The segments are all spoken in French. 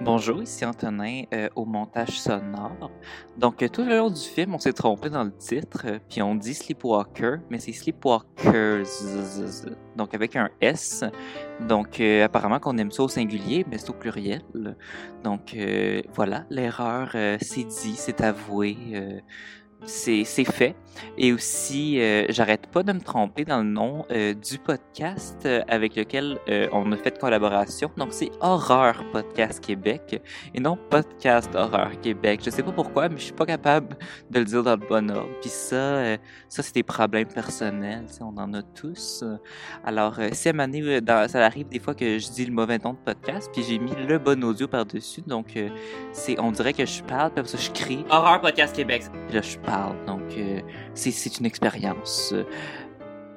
Bonjour, ici Antonin euh, au montage sonore. Donc, euh, tout le long du film, on s'est trompé dans le titre, euh, puis on dit Sleepwalker, mais c'est Sleepwalkers, donc avec un S. Donc, euh, apparemment qu'on aime ça au singulier, mais c'est au pluriel. Donc, euh, voilà, l'erreur, euh, c'est dit, c'est avoué. C'est fait. Et aussi, euh, j'arrête pas de me tromper dans le nom euh, du podcast euh, avec lequel euh, on a fait collaboration. Donc, c'est Horreur Podcast Québec et non Podcast Horreur Québec. Je sais pas pourquoi, mais je suis pas capable de le dire dans le bon ordre. Puis ça, ça c'est des problèmes personnels. On en a tous. Alors, si à euh, dans- ça arrive des fois que je dis le mauvais nom de podcast, puis j'ai mis le bon audio par-dessus. Donc, c'est, on dirait que je parle, après ça, je crie Horreur Podcast Québec. Puis là, je parle. Donc, euh, c'est, une expérience. Euh,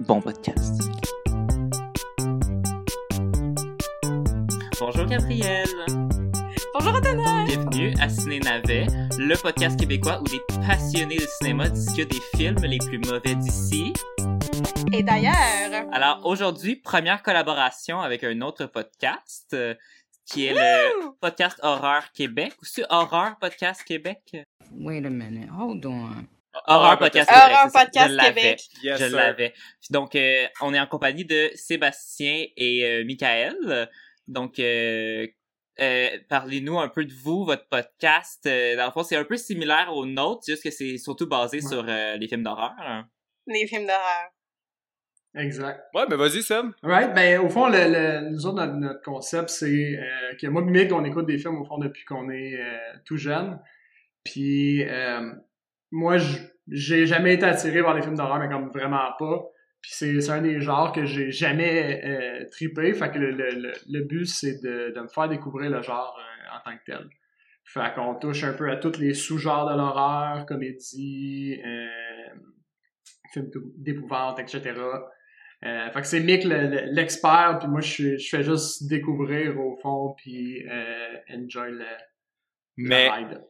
Bon podcast. Bonjour Gabrielle. Bonjour Antonin! Bienvenue à Ciné Navet, le podcast québécois où des passionnés de cinéma discutent des films les plus mauvais d'ici. Et d'ailleurs, Alors aujourd'hui, première collaboration avec un autre podcast euh, qui est le podcast Horreur Québec. Ou c'est Horreur Podcast Québec? Wait a minute. Hold on. Horreur Podcast Horreur Québec. ça. Podcast Je l'avais. Québec. Yes, je l'avais. Donc, euh, on est en compagnie de Sébastien et euh, Michael. Donc, euh, euh, parlez-nous un peu de vous, votre podcast. Euh, dans le fond, c'est un peu similaire au nôtre, juste que c'est surtout basé sur euh, les films d'horreur. les films d'horreur. Exact. Ouais, ben vas-y, Seb. Right, ben au fond, le, le- nous autres, notre, notre concept, c'est euh, que moi et Mick, on écoute des films au fond depuis qu'on est euh, tout jeune. Puis euh, moi, j'ai jamais été attiré par les films d'horreur, mais comme vraiment pas. Puis c'est un des genres que j'ai jamais euh, trippé. Fait que le, le, le, le but, c'est de, de me faire découvrir le genre euh, en tant que tel. Fait qu'on touche un peu à tous les sous-genres de l'horreur, comédie, films d'épouvante, etc. Euh, fait que c'est Mick le- le- l'expert, puis moi je, je fais juste découvrir au fond, puis euh, enjoy le, Mais ride.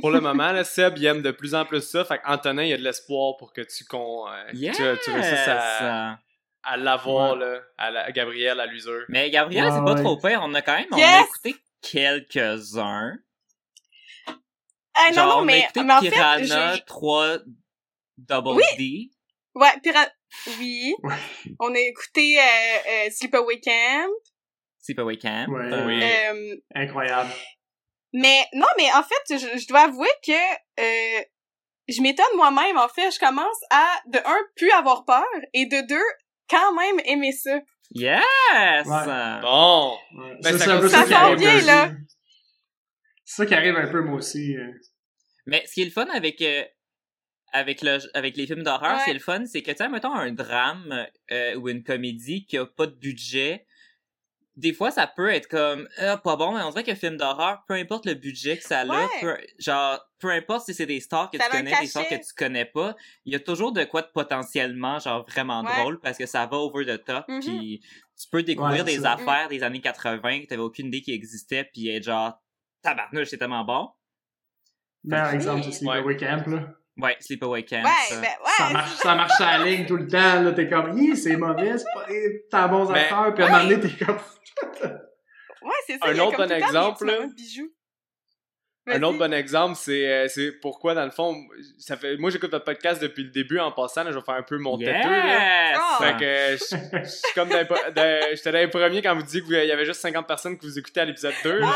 Pour le moment, là, Seb, il aime de plus en plus ça. Fait qu'Antonin, il y a de l'espoir pour que tu, con, euh, que Yes! tu, tu réussisses à, à l'avoir, là, à, la, à Gabriel, à l'usure. Mais Gabriel, Ouais, c'est pas ouais. trop pire. On a quand même on a écouté quelques-uns. Ah non, Genre, non, on a mais, écouté mais en fait, Piranha je- 3 Double Oui! D. ouais, Pira- oui. On a écouté euh, euh, Sleepaway Camp. Sleepaway Camp. Ouais. Euh, Oui. Euh, Incroyable. Mais non, mais en fait, je, je dois avouer que euh, je m'étonne moi-même. En fait, je commence à de un plus avoir peur et de deux quand même aimer ça. Yes! Ouais. Bon! Ouais. Ben, Ça, ça c'est un peu continue. ça qui Ça sent arrive bien, là. C'est ça qui arrive un peu moi aussi. euh. Mais ce qui est le fun avec euh, avec le avec les films d'horreur, Ouais. c'est le fun, c'est que tu sais mettons un drame euh, ou une comédie qui a pas de budget, des fois ça peut être comme ah, pas bon, mais on dirait qu'un film d'horreur, peu importe le budget que ça a, Ouais. peu, genre peu importe si c'est des stars que Ça tu connais, des stars que tu connais pas, il y a toujours de quoi de potentiellement genre vraiment Ouais. drôle parce que ça va over the top Mhm. puis tu peux découvrir Ouais, des affaires des années 80 que t'avais aucune idée qui existaient puis être genre tabarnouche, c'est tellement bon. Meilleur exemple, c'est Sleepaway Camp, là. Ouais, Sleepaway Camp. Ouais, ça. ben Ça ouais. marche, ça marche à la ligne tout le temps, là. T'es comme, Hi, c'est mauvais, c'est pas, eh, t'as bons Mais- acteurs, puis à un moment donné, t'es comme, Ouais, c'est ça. Un autre bon temps exemple, là. Un autre bon exemple, c'est c'est pourquoi, dans le fond, ça fait moi j'écoute votre podcast depuis le début en passant, là, je vais faire un peu mon têteux. Là. Yes! Ah! Fait que je je suis comme dans j'étais dans les premiers quand vous disiez qu'il y avait juste 50 personnes que vous écoutez à l'épisode 2. là.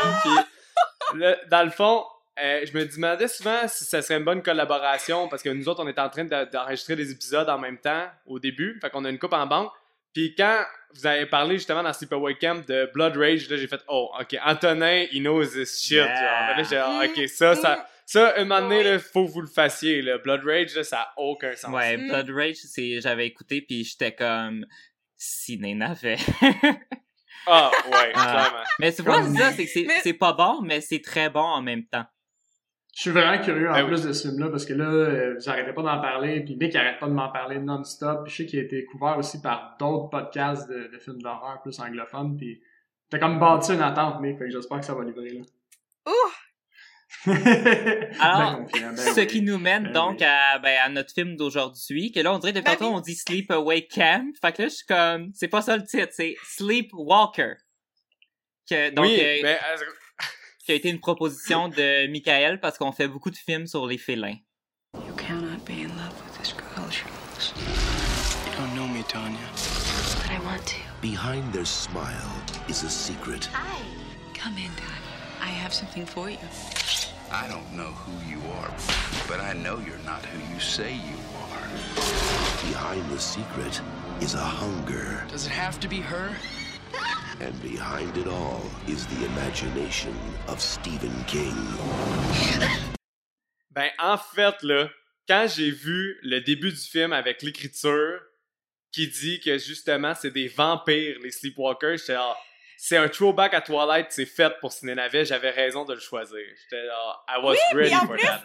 Puis dans le fond, euh, je me demandais souvent si ça serait une bonne collaboration parce que nous autres on était en train de- d'enregistrer des épisodes en même temps au début. Fait qu'on a une coupe en banque. Puis quand vous avez parlé justement dans Sleepaway Camp de Blood Rage, là j'ai fait oh ok Antonin il knows this shit. Yeah. Genre. Là j'ai Mm. ok ça ça ça un moment donné Ouais. là, faut que vous le fassiez là. Blood Rage là, ça a aucun sens. Ouais, Mm. Blood Rage, c'est, j'avais écouté puis j'étais comme, ciné navet. Ah ouais Ah. clairement. mais tu vois, Comme- c'est ça, c'est que c'est, Mais- c'est pas bon, mais c'est très bon en même temps. Je suis vraiment curieux en Ben oui. plus de ce film-là parce que là, euh, vous arrêtez pas d'en parler, puis Mick arrête pas de m'en parler non-stop. Puis je sais qu'il a été couvert aussi par d'autres podcasts de, de films d'horreur plus anglophones. Puis t'as comme bâti une attente, Mick, fait que j'espère que ça va livrer là. Ouh! Alors, Ben confiant, ben Ce oui. qui nous mène Ben donc oui. à, ben, à notre film d'aujourd'hui, que là, on dirait depuis Ben tantôt, oui. on dit Sleepaway Camp. Fait que là, je suis comme, c'est pas ça le titre, c'est Sleepwalker. Que, donc, oui, euh, euh, qui a été une proposition de Michael parce qu'on fait beaucoup de films sur les félins. You cannot be in love with this girl, Charles. You don't know me, Tanya. But I want to. Behind their smile is a secret. Hi. Come in, Dad. I have something for you. I don't know who you are, but I know you're not who you say you are. Behind the secret is a hunger. Does it have to be her? And behind it all is the imagination of Stephen King. Ben, en fait, là, quand j'ai vu le début du film avec l'écriture qui dit que justement c'est des vampires, les Sleepwalkers, j'étais là, c'est un throwback à Twilight, c'est fait pour Ciné Navet, j'avais raison de le choisir. J'étais là, I was Oui, ready for plus- that.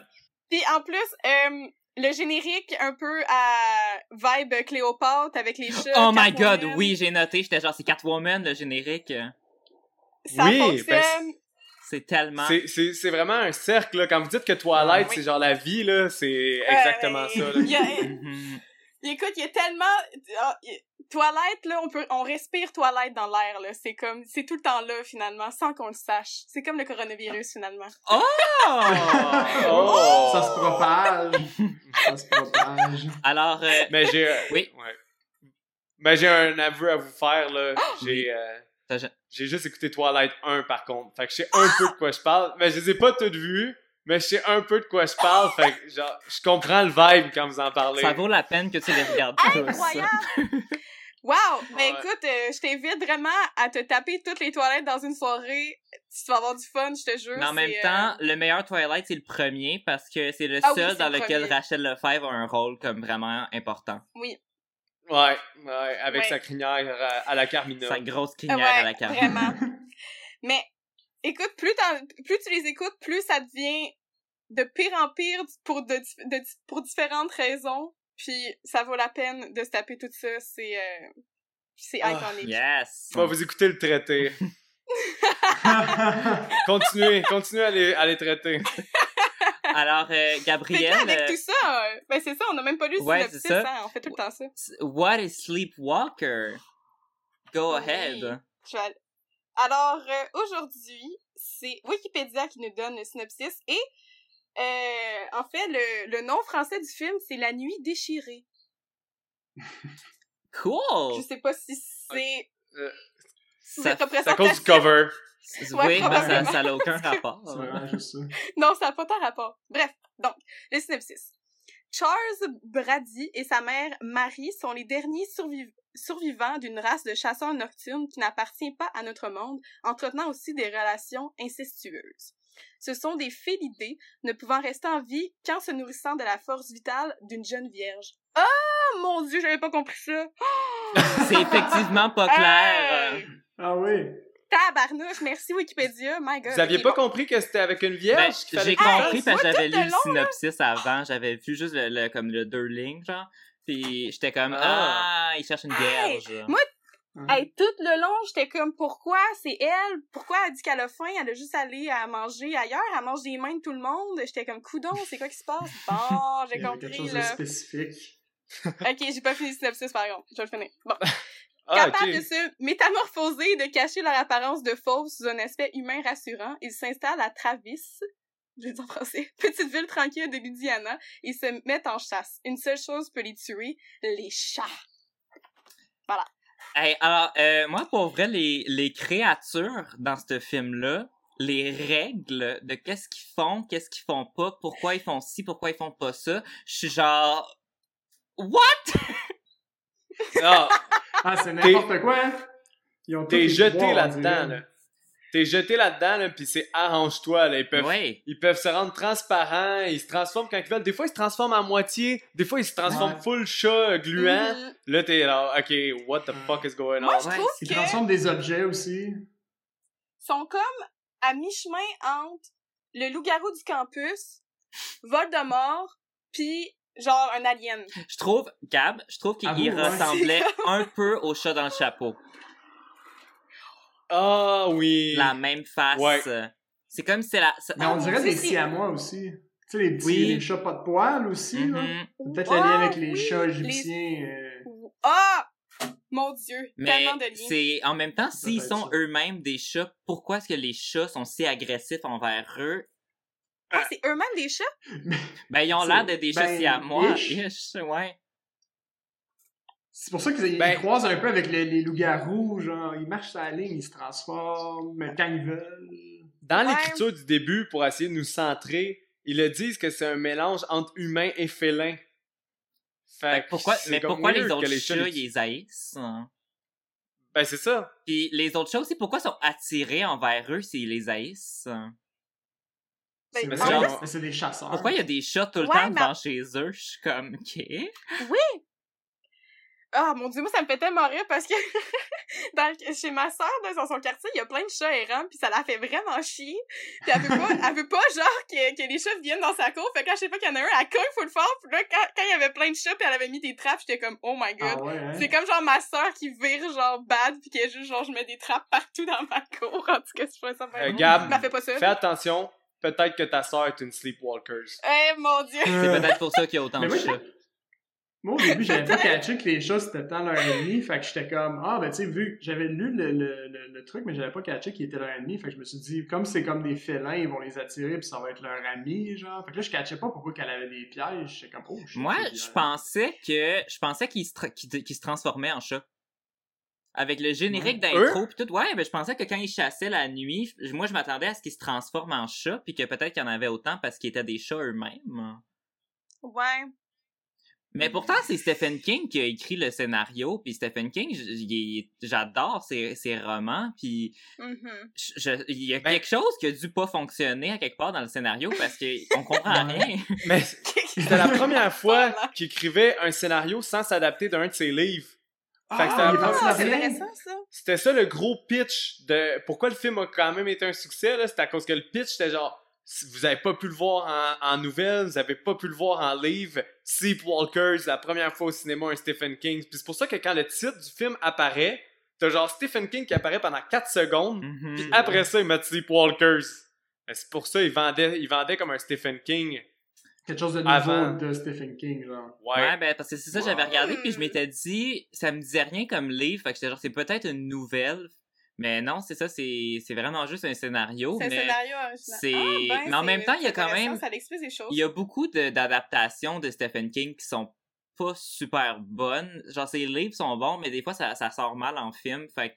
Puis en plus, euh, le générique un peu à vibe Cléopâtre avec les chats. Oh my god, oui, j'ai noté, j'étais genre, c'est Catwoman, le générique. Ça Oui, fonctionne. ben, C'est tellement... C'est- C'est c'est vraiment un cercle, là. Quand vous dites que Twilight, Oui. c'est genre la vie, là, c'est exactement Euh, ça, là. y. Écoute, il y a tellement... ah, il- Twilight, là, on peut, on respire Twilight dans l'air, là. C'est comme, c'est tout le temps là, finalement, sans qu'on le sache. C'est comme le coronavirus, finalement. Oh! Oh! Ça se propage. Ça se propage. Alors, euh, Mais j'ai... euh, Oui. Ouais. Mais j'ai un aveu à vous faire, là. J'ai... euh, J'ai juste écouté Twilight 1 par contre. Fait que je sais un peu de quoi je parle. Mais je les ai pas toutes vues. Mais je sais un peu de quoi je parle. Fait que genre, je comprends le vibe quand vous en parlez. ça vaut la peine que tu les regardes tous. Incroyable! Wow! Ben Ouais. écoute, euh, je t'invite vraiment à te taper toutes les toilettes dans une soirée. Tu vas avoir du fun, je te jure. Mais en même c'est, euh, temps, le meilleur Twilight, c'est le premier parce que c'est le Ah seul dans le lequel premier. Rachel Lefebvre a un rôle comme vraiment important. Oui. Ouais, ouais, avec Ouais. sa crinière à, à la Carmina. Sa grosse crinière ouais, à la carte. Vraiment. Mais écoute, plus, plus tu les écoutes, plus ça devient de pire en pire pour, de, de- pour différentes raisons. Puis ça vaut la peine de se taper tout ça. C'est euh, c'est Ah, iconique. Yes! On va vous écouter le traiter. continuez, continuez à les, à les traiter. Alors, euh, là, avec euh, tout ça, ben c'est ça, on a même pas lu le Ouais, synopsis, c'est ça. hein, on fait tout le temps ça. what is Sleepwalker? Go Oui. ahead. Je vais aller- Alors, euh, aujourd'hui, c'est Wikipédia qui nous donne le synopsis et euh, en fait, le, le nom français du film, c'est La Nuit déchirée. Cool! Je sais pas si c'est Euh, ça- à cause du cover. Ouais, oui, mais ça n'a aucun rapport. Ça. Non, ça n'a pas tant rapport. Bref, donc, le synopsis. Charles Brady et sa mère Marie sont les derniers surviv- survivants d'une race de chasseurs nocturnes qui n'appartient pas à notre monde, entretenant aussi des relations incestueuses. Ce sont des félidés, ne pouvant rester en vie qu'en se nourrissant de la force vitale d'une jeune vierge. Oh mon dieu, j'avais pas compris ça! C'est effectivement pas clair. Hey! Ah oui. Tabarnouche, merci Wikipédia, my god. Vous aviez pas bon. compris que c'était avec une Ben, vierge? qu'il fallait j'ai compris parce que j'avais lu le là. synopsis avant, j'avais vu juste le, le- comme le deux lignes, genre. Puis j'étais comme, Ah. ah, il cherche une Hey, vierge. moi? Hey, tout le long, j'étais comme, pourquoi c'est elle? Pourquoi elle dit qu'elle a faim? Elle a juste allé à manger ailleurs. Elle mange des mains de tout le monde. J'étais comme, coudon, c'est quoi qui se passe? Bon, j'ai Il y avait quelque compris, chose de là. spécifique. Ok, j'ai pas fini le synopsis, par exemple. Je vais le finir. Bon. Ah, Capable ok. de se métamorphoser et de cacher leur apparence de fauve sous un aspect humain rassurant, ils s'installent à Travis, je vais dire en français, petite ville tranquille de l'Indiana, et se mettent en chasse. Une seule chose peut les tuer, les chats. Hey, alors, euh, moi, pour vrai, les, les créatures dans ce film-là, les règles de qu'est-ce qu'ils font, qu'est-ce qu'ils font pas, pourquoi ils font ci, pourquoi ils font pas ça, je suis genre... What? Ah, Ah, c'est n'importe quoi. hein? Ils ont tous t'es jeté là-dedans, là. T'es jeté là-dedans, là, pis c'est arrange-toi, là. Ils peuvent, ils peuvent se rendre transparents, ils se transforment quand ils veulent. Des fois, ils se transforment à moitié. Des fois, ils se transforment Ouais. full chat, gluant. Mhm. Là, t'es là, ok, what the fuck is going Moi, on? je Ouais, trouve Ils que transforment des objets aussi. sont comme à mi-chemin entre le loup-garou du campus, Voldemort, puis genre un alien. Je trouve, Gab, je trouve qu'il ouais. ressemblait un peu au chat dans le chapeau. Ah oui. La même face. Ouais. C'est comme si c'est la... Mais on Oh, dirait des siamois aussi. Tu sais, les petits Oui. les chats pas de poils aussi. là. Mhm. Peut-être le lien Ah, avec les oui, chats les- égyptiens. euh, Ah! Mon Dieu, Mais tellement de liens. c'est en même temps, s'ils sont eux-mêmes des chats, pourquoi est-ce que les chats sont si agressifs envers eux? Ah, c'est eux-mêmes des chats? Ben, ils ont l'air d'être des chats ben, si à moi. ish. Ish, ouais. C'est pour ça qu'ils Ben- ils croisent un peu avec les, les loups-garous, genre, ils marchent sur la ligne, ils se transforment, mais quand ils veulent. Dans Ouais. l'écriture du début, pour essayer de nous centrer, ils le disent que c'est un mélange entre humain et félin. Fait pourquoi, c'est mais pourquoi les autres que chats, les- ils les haïssent? Ben c'est ça. Puis les autres chats aussi, pourquoi ils sont attirés envers eux s'ils les haïssent? Ben, C'est c'est c'est- c'est des chasseurs. Pourquoi il y a des chats tout le Ouais, temps devant chez eux? Je suis comme, ok. Oui! Ah, mon Dieu, moi, ça me fait tellement rire parce que dans le- chez ma sœur, dans son quartier, il y a plein de chats errants, puis ça la fait vraiment chier. Puis elle veut pas, elle veut pas genre, que, que les chats viennent dans sa cour. Fait que quand je sais pas qu'il y en a un, elle cogne full fort. Puis là, quand, quand il y avait plein de chats, puis elle avait mis des trappes, j'étais comme, oh my god. Ah ouais, hein? C'est comme genre ma sœur qui vire genre bad, puis qui est juste genre, je mets des trappes partout dans ma cour. En tout cas, je trouvais ça Euh. Gab, Mais elle fait pas ça. Fais attention, peut-être que ta soeur est une sleepwalker. Eh, mon Dieu! C'est Euh, peut-être pour ça qu'il y a autant de chats. Moi, au début, j'avais pas catché que les chats, c'était tant leur ennemi. Fait que j'étais comme, ah, ben, tu sais, vu que j'avais lu le, le, le, le truc, mais j'avais pas catché qu'ils étaient leur ennemi. Fait que je me suis dit, comme c'est comme des félins, ils vont les attirer, puis ça va être leur ami, genre. Fait que là, je catchais pas pourquoi qu'elle avait des pièges. J'étais comme, oh, Moi, je pensais que je pensais qu'il se, tra- se transformait en chat. Avec le générique Ouais. d'intro pis tout, ouais, ben je pensais que quand il chassait la nuit, moi je m'attendais à ce qu'il se transforme en chat puis que peut-être qu'il y en avait autant parce qu'ils étaient des chats eux-mêmes. Ouais. Mais pourtant, c'est Stephen King qui a écrit le scénario, puis Stephen King, j'adore ses, ses romans, puis Mhm. je- il y a Ben- quelque chose qui a dû pas fonctionner à quelque part dans le scénario parce qu'on comprend rien. Mais c'était la première fois qu'il écrivait un scénario sans s'adapter d'un de ses livres. Fait que Ah, c'était il Ah. C'était ça le gros pitch de pourquoi le film a quand même été un succès là, c'était à cause que le pitch c'était genre vous avez pas pu le voir en, en nouvelles, vous avez pas pu le voir en livre, Sleepwalkers, la première fois au cinéma un Stephen King. Puis c'est pour ça que quand le titre du film apparaît, t'as genre Stephen King qui apparaît pendant 4 secondes, Mhm. puis après ça ils mettent Sleepwalkers. Ben, C'est pour ça ils vendaient, ils vendaient comme un Stephen King. Quelque chose de nouveau Avant. de Stephen King, genre. Ouais. Ouais, ben parce que c'est ça, j'avais Ouais. regardé puis je m'étais dit, ça me disait rien comme livre, fait que j'étais genre c'est peut-être une nouvelle, mais non, c'est ça, c'est c'est vraiment juste un scénario, C'est un scénario original. c'est- Ah, ben, mais en c'est- même temps, il y a quand même- Ça explique des choses. il y a beaucoup de- d'adaptations de, Stephen King qui sont pas super bonnes. Genre ses livres sont bons, mais des fois ça, ça sort mal en film, fait que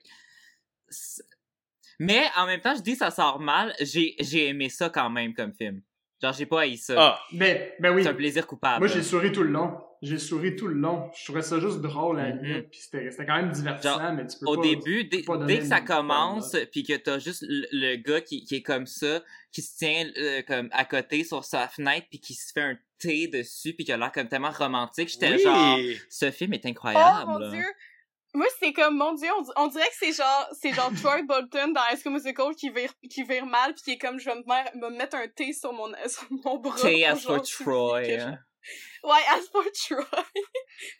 mais en même temps, je dis ça sort mal, j'ai j'ai aimé ça quand même comme film. Genre j'ai pas haï ça. Ah, Mais, ben oui. C'est un plaisir coupable. Moi, j'ai souri tout le long. J'ai souri tout le long. Je trouvais ça juste drôle à Mhm. limite. Puis c'était c'était quand même divertissant, Genre, mais tu peux au pas... début, dès, que ça commence, puis que t'as juste le, le gars qui, qui est comme ça, qui se tient euh, comme à côté sur sa fenêtre, puis qui se fait un thé dessus, puis qui a l'air comme tellement romantique, j'étais oui. genre, ce film est incroyable. Oh mon dieu! Moi, c'est comme, mon dieu, on, on dirait que c'est genre, c'est genre Troy Bolton dans High School Musical qui vire, qui vire mal pis qui est comme, je vais me, me mettre un thé sur mon, sur mon bras. Pour as for Troy. je- hein. Ouais, as for Troy.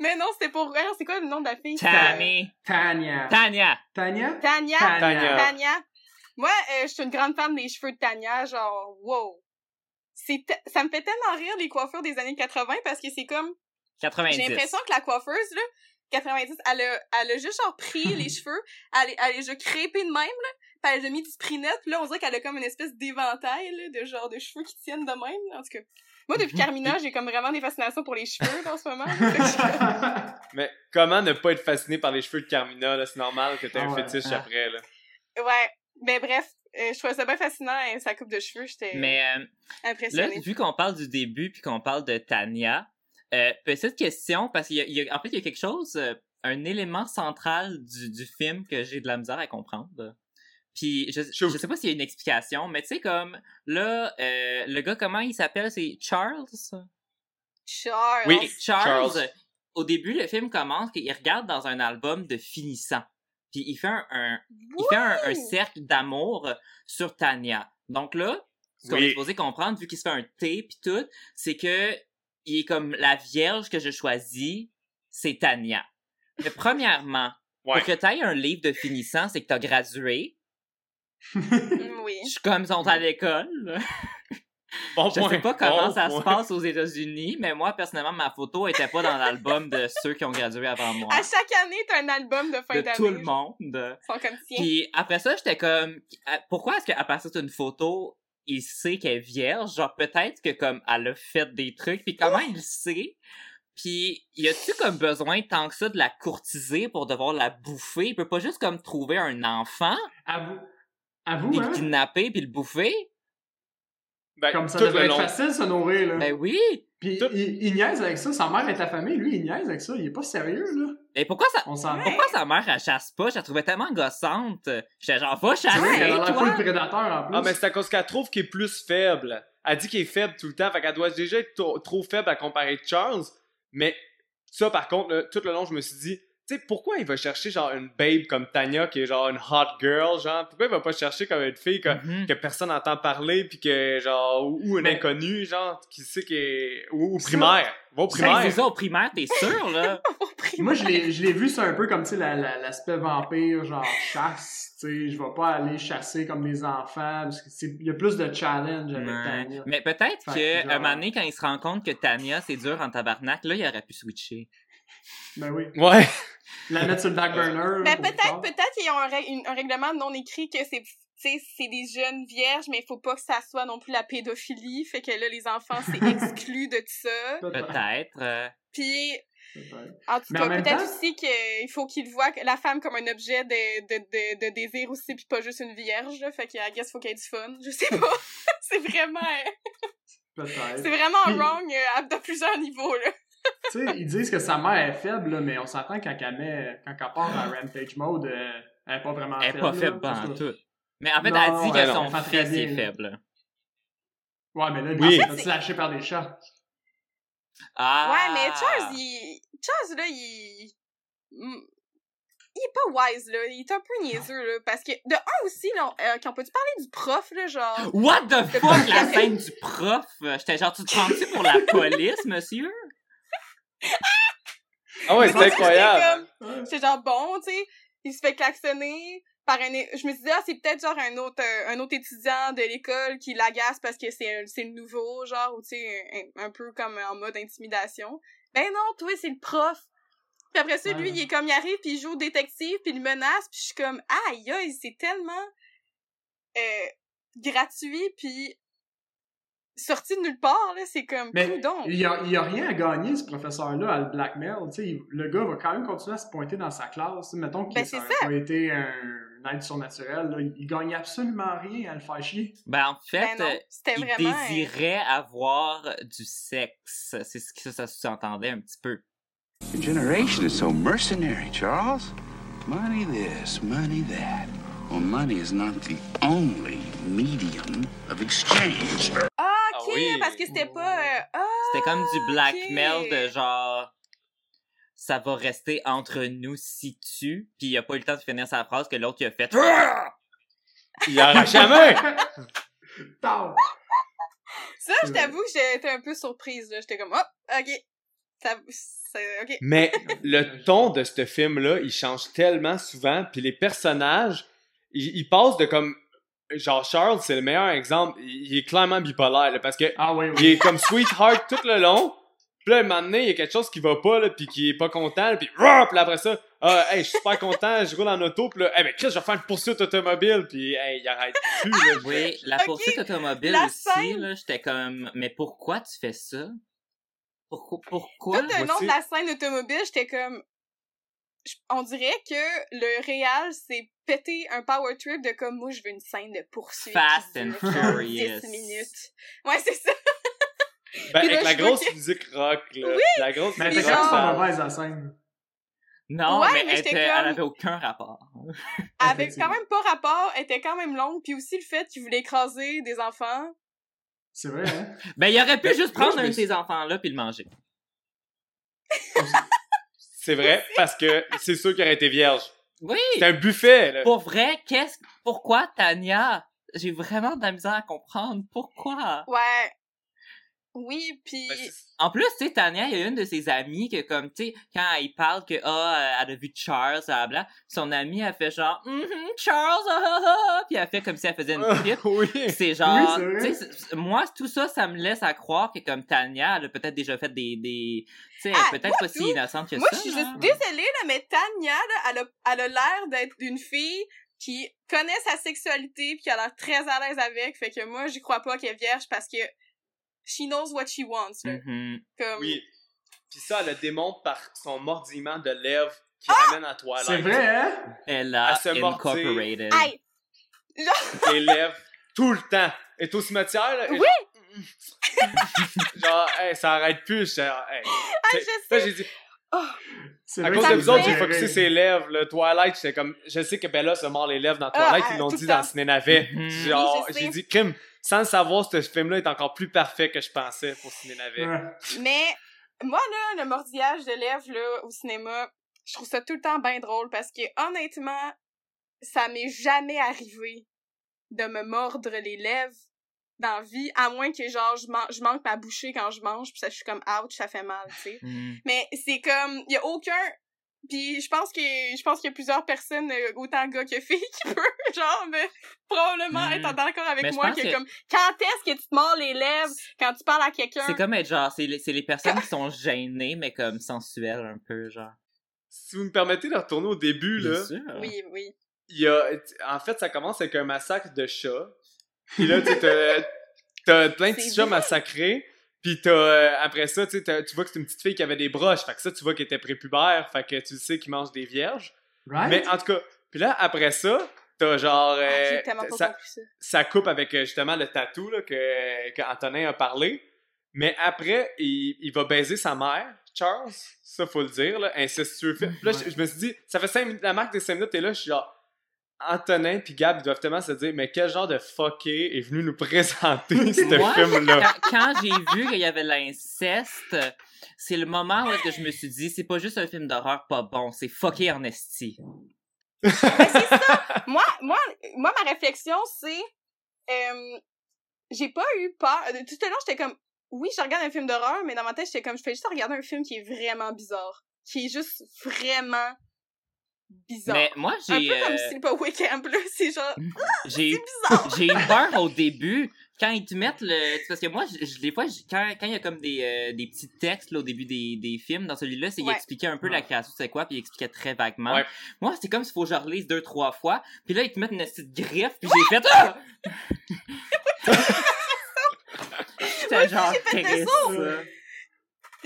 Mais non, c'était pour rire. C'est quoi le nom de la fille? Tammy. Tanya. Tanya. Tanya? Tanya. Tanya. Tanya. Moi, euh, je suis une grande fan des cheveux de Tanya, genre, wow. C'est ça me fait tellement rire les coiffures des années 80 parce que c'est comme, 90. j'ai l'impression que la coiffeuse, là, 90, elle a, elle a juste genre pris les cheveux, elle, elle les a juste crépés de même, là, pis elle a mis du sprinette, pis là, on dirait qu'elle a comme une espèce d'éventail, là, de genre de cheveux qui tiennent de même, là, en tout cas. Moi, depuis Carmina, j'ai comme vraiment des fascinations pour les cheveux, là, en ce moment. là. Mais comment ne pas être fasciné par les cheveux de Carmina, là? C'est normal que t'aies Ah un ouais. fétiche Ah. après, là. ouais. Mais bref, euh, je trouvais ça bien fascinant, et sa coupe de cheveux, j'étais Mais euh, là, impressionnée. vu qu'on parle du début puis qu'on parle de Tanya, euh, petite question, parce qu'il y a, il y a- en fait, il y a quelque chose, euh, un élément central du, du film que j'ai de la misère à comprendre. Puis je, je sais pas s'il y a une explication, mais tu sais comme là, euh, le gars comment il s'appelle, c'est Charles? Charles. Oui. Charles, Charles. au début, le film commence qu'il regarde dans un album de finissant. Puis il fait un, un- il fait un, un cercle d'amour sur Tanya. Donc là, ce qu'on Oui. est supposé comprendre, vu qu'il se fait un T puis tout, c'est que est comme la vierge que je choisis, c'est Tanya. Mais premièrement, Ouais. pour que tu aies un livre de finissant, c'est que tu as gradué. Oui. Je suis comme ils sont à l'école. Bon Je point. sais pas comment Bon ça point. se passe aux États-Unis, mais moi, personnellement, ma photo était pas dans l'album de ceux qui ont gradué avant moi. À chaque année, t'as un album de fin De d'année. tout le monde. Ils sont comme tiens. Puis après ça, j'étais comme, pourquoi est-ce qu'à partir d'une photo, il sait qu'elle est vierge? Genre, peut-être que comme, elle a fait des trucs, puis comment il sait? Puis, y a-tu comme besoin tant que ça de la courtiser pour devoir la bouffer? Il peut pas juste comme trouver un enfant, Avoue, avoue puis hein? le kidnapper, puis le bouffer? Ben, Comme ça devrait être long. facile se nourrir, là. Ben oui! Puis tout- il, il niaise avec ça. Sa mère est affamée, lui, il niaise avec ça. Il est pas sérieux, là. Mais pourquoi ça... On s'en Pourquoi sa mère, elle chasse pas? Je la trouvais tellement gossante. J'étais genre, va chasser, elle a full prédateur en plus. Ah, mais c'est à cause qu'elle trouve qu'il est plus faible. Elle dit qu'il est faible tout le temps, fait qu'elle doit déjà être trop, trop faible à comparer de Charles. Mais ça, par contre, là, tout le long, je me suis dit, tu sais, pourquoi il va chercher genre une babe comme Tanya, qui est genre une hot girl, genre, pourquoi il va pas chercher comme une fille que, Mhm. que personne n'entend parler, puis que genre, ou, ou une Mais- inconnue, genre, qui sait qui est. Ou, primaire. Va au Ben, primaire. ça, au primaire, t'es sûr, là? Moi, je l'ai, je l'ai vu, c'est un peu comme, tu sais, la- la- l'aspect vampire, genre chasse, tu sais, je vais pas aller chasser comme des enfants, parce que il y a plus de challenge avec Ouais. Tanya. Mais peut-être que, un moment donné, quand il se rend compte que Tania, c'est dur en tabarnak, là, il aurait pu switcher. Ben oui. Ouais. La mettre sur le back burner. plus peut-être, peut-être qu'ils ont un, rè- une- un règlement non écrit que c'est, tu sais, c'est des jeunes vierges, mais il faut pas que ça soit non plus la pédophilie. Fait que là, les enfants, c'est exclu de tout ça. Peut-être. Euh, Puis, peut-être. en tout cas, peut-être temps- aussi qu'il faut qu'ils voient que la femme comme un objet de, de, de, de désir aussi, puis pas juste une vierge. là. Fait que, I guess, faut qu'il y ait du fun. Je sais pas. c'est vraiment, Peut-être. c'est vraiment Puis- wrong euh, à de plusieurs niveaux, là. Tu sais, ils disent que sa mère est faible, là, mais on s'entend quand elle met, quand elle part en rampage mode, euh, elle est pas vraiment Elle est faible. pas faible en tout. Mais en fait, Non, elle dit que son fils il est faible. Ouais, mais là, lui, Oui. il s'est fait slasher par des chats. Ah! Ouais, mais Charles, il... Charles, là, il... Il est pas wise, là. Il est un peu niaiseux, là. Parce que, de un aussi, là, on, euh, qu'on peut-tu parler du prof, là, genre... What the fuck, la scène du prof? J'étais genre, tu te prends-tu pour la police, monsieur? Ah ouais, c'est incroyable. j'étais comme- J'étais genre, bon, tu sais, il se fait klaxonner par un... Je me disais, ah, c'est peut-être genre un autre, euh, un autre étudiant de l'école qui l'agace parce que c'est le nouveau, genre, ou tu sais, un, un peu comme en mode intimidation. Ben non, toi, c'est le prof. Puis après ça, lui, il est comme, il arrive, puis il joue au détective, puis il menace, puis je suis comme, aïe, aïe, c'est tellement euh, gratuit, puis sorti de nulle part, là, c'est comme, Mais il y a, a rien à gagner, ce professeur-là, à le blackmail. Tu sais, il- le gars va quand même continuer à se pointer dans sa classe. Mettons qu'il Ben, ça aurait été un, un être surnaturel. Là. Il, il gagne absolument rien à le faire chier. Ben, en fait, Ben non, euh, il vraiment... désirait avoir du sexe. C'est ce que ça, ça sous-entendait un petit peu. Your generation is so mercenary, Charles. Money this, money that. Well, money is not the only medium of exchange. Ah ok, oui. parce que c'était pas... euh, Ah, C'était comme du blackmail de genre ça va rester entre nous si tu puis il a pas eu le temps de finir sa phrase que l'autre il a fait Il a arraché la main. Ça, je t'avoue que j'étais un peu surprise, là. J'étais comme, oh, ok. Ça, ok. Mais le ton de ce film-là, il change tellement souvent, puis les personnages, ils, ils passent de comme... Genre, Charles, c'est le meilleur exemple. Il, il est clairement bipolaire, là, parce que Ah oui, il oui. est comme sweetheart tout le long. Puis là, un moment donné, il y a quelque chose qui va pas, là, puis qui est pas content, là, puis rah! Puis là, après ça, ah, hey, je suis super content, je roule en auto, puis là, hey, mais Chris, je vais faire une poursuite automobile, puis hey, il arrête plus, là. Oui, la poursuite automobile la aussi scène. là, j'étais comme mais pourquoi tu fais ça? Pourquoi pourquoi? Tout le long de la scène automobile, j'étais comme... On dirait que le réal s'est pété un power trip de comme, moi, je veux une scène de poursuite. Fast and Furious. 10 minutes. Ouais, c'est ça. Ben, là, avec la grosse que- musique rock, là. La grosse Mais elle musique quand genre- rock, pas mauvaise la scène. Non, Ouais, mais, mais elle, était- elle avait aucun rapport. Avec quand même pas rapport, elle était quand même longue, puis aussi le fait qu'il voulait écraser des enfants. C'est vrai, hein? Ben il aurait pu Ben, juste prendre un de ces enfants là puis le manger. C'est vrai, parce que c'est sûr qu'il aurait été vierge. Oui. C'est un buffet, là. Pour vrai, qu'est-ce pourquoi Tania? J'ai vraiment de la misère à comprendre pourquoi? Ouais. Oui, puis... En plus, tu sais, Tania, il y a une de ses amies que, comme, tu sais, quand elle parle que, ah, elle a vu Charles, bla, son amie, elle fait genre, Mhm, Charles, ah, ah, ah, puis elle fait comme si elle faisait une pipe. oui. C'est genre, Oui, tu sais, moi, tout ça, ça me laisse à croire que, comme Tania, elle a peut-être déjà fait des, des, tu sais, Ah, peut-être moi, pas si tout. innocente que Moi, ça. je suis là. juste désolée, là, mais Tanya, là, elle a, elle a l'air d'être une fille qui connaît sa sexualité puis qui a l'air très à l'aise avec. Fait que moi, j'y crois pas qu'elle est vierge parce que she knows what she wants, là. Mhm. Comme... Oui. Puis ça, elle le démontre par son mordillement de lèvres qui Ah! ramène à Twilight. C'est vrai, hein? Elle a se incorporated. Hey! Les lèvres, tout le temps. Elle est au cimetière, là. Oui! Genre, hey, ça arrête plus. genre, hey. Ah, je sais. j'ai dit, C'est à cause de vous autres, j'ai focusé ses lèvres. Le Twilight, j'étais comme, je sais que Bella se mord les lèvres dans Ah, Twilight, ah, ils l'ont tout dit dans. Ciné-Navet. Genre, Oui, je sais. j'ai dit, Kim, sans le savoir, ce film-là est encore plus parfait que je pensais pour Ciné-Navet. Ouais. Mais moi, là, le mordillage de lèvres, là, au cinéma, je trouve ça tout le temps bien drôle parce que, honnêtement, ça m'est jamais arrivé de me mordre les lèvres dans la vie, à moins que, genre, je, man- je manque ma bouchée quand je mange, puis ça, je suis comme, ouch, ça fait mal, tu sais. Mhm. Mais c'est comme, il y a aucun... Puis je pense que je pense qu'il y a plusieurs personnes, euh, autant gars que filles, qui peuvent, genre, mais probablement Mm. être d'accord avec Mais moi que, que- comme, quand est-ce que tu te mords les lèvres quand tu parles à quelqu'un? C'est comme être genre, c'est les, c'est les personnes qui sont gênées, mais comme sensuelles un peu, genre. Si vous me permettez de retourner au début, là. Sûr. Oui, oui. il y a, en fait, ça commence avec un massacre de chats. Puis là, tu sais, t'as, t'as plein de petits chats vrai. massacrés. Puis t'as, euh, après ça, tu sais, t'as- tu vois que c'est une petite fille qui avait des broches. Fait que ça, tu vois qu'elle était prépubère. Fait que tu sais qu'il mange des vierges. Right? Mais en tout cas, puis là, après ça, t'as genre... Ah, euh, pas ça, ça. ça coupe avec euh, justement le tatou là, que, que Antonin a parlé. Mais après, il, il va baiser sa mère, Charles. Ça, faut le dire, là, incestueux. Puis là, je, je me suis dit, ça fait 5 minutes, la marque des 5 minutes, et là, je suis genre, Antonin puis Gab, ils doivent tellement se dire, mais quel genre de fucké est venu nous présenter ce Moi, film-là? quand, quand j'ai vu qu'il y avait l'inceste, c'est le moment où que je me suis dit, c'est pas juste un film d'horreur pas bon, c'est fucké en esti. Moi, moi, moi, ma réflexion, c'est, euh, j'ai pas eu peur. euh, Tout le long, j'étais comme, oui, je regarde un film d'horreur, mais dans ma tête, j'étais comme, je fais juste regarder un film qui est vraiment bizarre. Qui est juste vraiment bizarre. Mais moi, un j'ai peu comme euh, Sleepaway Camp, là. C'est genre, j'ai eu bizarre. j'ai eu peur au début quand ils te mettent le parce que moi je, des fois je- quand quand il y a comme des, euh, des petits textes là, au début des, des films dans celui-là c'est il Ouais. expliquait un peu la création c'est quoi puis il expliquait très vaguement Ouais. moi c'est comme s'il faut que je relise deux trois fois puis là ils te mettent une petite griffe puis j'ai fait ah! J'étais genre j'ai fait ça. ça.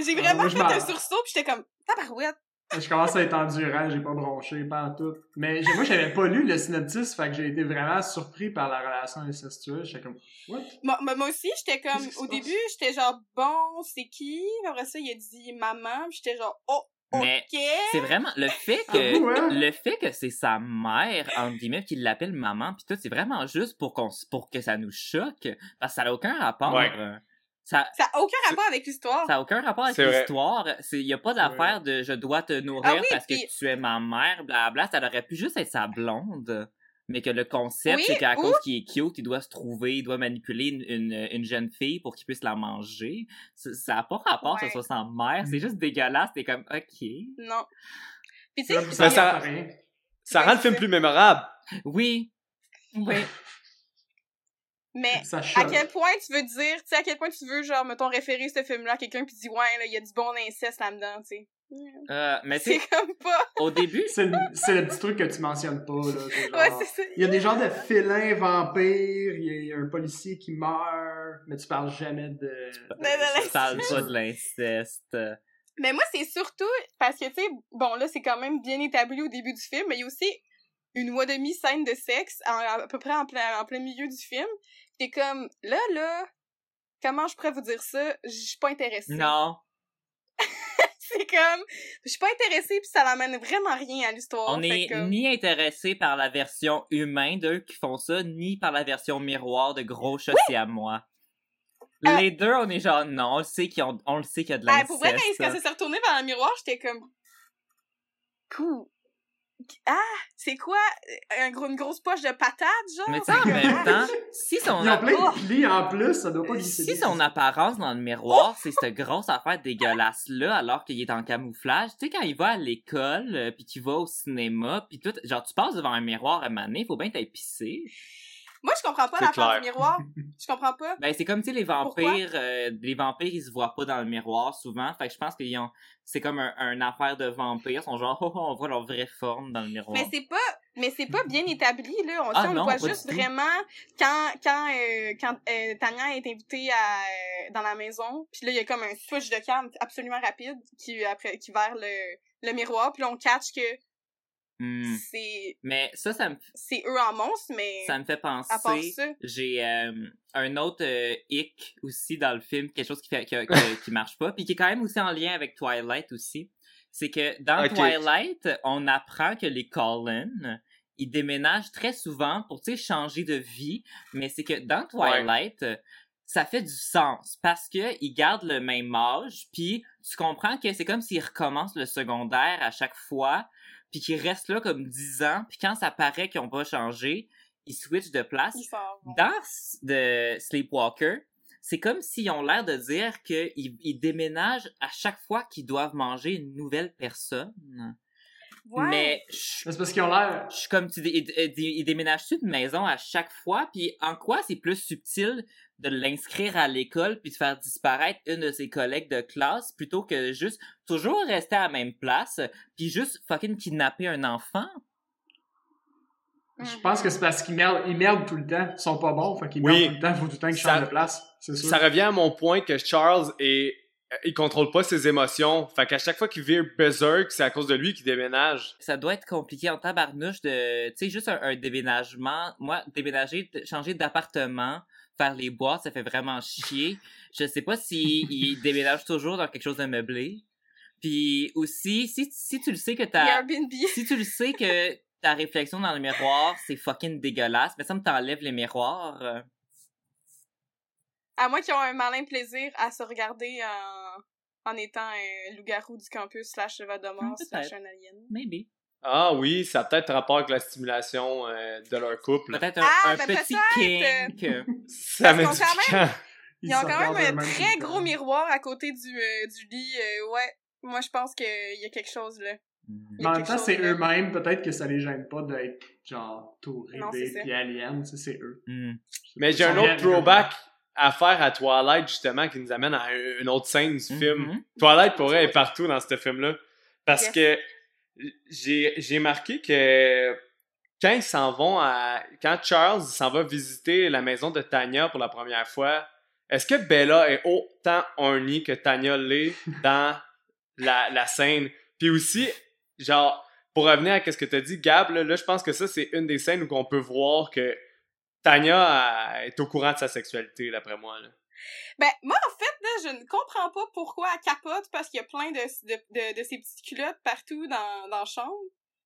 J'ai Ah, vraiment fait un sursaut, pis j'étais comme, tabarouette. Je commence à être endurant, j'ai pas bronché, pas en tout. Mais moi, j'avais pas lu le synopsis, fait que j'ai été vraiment surpris par la relation incestueuse. J'étais comme, what? Moi, moi aussi, j'étais comme, qui au passe? début, j'étais genre, bon, c'est qui? Après ça, il a dit maman, pis j'étais genre, oh, ok. Mais c'est vraiment le fait que Ah, ouais? le fait que c'est sa mère entre guillemets qu'il l'appelle maman puis tout c'est vraiment juste pour qu'on s- pour que ça nous choque parce que ça n'a aucun rapport Ouais. Ça Ça a aucun rapport avec l'histoire. ça a aucun rapport avec l'histoire. Il y a pas d'affaire de je dois te nourrir Ah oui, parce que puis- tu es ma mère blabla. Ça aurait pu juste être sa blonde. Mais que le concept Oui, c'est qu'à ou- cause qu'il est cute il doit se trouver il doit manipuler une, une, une jeune fille pour qu'il puisse la manger. Ça ça a pas rapport que Ouais. ce soit sa mère. C'est juste dégueulasse. T'es comme ok. Non. Pis tu Ça, sais, ça- rend le film plus mémorable. oui. Oui mais à quel point tu veux dire, tu sais, à quel point tu veux, genre, mettons, référer ce film-là à quelqu'un pis dire, ouais, là, il y a du bon inceste là-dedans, tu sais. Euh, mais tu C'est comme pas. au début, C'est le, c'est le petit truc que tu mentionnes pas, là. genre- Ouais, c'est ça. Il y a des genres de félins vampires, il y a un policier qui meurt, mais tu parles jamais de... de l'inceste. tu parles pas de l'inceste. Mais moi, c'est surtout parce que, tu sais, bon, là, c'est quand même bien établi au début du film, mais il y a aussi une ou demi scène de sexe en- à peu près en plein, en plein milieu du film. T'es comme, là, là, comment je pourrais vous dire ça? Je suis pas intéressée. Non, C'est comme, je suis pas intéressée puis ça n'amène vraiment rien à l'histoire. on que- ni intéressé par la version humaine d'eux qui font ça, ni par la version miroir de gros chats à moi. Euh, Les deux, on est genre, non, on le sait qu'il y a, on le sait qu'il y a de Ah, l'inceste. pour vrai, quand ça s'est retourné vers le miroir, j'étais comme, cool. Ah, c'est quoi? Un gros, une grosse poche de patates, genre? Mais tu sais, en même temps, si son, Ils ont plein de plis en plus, ça doit pas glisser. si son apparence dans le miroir, c'est cette grosse affaire dégueulasse-là, alors qu'il est en camouflage, tu sais, quand il va à l'école, euh, puis qu'il va au cinéma, puis tout, genre, tu passes devant un miroir à un moment donné, faut bien pissé. Moi, je comprends pas l'affaire du miroir. Je comprends pas. Ben, c'est comme, tu sais, les vampires, euh, les vampires, ils se voient pas dans le miroir, souvent, fait que je pense qu'ils ont, c'est comme un, un affaire de vampires, ils sont genre, oh, oh, on voit leur vraie forme dans le miroir. Mais c'est pas, mais c'est pas bien établi, là. On, Ah on non, le voit juste vraiment quand, quand, euh, quand euh, Tania est invitée à, euh, dans la maison. Puis là, il y a comme un switch de cam absolument rapide qui, après, qui vers le, le miroir. Puis là, on catch que Hmm. c'est, Mais ça, ça me, c'est eux en monstre, mais ça me fait à part penser, ça. j'ai euh, un autre euh, hic aussi dans le film, quelque chose qui fait qui, qui- qui marche pas, puis qui est quand même aussi en lien avec Twilight aussi. C'est que dans. Twilight, on apprend que les Cullen, ils déménagent très souvent pour tu sais changer de vie, mais c'est que dans Twilight, ça fait du sens parce que ils gardent le même âge, puis tu comprends que c'est comme s'ils recommencent le secondaire à chaque fois, puis qu'ils restent là comme 10 ans, puis quand ça paraît qu'ils ont pas changé, ils switchent de place. Dans de Sleepwalker, c'est comme s'ils ont l'air de dire qu'ils ils déménagent à chaque fois qu'ils doivent manger une nouvelle personne. Ouais. Mais je Mais C'est parce qu'ils ont l'air. je suis comme tu dis, ils, ils- ils déménagent-tu de maison à chaque fois, puis en quoi c'est plus subtil de l'inscrire à l'école puis de faire disparaître une de ses collègues de classe plutôt que juste toujours rester à la même place puis juste fucking kidnapper un enfant? Je pense que c'est parce qu'ils merdent, ils merdent tout le temps. Ils sont pas bons, fait qu'ils Oui. merdent tout le temps. Faut tout le temps qu'ils changent de place. C'est sûr. Ça revient à mon point que Charles est il contrôle pas ses émotions. Fait qu'à chaque fois qu'il vire berserk, c'est à cause de lui qu'il déménage. Ça doit être compliqué en tabarnouche de, tu sais, juste un, un déménagement. Moi, déménager, changer d'appartement, faire les boîtes, ça fait vraiment chier. Je sais pas si il déménage toujours dans quelque chose de meublé. Puis aussi, si, si tu le sais que t'as, si tu le sais que ta réflexion dans le miroir, c'est fucking dégueulasse, mais ça me t'enlève les miroirs. À moins qu'ils ont un malin plaisir à se regarder en, en étant un loup-garou du campus slash Voldemort Hmm, slash un alien. Maybe. Ah oui, ça a peut-être rapport avec la stimulation euh, de leur couple. Peut-être un, Ah, un ben petit kink. Ça met piquant. Ils ont quand même un très gros miroir à côté du, euh, du lit. euh, ouais, moi je pense qu'il y a quelque chose là. Mm. Mais en même temps, c'est eux-mêmes. Peut-être que ça les gêne pas d'être genre tout ça. puis alien. C'est eux. Mm. Mais j'ai Ils un autre bien- throwback à faire à Twilight, justement, qui nous amène à un- une autre scène du Mhm. film. Twilight pourrait être partout dans ce film-là. Parce Yes. que j'ai j'ai marqué que quand ils s'en vont à. Quand Charles s'en va visiter la maison de Tanya pour la première fois, est-ce que Bella est autant horny que Tanya l'est dans la, la scène? Puis aussi, genre, pour revenir à ce que tu as dit, Gab, là, là, je pense que ça, c'est une des scènes où on peut voir que Tanya elle, est au courant de sa sexualité, d'après moi. Là. Ben, moi, en fait, là, je ne comprends pas pourquoi elle capote parce qu'il y a plein de, de, de, de ces petites culottes partout dans, dans la chambre.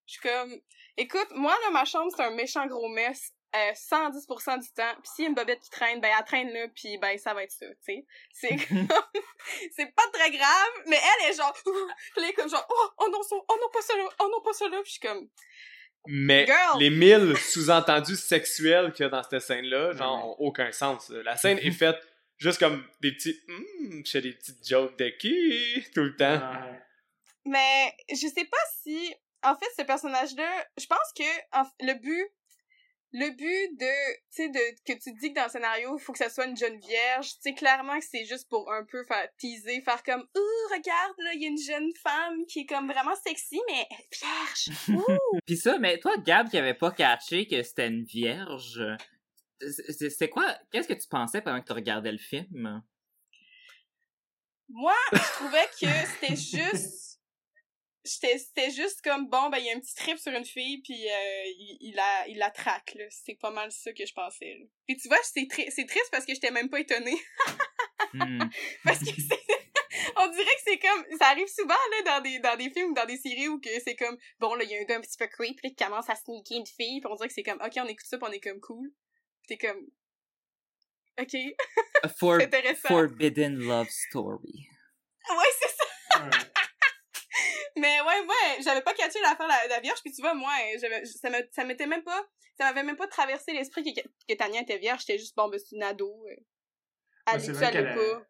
Je suis comme, écoute, moi, là, ma chambre, c'est un méchant gros mess. Euh, 110% du temps. Puis s'il y a une bobette qui traîne, ben elle traîne là, puis ben ça va être ça, tu sais. C'est comme... c'est pas très grave, mais elle est genre... elle est comme genre, oh, oh non, ça, oh non, pas ça là, oh non, pas ça là. Puis je suis comme, Mais Girl! les mille sous-entendus sexuels qu'il y a dans cette scène-là, genre, Ouais. ont aucun sens. La scène est faite juste comme des petits hum, je fais des petites jokes de qui tout le temps. Ouais. Mais je sais pas si en fait ce personnage là, je pense que en le but le but de tu sais de que tu dis que dans le scénario, il faut que ça soit une jeune vierge, tu sais clairement que c'est juste pour un peu faire teaser, faire comme ouh regarde là, il y a une jeune femme qui est comme vraiment sexy mais vierge. Ouh. Pis ça, mais toi, Gab, qui avait pas catché que c'était une vierge, c'est- quoi, qu'est-ce que tu pensais pendant que tu regardais le film? Moi, je trouvais que c'était juste c'était juste comme bon ben il y a un petit trip sur une fille puis euh, il, il la il la traque là c'est pas mal ça que je pensais là. puis tu vois c'est tri- c'est triste parce que j'étais même pas étonnée Hmm. parce que c'est on dirait que c'est comme ça arrive souvent là dans des dans des films ou dans des séries où que c'est comme bon là il y a un gars un petit peu creep là, qui commence à sneaker une fille puis on dirait que c'est comme ok on écoute ça puis on est comme cool Puis t'es comme ok A for- c'est intéressant Forbidden Love Story. ouais c'est ça. Mais ouais, moi, j'avais pas catché l'affaire de la, la vierge, puis tu vois, moi, ça me, ça m'était même pas, ça m'avait même pas traversé l'esprit que, que Tania était vierge, j'étais juste, bon, ben, c'est une ado. euh, Ouais, vrai à qu'elle l'époque.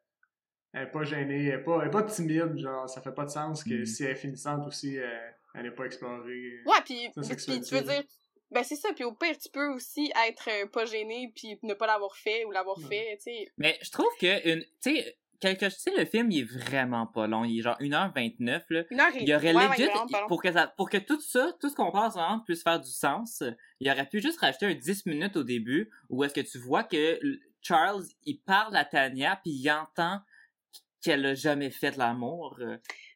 Elle est pas gênée, elle est pas, elle est pas timide, genre, ça fait pas de sens que Mm. si elle est finissante aussi, euh, elle n'est pas explorée. Ouais, puis, puis tu veux dire, ben c'est ça, puis au pire, tu peux aussi être euh, pas gêné, puis ne pas l'avoir fait ou l'avoir Ouais. fait, tu sais. Mais je trouve que une, tu sais, quelque, tu sais, le film il est vraiment pas long, il est genre 1h29 là. Une heure et Il y aurait ouais, legit, vraiment pour que ça, pour que tout ça, tout ce qu'on passe ensemble puisse faire du sens, il aurait pu juste rajouter un 10 minutes au début où est-ce que tu vois que Charles, il parle à Tania puis il entend qu'elle a jamais fait de l'amour.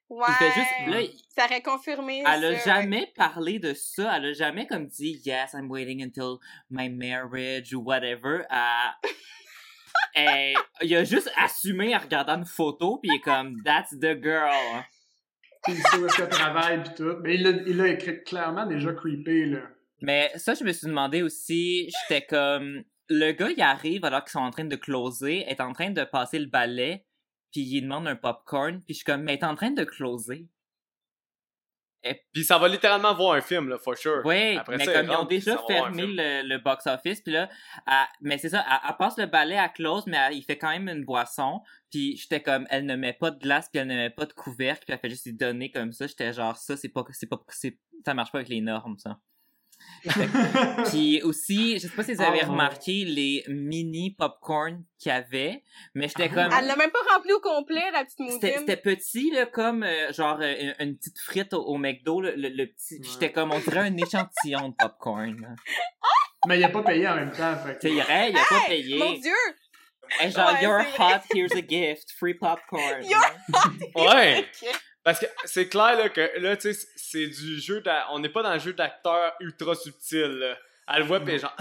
Ouais. Il fait juste, là, il- Ça aurait confirmé elle a ça, jamais parlé de ça, elle a jamais comme dit yes, I'm waiting until my marriage ou whatever. Elle- elle- il a juste assumé en regardant une photo puis il est comme that's the girl. Puis il sait où est-ce qu'elle travaille pis tout. Mais il l'a, il l'a écrit clairement déjà creepé, là. Mais ça, je me suis demandé aussi, j'étais comme, le gars, il arrive alors qu'ils sont en train de closer, est en train de passer le balai, puis il demande un popcorn, puis je suis comme, mais t'es en train de closer. Puis ça va littéralement voir un film, là, for sure. Oui, Après mais ça, comme il ils ont rentre, déjà fermé le, le box-office, puis là, elle- mais c'est ça, elle, elle passe le balai à close, mais elle- il fait quand même une boisson, puis j'étais comme, elle ne met pas de glace, puis elle ne met pas de couvercle, puis elle fait juste lui donner comme ça, j'étais genre, ça, c'est pas, c'est pas, c'est, ça marche pas avec les normes, ça. Puis aussi, je sais pas si vous avez Ah, remarqué les mini popcorn qu'il y avait, mais j'étais comme Elle l'a même pas rempli au complet, la petite c'était moudine. c'était petit là comme euh, genre euh, une, une petite frite au, au McDo le, le- le petit Ouais. j'étais comme on dirait un échantillon de popcorn. Mais il a pas payé en même temps, fait Tu sais, il a pas payé. Mon dieu! Et genre Ouais, you're c'est vrai. hot, here's a gift, free popcorn. You're- Ouais! Ok. Parce que c'est clair là, que là, tu sais, c'est du jeu On n'est pas dans le jeu d'acteur ultra subtil. Là. Elle le voit, pis genre.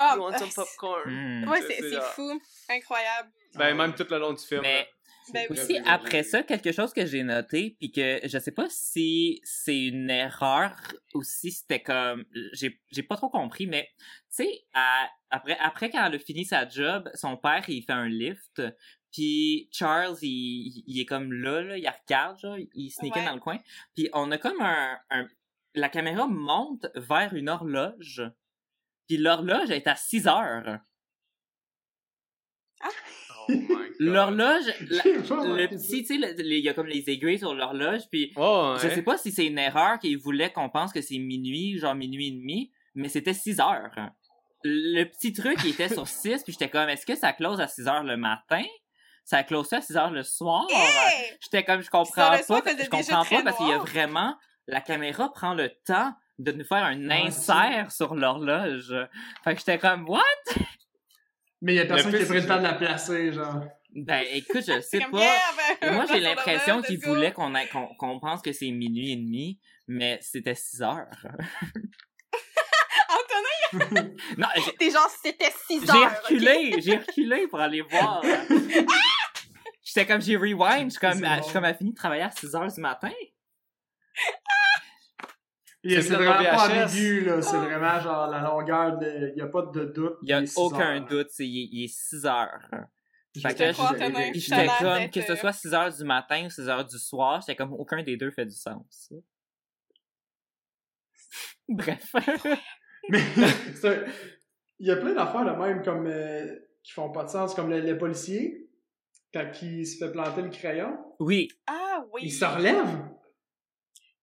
Ah, want some popcorn? Hmm. Ouais, C'est- fou. Incroyable. Ben, même tout le long du film. Mais. Ben oui. Aussi, très après ça, quelque chose que j'ai noté, puis que je sais pas si c'est une erreur ou si c'était comme... J'ai j'ai pas trop compris, mais tu sais, après, après quand elle a fini sa job, son père, il fait un lift, puis Charles, il, il est comme là, là, il regarde, genre, il sneak in Ouais. dans le coin, puis on a comme un, un... La caméra monte vers une horloge, puis l'horloge est à 6 heures. Oh my god. L'horloge, le petit, tu sais, il y a comme les aiguilles sur l'horloge, puis Oh, ouais. je sais pas si c'est une erreur qu'ils voulaient qu'on pense que c'est minuit, genre minuit et demi, mais c'était 6 heures. Le petit truc, il était sur 6, puis j'étais comme, est-ce que ça close à 6 heures le matin? Ça close à 6 heures le soir? Hey! J'étais comme, je comprends Ça, pas, soir, je comprends pas parce qu'il y a vraiment, la caméra prend le temps de nous faire un Ouais, insert sur l'horloge. Fait que j'étais comme, what? Mais il y a personne qui a pris le temps de la placer, genre. Ben, écoute, je sais pas. ben, Et moi, j'ai l'impression qu'ils voulaient qu'on qu'on qu'on pense que c'est minuit et demi, mais c'était 6 heures. Antonin, Non, j'ai- t'es genre, c'était 6 j'ai heures. ok? reculé, j'ai reculé pour aller voir. J'étais comme, j'ai rewind, je suis comme, je suis comme, elle fini de travailler à 6 heures du matin. C'est vraiment en pas ambigu, là. C'est vraiment genre la longueur de. Il y a pas de doute. Il y a aucun heures. doute, c'est, il, est- il est 6 heures. Je Fait te que j'étais comme, que ce soit 6 heures du matin ou 6 heures du soir, j'étais comme, aucun des deux fait du sens. Bref. Mais il y a plein d'affaires de même comme euh, qui font pas de sens, comme le, le policier quand il se fait planter le crayon, oui, Ah oui. il se relève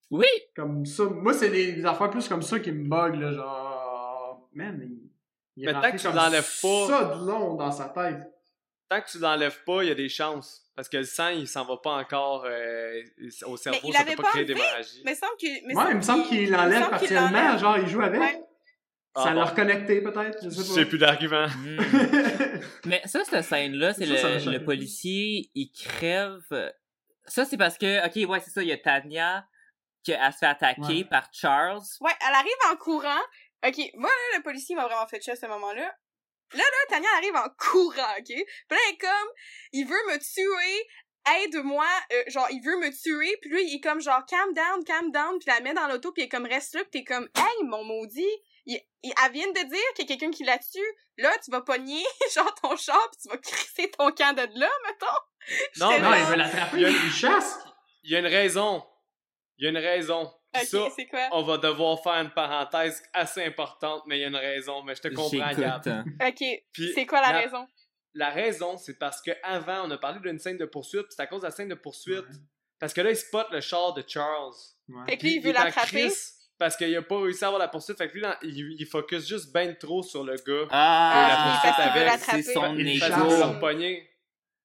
oui, comme ça. Moi, c'est des, des affaires plus comme ça qui me bug là, genre man, il, il est Mais tant que tu comme l'enlèves pas- ça de long dans sa tête. Tant que tu l'enlèves pas, il y a des chances. Parce que le sang, il s'en va pas encore euh, au cerveau, il ça peut pas pas créer d'hémorragie. Mais il semble que. mais Ouais, il me semble qu'il l'enlève partiellement, genre il joue avec. Ouais. Ça Ah l'a reconnecté peut-être, je sais pas. J'ai plus d'argument. Hmm. Mais ça, cette scène-là, c'est le, le policier, il crève. Ça, c'est parce que, ok, ouais, c'est ça, il y a Tania qui elle se fait attaquer Ouais. par Charles. Ouais, elle arrive en courant. Ok, moi, là, le policier m'a vraiment fait chier à ce moment-là. Là, là, Tania arrive en courant, ok? Puis là, elle est comme, il veut me tuer, aide-moi, euh, genre, il veut me tuer, puis lui, il est comme, genre, calm down, calm down, puis la met dans l'auto, puis il est comme, reste là, puis t'es comme, hey, mon maudit, il, il- elle vient de dire qu'il y a quelqu'un qui la tue, là, tu vas pogner, genre, ton char, puis tu vas crisser ton camp de là, mettons. Non, non, là, il veut l'attraper, Il y a- il chasse. Il y a une raison. Il y a une raison. Puis Ok, ça, c'est quoi? on va devoir faire une parenthèse assez importante, mais il y a une raison. Mais je te comprends. Gab. Ok, c'est quoi la la- raison? La raison, c'est parce que avant, on a parlé d'une scène de poursuite, puis c'est à cause de la scène de poursuite. Parce que là, il spot le char de Charles. Ouais. Fait que Puis lui, il veut l'attraper. Parce qu'il a pas réussi à avoir la poursuite. Fait que lui, là, il, il focus juste ben trop sur le gars. Ah, la poursuite c'est son ego.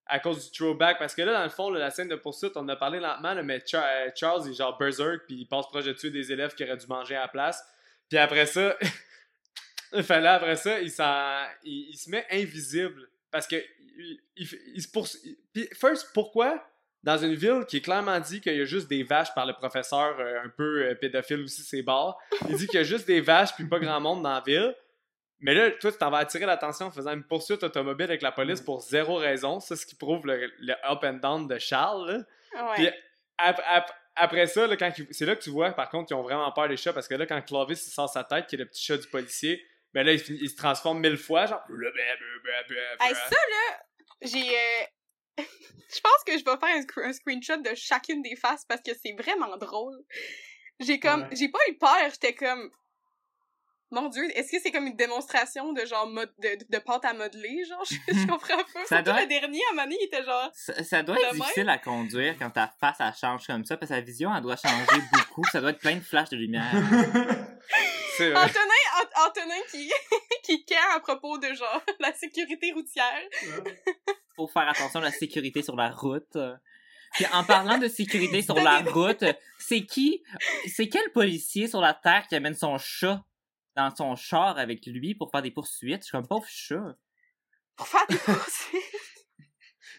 à cause du throwback. Parce que là, dans le fond, là, la scène de poursuite, on en a parlé lentement, là, mais euh, Charles, il est genre berserk, puis il passe proche de tuer des élèves qui auraient dû manger à la place. Puis après ça, il fallait après ça, il, il, il se met invisible. Parce que il, il, il se poursuit. Puis, first, pourquoi dans une ville qui est clairement dit qu'il y a juste des vaches par le professeur, euh, un peu euh, pédophile aussi, c'est bars, il dit qu'il y a juste des vaches puis pas grand monde dans la ville. Mais là, toi, tu t'en vas attirer l'attention en faisant une poursuite automobile avec la police pour zéro raison. C'est ce qui prouve le, le up and down de Charles. là. Ouais. Puis ap- ap- après ça, là, quand c'est là que tu vois, par contre, qu'ils ont vraiment peur des chats parce que là, quand Clovis il sort sa tête, qui est le petit chat du policier, ben là, il, se transforme mille fois, genre. Hey, ça, là, j'ai. euh, je pense que je vais faire un, sc- un screenshot de chacune des faces parce que c'est vraiment drôle. J'ai comme. Ouais. J'ai pas eu peur, j'étais comme. Mon dieu, est-ce que c'est comme une démonstration de genre mode, de, de pâte à modeler, genre? Je, je comprends pas. Ça doit- le dernier, à donné, il était genre. Ça, ça doit être même? difficile à conduire quand ta face elle change comme ça, parce que sa vision elle doit changer beaucoup. Ça doit être plein de flashs de lumière. Vrai. Antonin, Ant- Antonin qui, qui care à propos de genre la sécurité routière. Faut faire attention à la sécurité sur la route. Puis en parlant de sécurité sur la route, c'est qui, c'est quel policier sur la terre qui amène son chat? Dans son char avec lui pour faire des poursuites? Je suis comme pauvre chat. Pour faire des poursuites?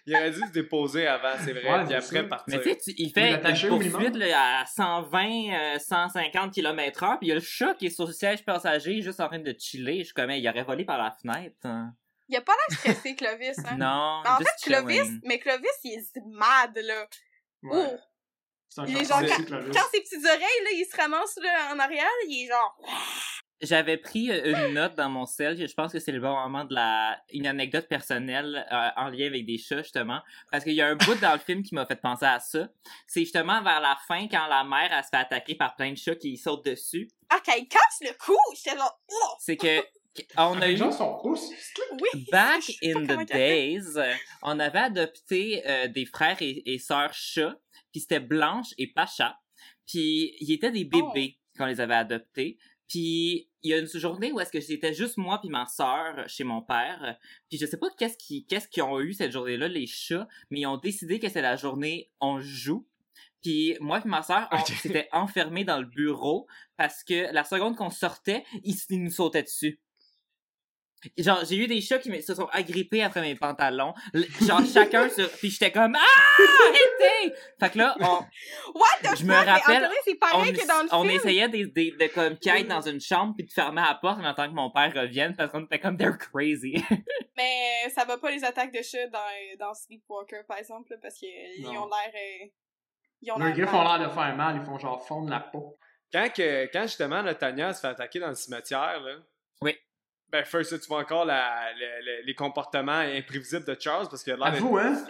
Il aurait dû se déposer avant, c'est vrai, Ouais, puis après partir. Mais tu sais, tu- il fait une au poursuite là, à 120, euh, 150 km heure, puis il y a le chat qui est sur le siège passager juste en train de chiller. Je suis comme, il aurait volé par la fenêtre. hein. Il a pas l'air stressé, Clovis, hein? Non, Mais en just fait, Clovis, chilling. mais Clovis, il est mad, là. Ouais. Oh! Il est genre, Clovis. Quand ses petites oreilles, là, il se ramasse, là, en arrière, il est genre... J'avais pris euh, une note dans mon sel, je pense que c'est le bon moment de la une anecdote personnelle euh, en lien avec des chats justement parce qu'il y a un bout dans le film qui m'a fait penser à ça. C'est justement vers la fin quand la mère elle se fait attaquer par plein de chats qui sautent dessus. Ah, quand il casse le cou, j'étais genre... Oh! C'est que on a Les eu gens sont. Oui! Back in the days, euh, on avait adopté euh, des frères et, et sœurs chats, puis c'était Blanche et Pacha. Puis ils étaient des bébés quand on les avait adoptés. Puis il y a une journée où est-ce que c'était juste moi puis ma sœur chez mon père. Puis je sais pas qu'est-ce qui qu'est-ce qu'ils ont eu cette journée-là les chats, mais ils ont décidé que c'est la journée on joue. Puis moi et ma sœur, on Ok. s'était enfermés dans le bureau parce que la seconde qu'on sortait, ils, ils nous sautaient dessus. Genre, j'ai eu des chats qui me- se sont agrippés après mes pantalons. Genre, chacun sur... Puis j'étais comme « Ah! Arrêtez! » Fait que là, on, What the Je me rappelle, on, pareil que dans le on film. essayait des, des, de comme aille dans une chambre puis de fermer la porte en attendant que mon père revienne parce qu'on était comme « They're crazy! Mais ça va pas les attaques de chats dans, dans Sleepwalker, par exemple, là, parce qu'ils ont l'air... euh, Ils ont Les font mal. l'air de faire mal, ils font genre fondre la peau. Quand, que, quand justement la Tanya se fait attaquer dans le cimetière, là, Oui. Ben first, là, tu vois encore la, la- la- les comportements imprévisibles de Charles parce qu'il a l'air hein?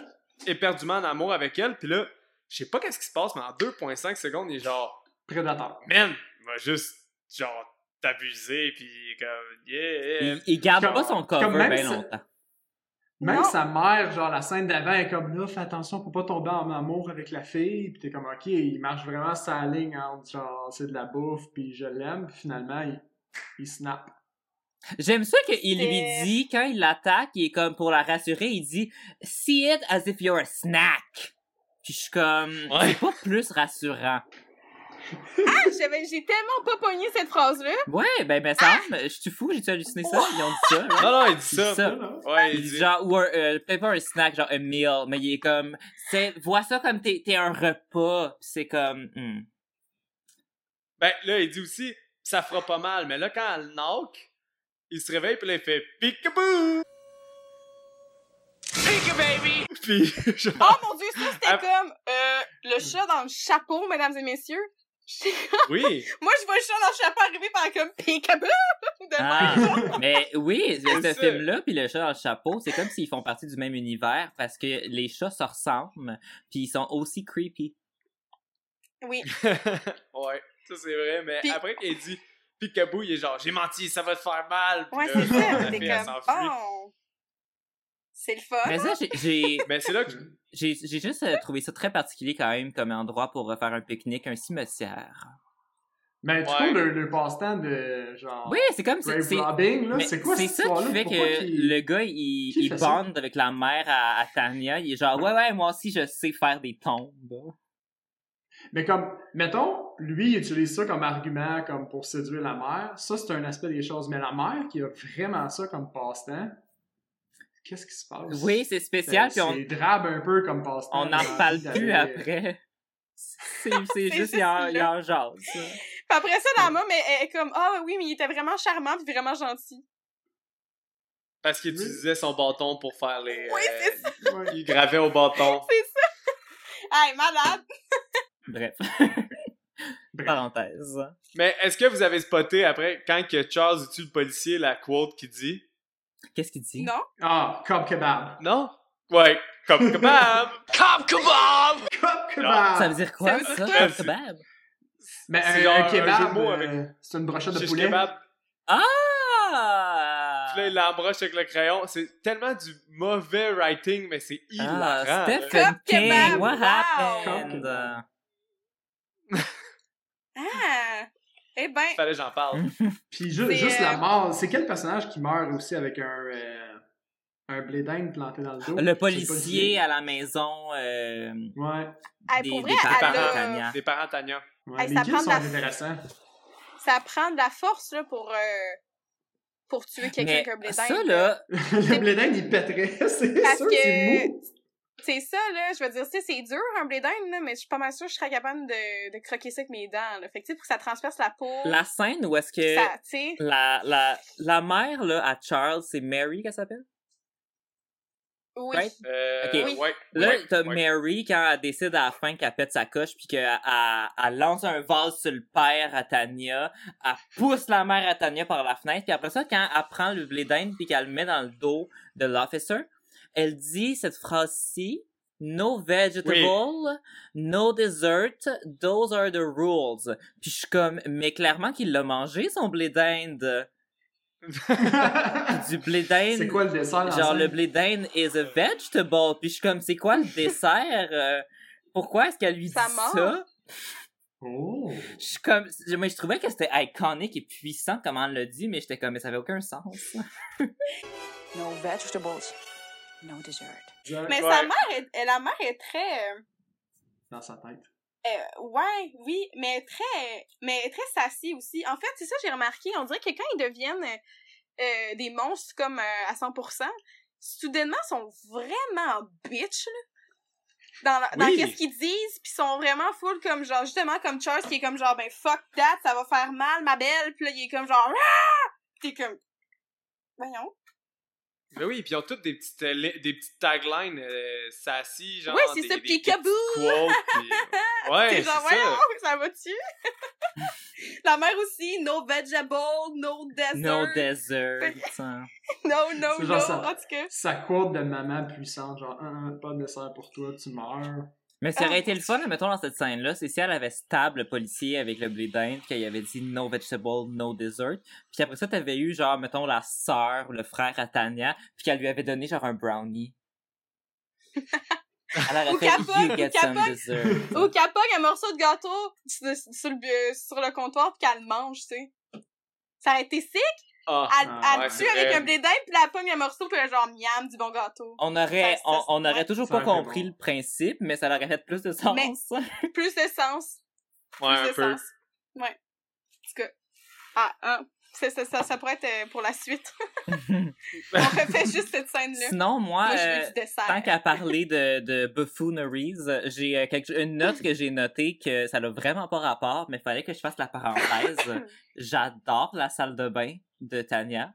éperdument en amour avec elle. Puis là, je sais pas qu'est-ce qui se passe, mais en 2.5 secondes, il est genre, Prédateur. man, il va juste, genre, t'abuser, puis comme, yeah. Il, il garde Comme- pas son cover comme même bien si- longtemps. Même Non. sa mère, genre la scène d'avant est comme là, fais attention pour pas tomber en amour avec la fille. Puis t'es comme ok, il marche vraiment sa ligne entre genre c'est de la bouffe puis je l'aime. Puis finalement il, il snap. J'aime ça qu'il lui dit, quand il l'attaque, il est comme pour la rassurer, il dit « See it as if you're a snack! » Puis je suis comme, Ouais. c'est pas plus rassurant. Ah, j'avais- j'ai tellement pas pogné cette phrase-là. Ouais, ben, ben, ça, je suis fou, j'ai-tu halluciné ça? Ils ont dit ça, là. Non, non, il dit Il ça. dit ça. Ouais, il Il dit dit. genre, ou un, euh, peut-être pas un snack, genre un meal, mais il est comme, c'est, vois ça comme t'es, t'es un repas, Pis c'est comme, hmm. Ben là, il dit aussi, ça fera pas mal. Mais là, quand elle knock, il se réveille, puis là, il fait Peekaboo! Peek baby! Puis, genre, Oh mon dieu, ça c'était comme euh, le chat dans le chapeau, mesdames et messieurs. Oui. Moi, je vois le chat dans le chapeau arriver par comme peekaboo! De Ah, même. mais oui, ce film-là, puis le chat dans le chapeau, c'est comme s'ils font partie du même univers, parce que les chats se ressemblent, puis ils sont aussi creepy. Oui. ouais, ça c'est vrai, mais Puis- après qu'il dit Peekaboo, il est genre j'ai menti, ça va te faire mal. Puis Ouais, c'est ça. elle comme, s'enfuit. bon. C'est le fun. Mais ça, j'ai- j'ai Mais c'est là que j'ai j'ai juste euh, trouvé ça très particulier quand même comme endroit pour faire un pique-nique, un cimetière. Mais du Ouais. coup, le, le passe-temps de genre. Oui, c'est comme c'est c'est- c'est quoi c'est ça qui fait que le gars il, bande avec la mère à, à Tania, il est genre ouais ouais moi aussi je sais faire des tombes. Mais comme, mettons, lui, il utilise ça comme argument, comme pour séduire la mère. Ça, c'est un aspect des choses. Mais la mère qui a vraiment ça comme passe-temps, qu'est-ce qui se passe? Oui, c'est spécial puis C'est on drabe un peu comme passe-temps. on n'en reparle envie plus après. C'est juste il il là. en jase. après ça, la mom, elle, elle est comme, ah oui, mais il était vraiment charmant puis vraiment gentil. parce qu'il utilisait son bâton pour faire les. Oui, euh, c'est ça. Ouais. Il gravait au bâton. C'est ça. Hey, malade. Bref, Bref. parenthèse. Mais est-ce que vous avez spoté après, quand que Charles tue le policier, la quote qui dit? Qu'est-ce qu'il dit? Non? Ah, Cobb Kebab. Non? Ouais, comme kebab Cop kebab! Cobb Kebab! Ça veut dire quoi Ça? Cob kebab? Mais C'est un, genre un un kebab, mots euh, avec- c'est une brochette de poulet. kebab. Ah! Puis là, il l'embroche avec le crayon. C'est tellement du mauvais writing, mais c'est hilarant. Ah. Stephen Cob King, kebab, what wow. happened? Ah! Eh ben, Fallait que j'en parle. Puis ju- C'est, juste euh, la mort. C'est quel personnage qui meurt aussi avec un, euh, un blé d'Inde planté dans le dos? Le C'est policier à la maison. euh, Ouais. hey, des- vrai, des parents Tania. Des parents Tania. ouais. Hey, les ça prend sont de la- intéressants. ça prend de la force, là, pour, euh, pour tuer quelqu'un Mais avec un blé d'Inde, ça, là, le blé d'Inde, il pèterait. C'est sûr, c'est que mou. C'est ça, là, je veux dire, tu sais, c'est dur un blé d'Inde, là, mais je suis pas mal sûre que je serais capable de, de croquer ça avec mes dents, là. Fait que, tu sais, pour que ça transperce la peau, la scène où est-ce que ça, tu sais, la, la, la mère là, à Charles, c'est Mary qu'elle s'appelle? oui. Right? Euh, Ok. Oui. ouais, Là, ouais, t'as ouais. Mary quand elle décide à la fin qu'elle pète sa coche puis qu'elle elle, elle lance un vase sur le père à Tania, elle pousse la mère à Tania par la fenêtre puis après ça quand elle prend le blé d'Inde puis qu'elle le met dans le dos de l'officer, elle dit cette phrase-ci No vegetable, no dessert, those are the rules. Puis je suis comme, mais clairement qu'il l'a mangé son blé d'Inde. Du blé d'Inde. c'est quoi le dessert? Genre, le blé d'Inde is a vegetable. Puis je suis comme, c'est quoi le dessert? Euh, pourquoi est-ce qu'elle lui dit Ça ça? mange. Oh! Je suis comme, je- mais je trouvais que c'était iconique et puissant comment elle l'a dit, mais j'étais comme, mais ça avait aucun sens. No vegetables, no dessert. Mais Ouais. sa mère, est, la mère est très, euh, Dans sa tête. euh, ouais, oui, mais très, mais très sassy aussi. En fait, c'est ça que j'ai remarqué. On dirait que quand ils deviennent euh, euh, des monstres comme euh, à 100%, soudainement, ils sont vraiment bitch, là. Dans, la- dans Oui. qu'est-ce qu'ils disent, puis ils sont vraiment full comme genre, justement, comme Charles qui est comme genre, ben fuck that, ça va faire mal, ma belle, puis là, il est comme genre, ah! T'es comme, voyons. Mais oui, puis ils ont toutes des petites, euh, li- des petites taglines euh, sassy, genre. Ouais, c'est des, ça, des- des peekaboo! petites quotes, puis- Ouais, T'es c'est genre, ça. voyons, ça va-tu? La mère aussi, no vegetable, no dessert. No dessert. hein. No, no, C'est no. genre ça. En tout cas. Sa quote de maman puissante, genre, Ah, ah, pas de dessert pour toi, tu meurs. Mais qui aurait Ah. été le fun, mettons, dans cette scène-là, c'est si elle avait stab le policier avec le blé d'Inde, qu'elle avait dit no vegetable, no dessert. Puis après ça, t'avais eu, genre, mettons, la sœur ou le frère à Tania, puis qu'elle lui avait donné, genre, un brownie. Elle aurait Ou fait, capote, ou get some capote. dessert. Ou pogne un morceau de gâteau sur, le, sur le comptoir pis qu'elle le mange, tu sais. Ça aurait été sick. Ah, Elle, Ah, elle ouais, tue c'est avec vrai. un blé d'Inde pis elle pogne un morceau pis elle genre miam du bon gâteau. On aurait, Ça, ça, on, on aurait toujours pas compris bon. le principe, mais ça aurait fait plus de sens. Mais- Plus de sens. ouais, plus un de peu. sens. Ouais. En tout cas. Ah, hein. Ça, ça, ça, ça pourrait être euh, pour la suite. On refait juste cette scène-là. Sinon, moi, Moi, euh, tant qu'à parler de, de buffooneries, j'ai euh, une note que j'ai notée que ça n'a vraiment pas rapport, mais il fallait que je fasse la parenthèse. J'adore la salle de bain de Tania.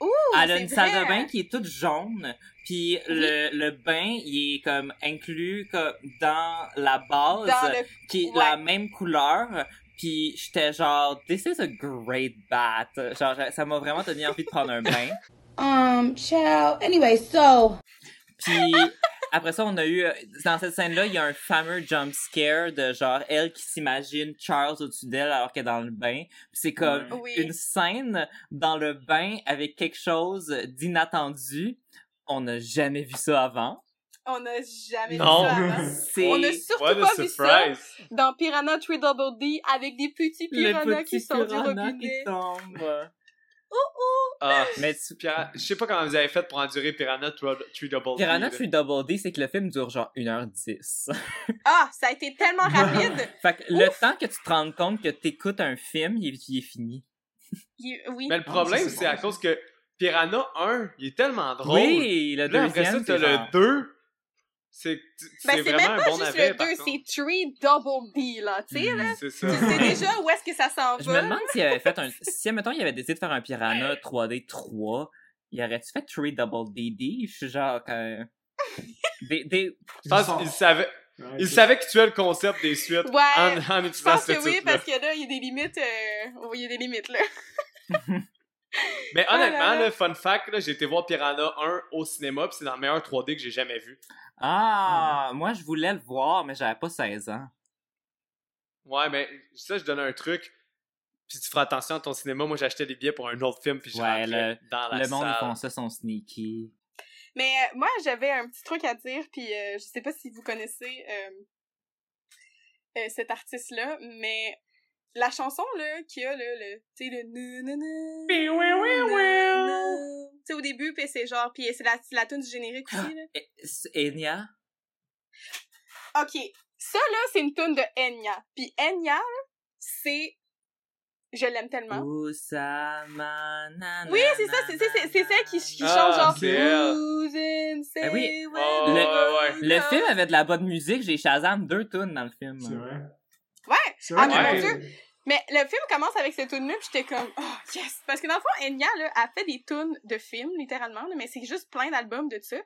Ouh, Elle a une salle de bain qui est toute jaune, puis le, le bain, il est comme inclus comme dans la base, Dans le... qui est ouais. la même couleur. Puis j'étais genre, this is a great bath. Genre, ça m'a vraiment donné envie de prendre un bain. Um, child. Anyway, so Puis après ça, on a eu, dans cette scène-là, il y a un fameux jump scare de genre, elle qui s'imagine Charles au-dessus d'elle alors qu'elle est dans le bain. C'est comme Oui. une scène dans le bain avec quelque chose d'inattendu. On n'a jamais vu ça avant. On n'a jamais Non. vu ça avant. On a surtout What pas vu ça surprise! dans Piranha 3 Double D avec des petits piranhas petit qui sortent du piranha robinet. qui. Ah, Mais tu- Pira- je sais pas comment vous avez fait pour endurer Piranha 3 Double Piranha D, 3 Double D, c'est que le film dure genre 1h10. Ah, ça a été tellement rapide. fait que le temps que tu te rendes compte que t'écoutes un film, il, il est fini. Il- oui. Mais le Ah, problème, ça, c'est bon, à cause que Piranha 1, il est tellement drôle. Oui, le Là, après deuxième, ça, t'as c'est le genre- 2. C'est Ben, c'est vraiment même un pas bon juste navet, le par 2, contre. c'est 3 Double D, là, tu sais, là. C'est ça. Tu sais déjà où est-ce que ça s'en Je me va. demande s'il avait fait un. Si, mettons, il avait décidé de faire un Piranha 3D 3, il aurait-tu fait 3 Double DD? Je suis genre. euh, Des, des... Je pense qu'il savait, Ouais, il savait que tu as le concept des suites Ouais, en, en Je utilisant pense ce que oui, parce que là, il y a des limites. euh, Oui, il y a des limites, là. Mais Ah là honnêtement, là. là, fun fact, là, j'ai été voir Piranha 1 au cinéma, puis c'est dans le meilleur 3D que j'ai jamais vu. Ah, moi, je voulais le voir, mais j'avais pas 16 ans. Ouais, mais ça, je donne un truc. Puis tu feras attention à ton cinéma. Moi, j'achetais des billets pour un autre film, puis je Ouais, rentrais dans la le monde, ils font ça, sont sneaky. Mais euh, moi, j'avais un petit truc à dire, puis euh, je sais pas si vous connaissez euh, euh, cet artiste-là, mais la chanson là qu'il y a là, le, tu sais le nu tu sais au début, puis c'est genre, puis c'est la, la tune du générique aussi là. Et- c'est Enya? Ok, ça là, c'est une tune de Enya, puis Enya, là, c'est, je l'aime tellement. Oussama, na, Oui, na, c'est ça, na, c'est c'est- c'est- celle qui, qui Ah, chante genre. Who's in say Ben oui. Oh, we ouais, ouais. Le film avait de la bonne musique, j'ai Shazam deux tunes dans le film. C'est vrai. Ouais, Ah, mon Dieu. Mais le film commence avec cette tune là puis j'étais comme oh yes parce que dans le fond Enya là a fait des tunes de films littéralement là, mais c'est juste plein d'albums de ça.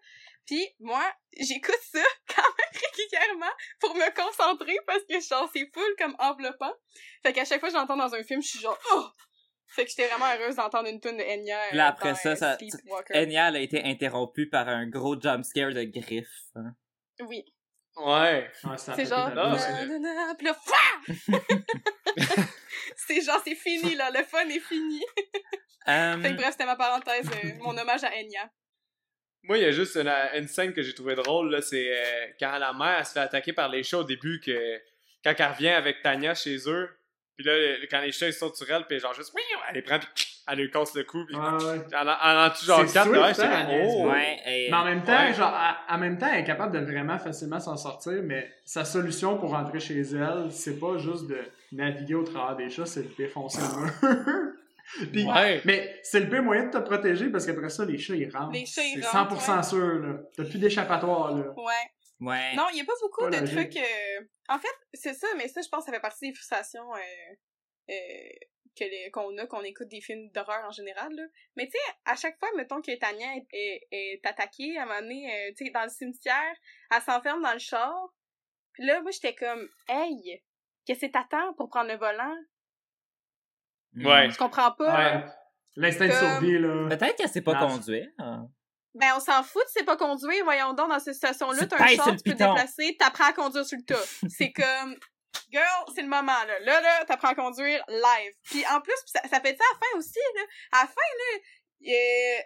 Puis moi, j'écoute ça quand même régulièrement pour me concentrer parce que genre c'est full comme enveloppant. Fait qu'à chaque fois que j'entends dans un film, je suis genre oh. Fait que j'étais vraiment heureuse d'entendre une tune de Enya. euh, Puis là, après ça, euh, ça-. Enya a été interrompue par un gros jumpscare de griffes. hein. Oui, Ouais. C'est genre puis là, c'est genre c'est fini là, le fun est fini. Euh, Fait que bref, c'était ma parenthèse, euh, mon hommage à Enya. Moi, il y a juste une, une scène que j'ai trouvé drôle, là, c'est euh, quand la mère elle se fait attaquer par les chats au début, que quand elle revient avec Tanya chez eux, puis là, quand les chats ils sautent sur elle, puis genre juste, oui, elle les prend, puis elle lui casse le cou, puis ouais. elle, en- elle en tue genre ouais, elle oh! ouais, et- Mais en même temps, Ouais. genre, à- en même temps, elle est capable de vraiment facilement s'en sortir, mais sa solution pour rentrer chez elle, c'est pas juste de naviguer au travers des chats, c'est de défoncer le mur. Puis, Ouais. Mais c'est le pire moyen de te protéger parce qu'après ça, les chats ils rentrent. Les chats, ils C'est rentrent, 100% sûr, là. T'as plus d'échappatoire, là. Ouais. ouais. Non, il n'y a pas beaucoup Pas de logique. trucs. euh, En fait, c'est ça, mais ça, je pense que ça fait partie des frustrations euh, euh, qu'on a, qu'on écoute des films d'horreur en général. Là. Mais tu sais, à chaque fois, mettons que Tania est, est, est attaquée, à un moment donné, euh, tu sais, dans le cimetière, elle s'enferme dans le char. Puis là, moi, j'étais comme, hey, qu'est-ce que t'attends pour prendre le volant? Ouais. Je comprends pas. Ouais. L'instinct de survie, là. Peut-être qu'elle sait pas Non. conduire. hein. Ben, on s'en fout, tu sais pas conduire. Voyons donc, dans cette situation-là, Tu t'as un char, tu peux te déplacer, t'apprends à conduire sur le tas. C'est comme, girl, c'est le moment, là. Là, là, t'apprends à conduire live. Puis en plus, ça, ça fait ça à la fin aussi, là? À la fin, là,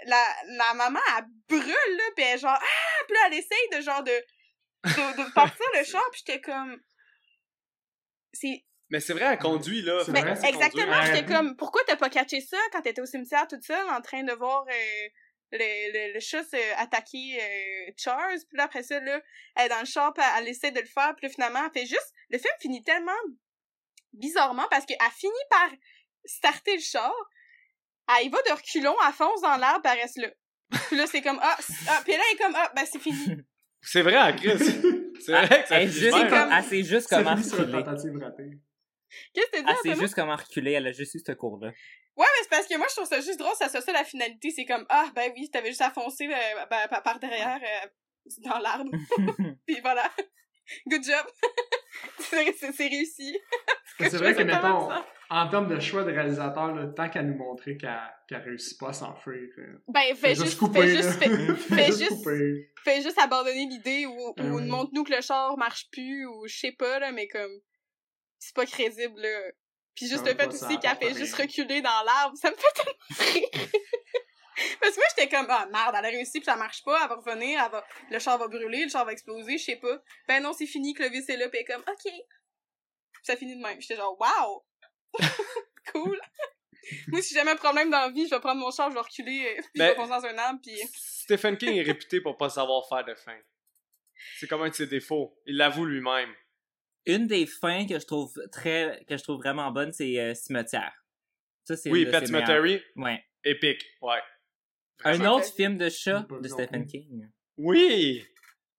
la, la maman, elle brûle, là, pis elle genre, ah! Puis là, elle essaye de, genre, de, de, de partir le char, pis j'étais comme... C'est Mais c'est vrai, elle conduit, là. C'est mais vrai, c'est exactement, j'étais comme, pourquoi t'as pas catché ça quand t'étais au cimetière toute seule en train de voir euh, le, le, le chat se attaquer euh, Charles, puis là après ça, là, elle est dans le char, puis elle, elle essaie de le faire, puis là, finalement, elle fait juste, le film finit tellement bizarrement parce qu'elle finit par starter le char, elle y va de reculons, elle fonce dans l'arbre, elle reste là. Puis là, c'est comme, ah, ah, puis là, elle est comme, ah, ben c'est fini. C'est vrai, Chris. C'est vrai que ça Elle, juste, comme- elle sait juste comment reculer. Qu'est-ce que t'as dit, Elle sait juste comment reculer, elle a juste eu ce cours-là. Ouais, mais c'est parce que moi, je trouve ça juste drôle, ça à la finalité. C'est comme, ah, ben oui, t'avais juste à foncer euh, ben, par- par derrière euh, dans l'arbre. Puis voilà. Good job! c'est réussi. C'est vrai que, ça mettons, en termes de choix de réalisateur, là, tant qu'à nous montrer qu'elle qu'elle réussit pas à s'enfuir, euh, Ben, fais juste, couper, fais juste, fais, fais Juste juste, couper. fais juste abandonner l'idée ou, ou Ah oui. montre-nous que le char marche plus ou je sais pas, là, mais comme, c'est pas crédible, là. Puis juste le fait aussi qu'elle fait juste reculer dans l'arbre, ça me fait tellement rire. Parce que moi, j'étais comme, ah, merde, elle a réussi pis ça marche pas, elle va revenir, elle va, le char va brûler, le char va exploser, je sais pas. Ben non, c'est fini, Clovis est là pis elle est comme, ok. Puis ça finit de même. J'étais genre, wow! cool! moi, si j'ai jamais un problème dans la vie, je vais prendre mon char, je vais reculer, euh, puis je Mais- vais foncer dans un arbre pis... Stephen King est réputé pour pas savoir faire de fin. C'est comme un de ses défauts. Il l'avoue lui-même. Une des fins que je trouve très, que je trouve vraiment bonne, c'est euh, Cimetière. Ça, c'est Oui, Pet. Cemetery, Ouais. épique, ouais. Un autre film de chat de Stephen plus. King. Oui!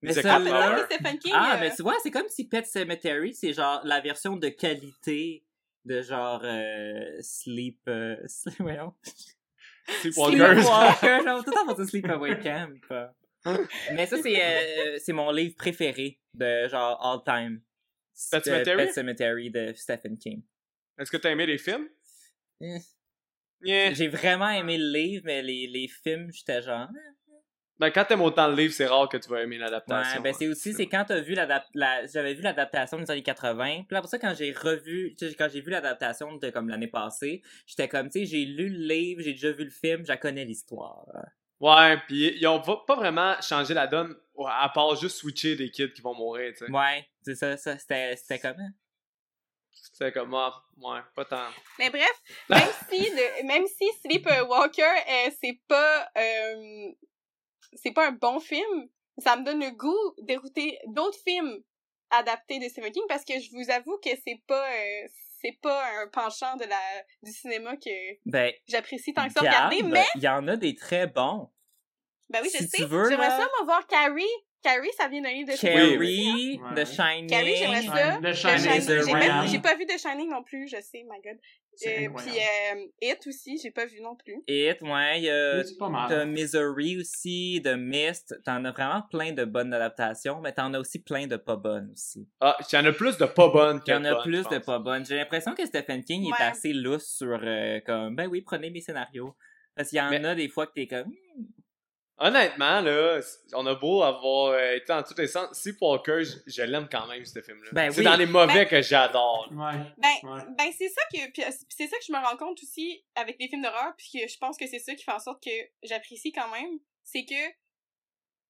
Mais C'est Lover. vrai, Stephen King. Ah, euh, mais tu vois, c'est comme si Pet Cemetery, c'est genre la version de qualité de genre euh, Sleep... Euh, sleep voyons. Sleepwalkers. Sleepwalker, genre, tout le temps on dit Sleepaway Camp. Mais ça, c'est euh, c'est mon livre préféré de genre all time. Pet Sematary? Pet Cemetery de Stephen King. Est-ce que t'as aimé les films? Eh. Yeah. J'ai vraiment aimé le livre, mais les, les films, j'étais genre... Ben, quand t'aimes autant le livre, c'est rare que tu vas aimer Ouais, l'adaptation. ben c'est aussi, c'est quand t'as vu l'adap- la, j'avais vu l'adaptation des années 80, puis après ça, quand j'ai revu, quand j'ai vu l'adaptation de comme l'année passée, j'étais comme, tu sais, j'ai lu le livre, j'ai déjà vu le film, je connais l'histoire. Ouais, pis ils ont va- pas vraiment changé la donne, à part juste switcher des kids qui vont mourir, tu sais. Ouais, c'est ça, ça, c'était, c'était comment? C'est comme, ah, ouais, pas tant. Mais bref, même si, le, même si Sleepwalker, euh, c'est pas, euh, c'est pas un bon film, ça me donne le goût d'écouter d'autres films adaptés de Stephen King parce que je vous avoue que c'est pas, euh, c'est pas un penchant de la, du cinéma que Ben, j'apprécie tant que ça garde, regarder, mais, il y en a des très bons. Ben oui, je si sais, tu veux, j'aimerais là- ça, moi, voir Carrie. Carrie, ça vient d'un livre de. Carrie, Ouais. The Shining. Carrie, j'aimerais ça. The The Shining, The j'ai même- Ram. J'ai pas vu The Shining non plus, je sais, my god. Euh, puis euh, It aussi, j'ai pas vu non plus. It, ouais, il y a... T'as Misery aussi, The Mist, t'en as vraiment plein de bonnes adaptations, mais t'en as aussi plein de pas bonnes aussi. Ah, il y en a plus de pas bonnes que y en a bonnes, plus de pas bonnes. J'ai l'impression que Stephen King Ouais. est assez lousse sur euh, comme ben oui, prenez mes scénarios. Parce qu'il y en Mais- a des fois que t'es comme hmm, Honnêtement, là, on a beau avoir euh, été dans tous les sens. Sleepwalker, je, je l'aime quand même, ce film-là. Ben c'est oui. dans les mauvais Ben- que j'adore. Ouais. Ben, Ouais. ben c'est ça que puis, euh, c'est ça que je me rends compte aussi avec les films d'horreur puis que je pense que c'est ça qui fait en sorte que j'apprécie quand même, c'est que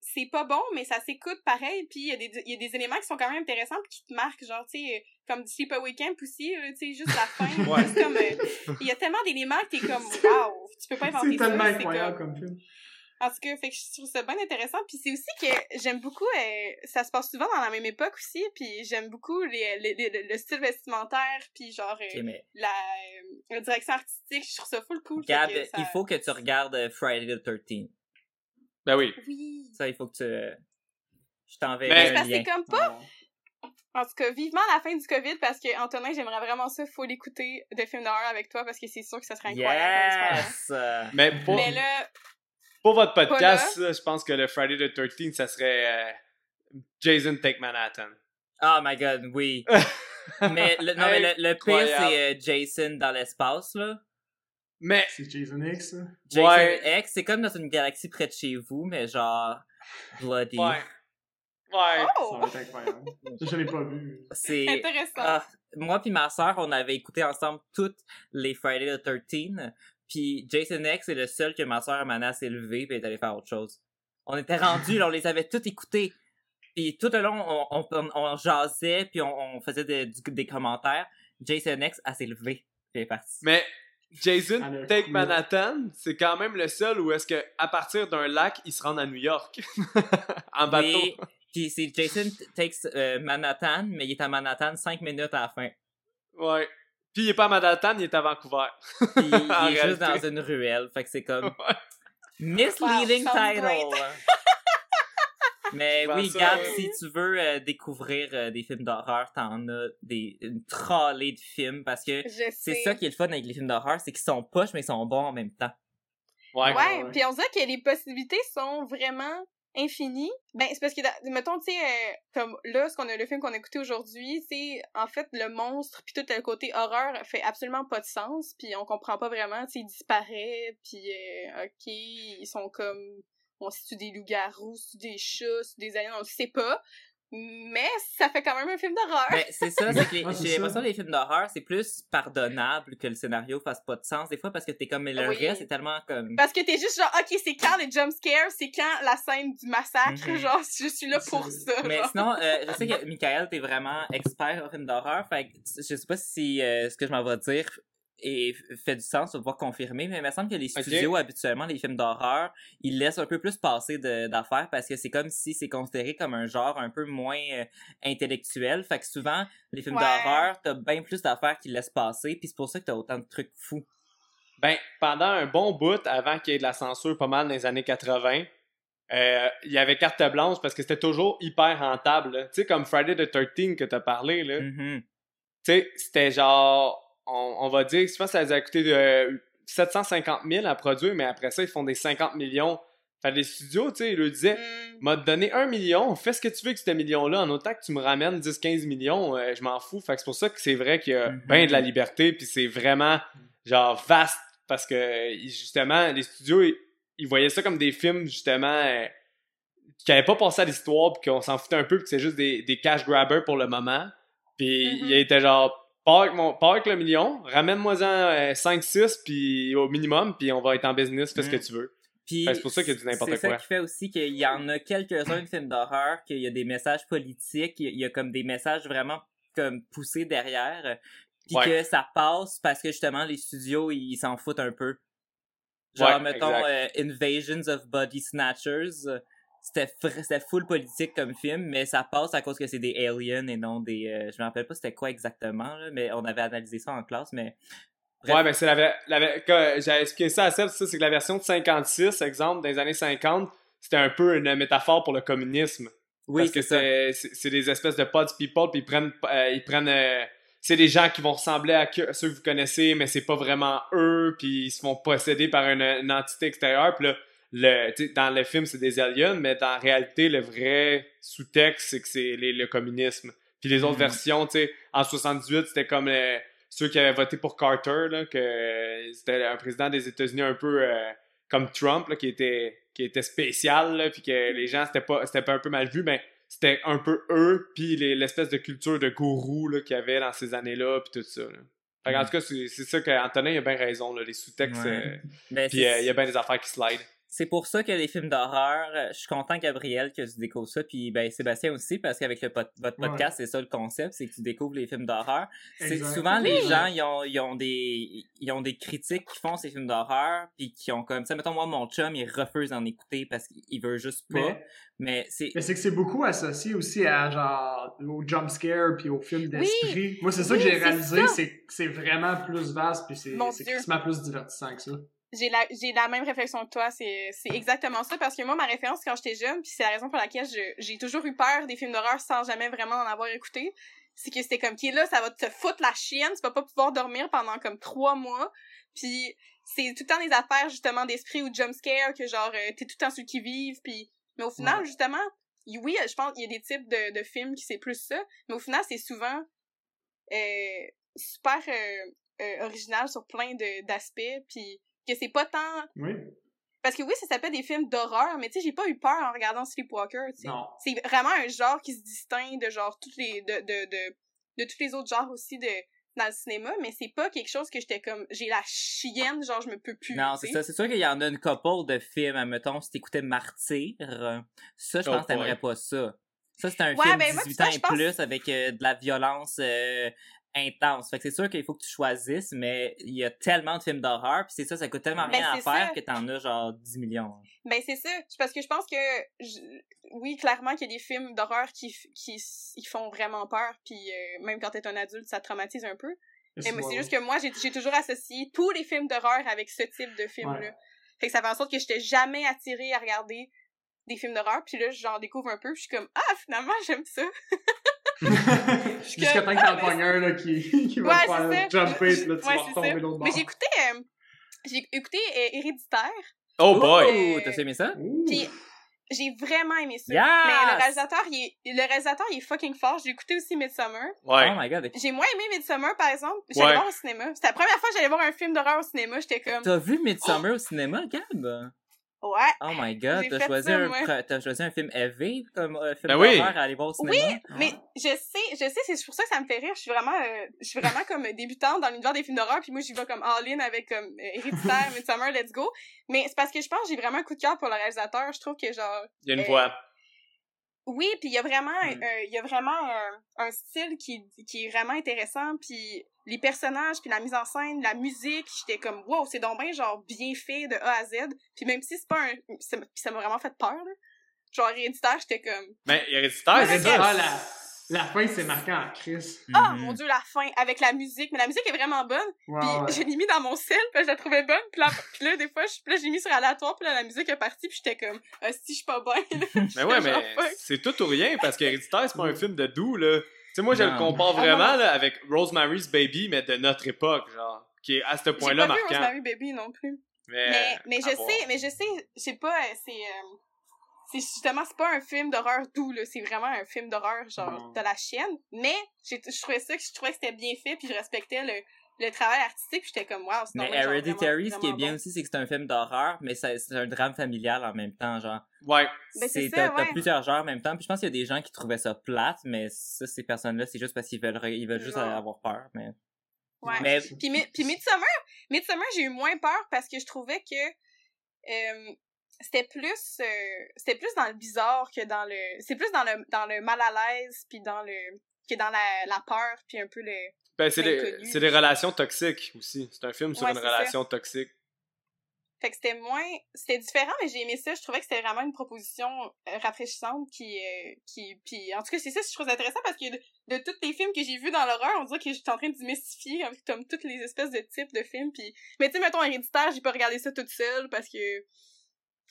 c'est pas bon mais ça s'écoute pareil puis il y a des il y a des éléments qui sont quand même intéressants puis qui te marquent genre tu sais comme du Sleepaway Camp aussi là, tu sais juste la fin Ouais. juste comme euh, il y a tellement d'éléments que t'es comme wow tu peux pas inventer C'est ça tellement c'est incroyable comme- comme film. En tout cas, fait que je trouve ça bien intéressant. Puis c'est aussi que j'aime beaucoup, euh, ça se passe souvent dans la même époque aussi, puis j'aime beaucoup les, les- les- le style vestimentaire, puis genre euh, mais la, euh, la direction artistique, je trouve ça full cool. Gab, ça- il faut que tu regardes euh, Friday the 13th. Ben oui. Oui. Ça, il faut que tu euh, je t'enverrai Mais- que lien. c'est comme pas, en tout cas, vivement la fin du COVID, parce que Antonin, j'aimerais vraiment ça, faut l'écouter de films d'horreur avec toi, parce que c'est sûr que ça serait incroyable. expérience. Yes! Mais pour, Mais là, pour votre podcast, je pense que le Friday the 13th, ça serait euh, Jason Take Manhattan. Oh my god, oui. mais le, non, mais le, le pire, c'est euh, Jason dans l'espace, là. Mais, C'est Jason X, ça. Jason Ouais. X, c'est comme dans une galaxie près de chez vous, mais genre bloody. ouais. Ouais. Ça oh! va être incroyable. Ça, je l'ai pas vu. C'est Intéressant. Ah, moi puis ma sœur, on avait écouté ensemble toutes les Friday the 13 puis Jason X est le seul que ma sœur m'a s'est levé puis elle est allée faire autre chose. On était rendus, là, on les avait toutes écoutées. Puis tout le long, on, on, on, on jasait, puis on, on faisait des, du- des commentaires. Jason X, elle s'est levée, puis est partie. Mais Jason Elle a Take. Manhattan, c'est quand même le seul où est-ce que à partir d'un lac, ils se rendent à New York en bateau. Puis c'est Jason takes euh, Manhattan, mais il est à Manhattan cinq minutes à la fin. Ouais. Puis il est pas à Manhattan, il est à Vancouver. Puis il En est juste dans une ruelle, fait que c'est comme Ouais. Misleading Wow, title. great. Mais oui, ça, Gab, ouais. si tu veux euh, découvrir euh, des films d'horreur, t'en as des, une trollée de films parce que c'est ça qui est le fun avec les films d'horreur, c'est qu'ils sont poches mais ils sont bons en même temps. Ouais. Ouais, ouais. puis on dirait que les possibilités sont vraiment infini, ben c'est parce que mettons tu sais euh, comme là ce qu'on a le film qu'on a écouté aujourd'hui, c'est en fait le monstre puis tout le côté horreur fait absolument pas de sens, puis on comprend pas vraiment, tu sais il disparaît, puis euh, OK, ils sont comme on c'est des loups-garous, des chats, des aliens, on le sait pas. Mais ça fait quand même un film d'horreur. Ben, c'est ça, c'est que les- j'ai l'impression que les films d'horreur, c'est plus pardonnable que le scénario fasse pas de sens. Des fois, parce que t'es comme, mais le Oui. reste, c'est tellement comme. Parce que t'es juste genre, ok, c'est quand les jumpscares, c'est quand la scène du massacre, Mhm. genre, je suis là pour ça. Mais genre. sinon, euh, je sais que Michael, t'es vraiment expert en films d'horreur. Fait que je sais pas si euh, ce que je m'en vais dire et fait du sens, on va confirmer, mais il me semble que les studios, habituellement, les films d'horreur, ils laissent un peu plus passer d'affaires parce que c'est comme si c'est considéré comme un genre un peu moins euh, intellectuel. Fait que souvent, les films Ouais. d'horreur, t'as bien plus d'affaires qui laissent passer, puis c'est pour ça que t'as autant de trucs fous. Ben, pendant un bon bout, avant qu'il y ait de la censure pas mal dans les années 80, euh, il y avait carte blanche parce que c'était toujours hyper rentable. Tu sais, comme Friday the 13 que t'as parlé, là. Mhm. Tu sais, c'était genre, on, on va dire, je pense que ça les a coûté de 750 000 à produire, mais après ça, ils font des 50 millions. Fait que les studios, tu sais, ils leur disaient, Hmm. m'a donné un million, fais ce que tu veux avec ce million-là, en autant que tu me ramènes 10-15 millions, euh, je m'en fous. Fait que c'est pour ça que c'est vrai qu'il y a Mhm. ben de la liberté, puis c'est vraiment, genre, vaste, parce que, justement, les studios, ils, ils voyaient ça comme des films, justement, euh, qui n'avaient pas pensé à l'histoire, puis qu'on s'en foutait un peu, puis que c'est juste des, des cash grabbers pour le moment. Puis Mhm. il était genre, pars avec, mon, pars avec le million, ramène-moi-en 5-6, puis au minimum, puis on va être en business, fais ce que tu veux. Puis c'est pour ça qu'il y a du n'importe C'est ça quoi. qui fait aussi qu'il y en a quelques-uns de films d'horreur, qu'il y a des messages politiques, il y a- comme des messages vraiment comme poussés derrière, euh, puis Ouais. que ça passe parce que justement les studios ils s'en foutent un peu. Genre Ouais, mettons euh, Invasions of Body Snatchers, euh, c'était full politique comme film, mais ça passe à cause que c'est des aliens et non des. euh, je me rappelle pas c'était quoi exactement là, mais on avait analysé ça en classe, mais Bref. Ouais, ben c'est la, la J'avais expliqué ça à Seb, c'est que la version de 56, exemple, dans les années 50, c'était un peu une métaphore pour le communisme. oui parce que c'est des espèces de pods people, puis ils prennent. euh, ils prennent euh, c'est des gens qui vont ressembler à ceux que vous connaissez, mais c'est pas vraiment eux, puis ils se font posséder par une, une entité extérieure. Puis là, le, dans le film, c'est des aliens, mais dans la réalité, le vrai sous-texte, c'est que c'est les- le communisme. Puis les autres Mhm. versions, tu sais, en 78, c'était comme euh, ceux qui avaient voté pour Carter, là, que c'était un président des États-Unis un peu euh, comme Trump, là, qui était qui était spécial, là, puis que les gens, c'était pas, c'était pas un peu mal vu, mais c'était un peu eux, puis les- l'espèce de culture de gourou là, qu'il y avait dans ces années-là, puis tout ça. Là. Fait qu'en Mm. tout cas, c'est c'est ça qu'Antonin il a bien raison, là, les sous-textes, Ouais. euh, Ben, puis euh, il y a bien des affaires qui slide. C'est pour ça que les films d'horreur, euh, je suis content Gabriel que tu découvres ça, puis ben Sébastien aussi parce qu'avec le votre Ouais. podcast c'est ça le concept, c'est que tu découvres les films d'horreur. C'est souvent les Oui. gens ils ont, ils ont des ils ont des critiques qui font ces films d'horreur puis qui ont comme ça mettons moi mon chum il refuse d'en écouter parce qu'il veut juste pas, Mais, mais c'est mais c'est que c'est beaucoup associé aussi à genre au jump scare puis au film d'esprit. Moi, c'est ça que j'ai réalisé, c'est que c'est vraiment plus vaste puis c'est quasiment plus divertissant que ça. J'ai la, j'ai la même réflexion que toi, c'est, c'est exactement ça, parce que moi, ma référence quand j'étais jeune, puis c'est la raison pour laquelle je- j'ai toujours eu peur des films d'horreur sans jamais vraiment en avoir écouté, c'est que c'était comme, qui là, ça va te foutre la chienne, tu vas pas pouvoir dormir pendant comme trois mois, puis c'est tout le temps des affaires, justement, d'esprit ou de jumpscare, que genre, euh, t'es tout le temps sur qui vive, puis mais au final, Ouais. justement, oui, je pense qu'il y a des types de, de films qui c'est plus ça, mais au final, c'est souvent euh, super euh, euh, original sur plein de, d'aspects, puis que c'est pas tant Oui. parce que oui, ça s'appelle des films d'horreur, mais tu sais, j'ai pas eu peur en regardant Sleepwalker, tu sais. Non. C'est vraiment un genre qui se distingue de genre toutes les de de de, de tous les autres genres aussi de dans le cinéma, mais c'est pas quelque chose que j'étais comme j'ai la chienne, genre je me peux plus. non, c'est ça. C'est sûr qu'il y en a une couple de films, admettons, si t'écoutais Martyr, ça, je Oh pense que t'aimerais pas ça. Ça, c'est un Ouais, film ben, moi, 18 ça, ans et pense- plus avec euh, de la violence euh, intense. Fait que c'est sûr qu'il faut que tu choisisses, mais il y a tellement de films d'horreur, puis c'est ça, ça coûte tellement Ben, rien à faire ça. que t'en as genre 10 millions. Ben c'est ça, parce que je pense que je- oui, clairement qu'il y a des films d'horreur qui qui ils font vraiment peur, puis euh, même quand t'es un adulte, ça te traumatise un peu. Mais c'est juste que moi, j'ai j'ai toujours associé tous les films d'horreur avec ce type de film-là. Ouais. Fait que ça fait en sorte que j'étais jamais attirée à regarder des films d'horreur, puis là, j'en découvre un peu, puis je suis comme « Ah, finalement, j'aime ça! Jusqu'à temps que t'en pognes un là, qui, qui va Ouais, te faire jumper, puis là, tu Ouais, vas retomber l'autre bord. Mais j'ai écouté... euh, j'ai écté euh, Héréditaire, Oh boy! T'as aimé ça? Puis j'ai vraiment aimé ça. Yes! Mais le réalisateur, il est, le réalisateur, il est fucking fort. J'ai écouté aussi Midsummer. Ouais. Oh my god. J'ai moins aimé Midsummer, par exemple. J'allais Ouais. voir au cinéma. C'était la première fois que j'allais voir un film d'horreur au cinéma. J'étais comme, T'as vu Midsummer au cinéma, Gab? Ouais. Oh my god, t'as choisi, ça, un, t'as choisi un film heavy comme euh, film Ben oui. d'horreur à aller voir au cinéma? Mais je sais, je sais, c'est pour ça que ça me fait rire. Je suis vraiment, euh, je suis vraiment comme débutante dans l'univers des films d'horreur, puis moi j'y vais comme all-in avec comme euh, Héréditaire, Midsummer, Let's Go. Mais c'est parce que je pense que j'ai vraiment un coup de cœur pour le réalisateur. Je trouve que genre, Il y a une Euh, voix. Oui, puis il y a vraiment, Mm. il y a vraiment un, un style qui, qui est vraiment intéressant, puis les personnages, puis la mise en scène, la musique, j'étais comme wow, c'est donc bien genre bien fait de A à Z. Puis même si c'est pas un, ça m'a- puis ça m'a vraiment fait peur là. Genre Héréditaire, j'étais comme Ben, Héréditaire, c'est ça. la, la fin, c'est marquant en Chris. ah Mhm. mon dieu la fin avec la musique, mais la musique est vraiment bonne. Puis ouais. je l'ai mis dans mon sel, puis je la trouvais bonne. Puis là, puis là des fois, je, puis là, j'ai mis sur aléatoire, puis là, la musique est partie, puis j'étais comme, ah, si je suis pas là. Mais ouais, mais c'est tout ou rien parce qu'Héréditaire, c'est pas un film de doux, là. Tu sais, moi, je le compare vraiment là, avec Rosemary's Baby, mais de notre époque, genre, qui est à ce J'ai point-là pas vu marquant. Rosemary Baby non plus. Mais, Mais, mais je sais, mais je sais, je sais pas, euh, c'est, euh, c'est justement, c'est pas un film d'horreur doux, là, c'est vraiment un film d'horreur, genre, de la chienne, mais j'ai, je trouvais ça, que je trouvais que c'était bien fait, puis je respectais le, le travail artistique, puis j'étais comme, waouh, c'est Mais Hereditary, vraiment, ce qui est bien bon. aussi, c'est que c'est un film d'horreur, mais c'est un drame familial en même temps, genre. Ouais. Ben, c'est T'as ouais. plusieurs genres en même temps, puis je pense qu'il y a des gens qui trouvaient ça plate, mais ça, ces personnes-là, c'est juste parce qu'ils veulent, ils veulent juste Non. avoir peur, mais... Ouais. Mais-. Puis, puis Midsummer, Midsummer, j'ai eu moins peur parce que je trouvais que euh, c'était plus euh, c'était plus dans le bizarre que dans le c'est plus dans le dans le mal à l'aise puis dans le que dans la, la peur puis un peu le Ben, c'est des, c'est des relations toxiques aussi. C'est un film sur Ouais, une ça. relation toxique. fait que c'était moins c'était différent mais j'ai aimé ça je trouvais que c'était vraiment une proposition euh, rafraîchissante qui euh, qui puis en tout cas c'est ça je trouve intéressant parce que de, de tous les films que j'ai vus dans l'horreur on dirait que j'étais en train de démystifier avec comme toutes les espèces de types de films puis mais tu sais mettons héréditaire j'ai pas regardé ça toute seule parce que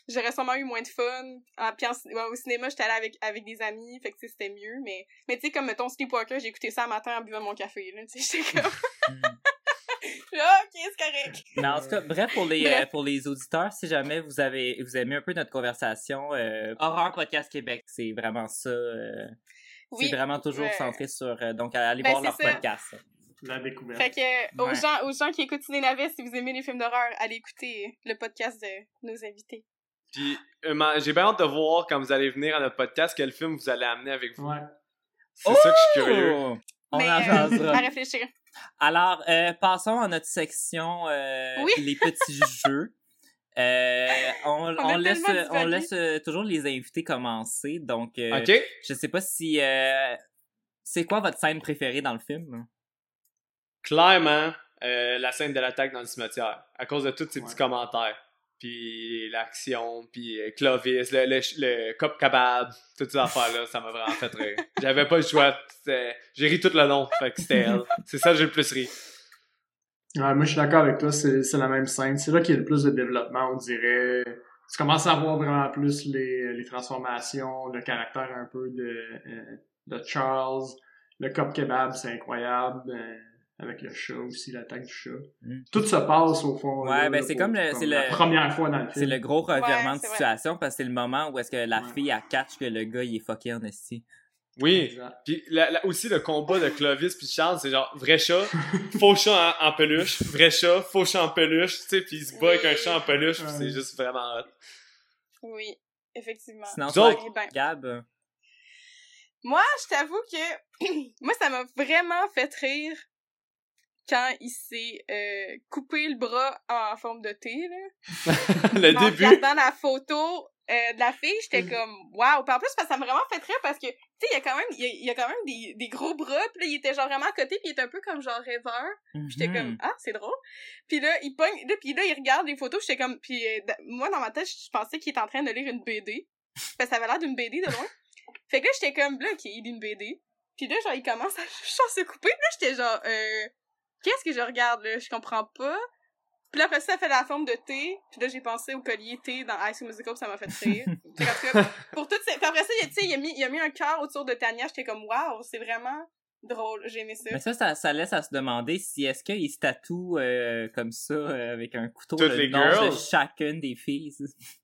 j'aurais sûrement eu moins de fun Ah, puis en cin- ouais, au cinéma j'étais allée avec avec des amis fait que c'était mieux mais mais tu sais comme mettons Sleepwalker j'ai écouté ça un matin en buvant mon café là tu sais j'étais comme là ok c'est correct Mais en tout cas, bref, pour les, Bref. euh, pour les auditeurs, si jamais vous avez vous aimez un peu notre conversation, euh, Horreur Podcast Québec, c'est vraiment ça. euh, oui c'est vraiment toujours centré sur... euh, donc, allez Ben, voir leur ça. podcast. La découverte. Fait que, aux Ouais. gens, aux gens qui écoutent Ciné Navet, si vous aimez les films d'horreur, allez écouter le podcast de nos invités. Puis, euh, j'ai bien hâte de voir quand vous allez venir à notre podcast quel film vous allez amener avec vous. Ouais. C'est ça que je suis curieux. Oh! On Mais, en euh, jasera. à réfléchir. Alors, euh, passons à notre section euh, Oui. les petits jeux. Euh, on, On a on laisse, on toujours les invités commencer. Donc, euh, OK? je sais pas si... euh, c'est quoi votre scène préférée dans le film? Clairement, euh, la scène de l'attaque dans le cimetière. À cause de tous ces petits commentaires. Puis l'action, puis euh, Clovis, le, le, le cop kebab, toutes ces affaires-là, ça m'a vraiment fait rire. J'avais pas le choix. J'ai ri tout le long. Fait que c'était. C'est ça que j'ai le plus ri. Ouais, moi, je suis d'accord avec toi, c'est la même scène. C'est là qu'il y a le plus de développement, on dirait. Tu commences à voir vraiment plus les, les transformations, le caractère un peu de, euh, de Charles. Le cop kebab, c'est incroyable. Euh, avec le chat aussi, l'attaque du chat. Mm. Tout se passe au fond. Ouais, là, ben, c'est comme le- c'est la le- première fois dans le C'est film. le gros revirement Ouais, de c'est vrai. situation parce que c'est le moment où est-ce que la Ouais. fille, elle catch que le gars, il est fucké en esti. Oui. Puis la- la- aussi le combat de Clovis puis Charles, c'est genre vrai chat, faux chat en, en peluche, vrai chat, faux chat en peluche, tu sais, puis il se bat avec un chat en peluche, Ouais. c'est juste vraiment hot. Oui, effectivement. Sinon, ben, Gab, euh, moi, je t'avoue que moi, ça m'a vraiment fait rire quand il s'est euh, coupé le bras en forme de T, là. le en début, regardant la photo euh, de la fille, j'étais Mhm. comme waouh. En plus, parce que ça m'a vraiment fait rire parce que tu sais, il y a quand même il y a, il y a quand même des, des gros bras, puis là il était genre vraiment à côté, puis il était un peu comme genre rêveur. J'étais mhm. comme ah, c'est drôle. Puis là, il pogne là puis là il regarde les photos, j'étais comme puis euh, moi dans ma tête, je pensais qu'il était en train de lire une BD. Parce que ça avait l'air d'une BD de loin. fait que là, j'étais comme là OK, il lit une BD. Puis là genre il commence à genre, se couper, puis là j'étais genre euh qu'est-ce que je regarde là, je comprends pas. Puis là, après ça, ça fait la forme de T. Puis là, j'ai pensé au collier T dans High School Musical, puis ça m'a fait rire. Tout pour toutes ces... Puis après ça, il a- tu sais, il a mis, il a mis un cœur autour de Tania. J'étais comme, waouh, c'est vraiment... drôle. J'ai aimé ça. Mais ça, ça, ça laisse à se demander si est-ce qu'il se tatoue euh, comme ça, euh, avec un couteau, Toutes le nom de chacune des filles.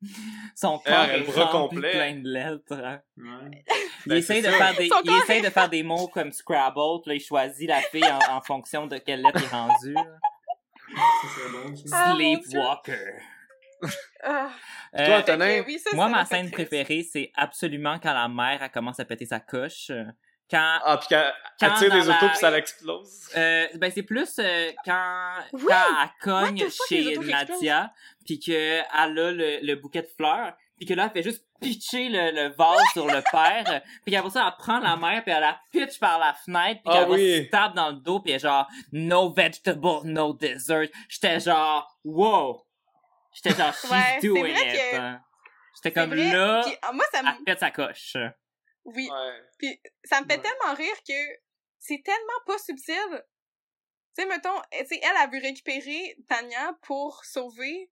Son Ah, corps est complet. plein de lettres. hein. Ouais. Il, Ben, essaye c'est de faire des, il est- de faire des mots comme Scrabble, puis là, il choisit la fille en, en fonction de quelle lettre il est rendu. là. Ça serait bon, ça. Ah. Sleepwalker. Ah, Euh, Toi, Antonin, oui, ça, moi, ma scène triste. préférée, c'est absolument quand la mère, elle commence à péter sa coche. Quand Ah, puis elle Quand tire des autos la- puis ça l'explose. Euh, ben c'est plus euh, quand, Oui! quand elle cogne chez Nadia, puis qu'elle a le, le bouquet de fleurs, puis que là, elle fait juste pitcher le, le vase sur le père, puis qu'après ça, elle prend la mère, puis elle la pitch par la fenêtre, puis Ah qu'elle oui. va se tape dans le dos, puis elle est genre « No vegetable, no dessert ». J'étais genre « Wow! » J'étais genre « She's Ouais, doing it que- hein. J'étais comme vrai. là, Puis, ah, moi, ça me... elle pète sa coche. Oui. Ouais. Puis ça me fait Ouais. tellement rire que c'est tellement pas subtil. Tu sais, mettons, tu sais, elle a vu récupérer Tania pour sauver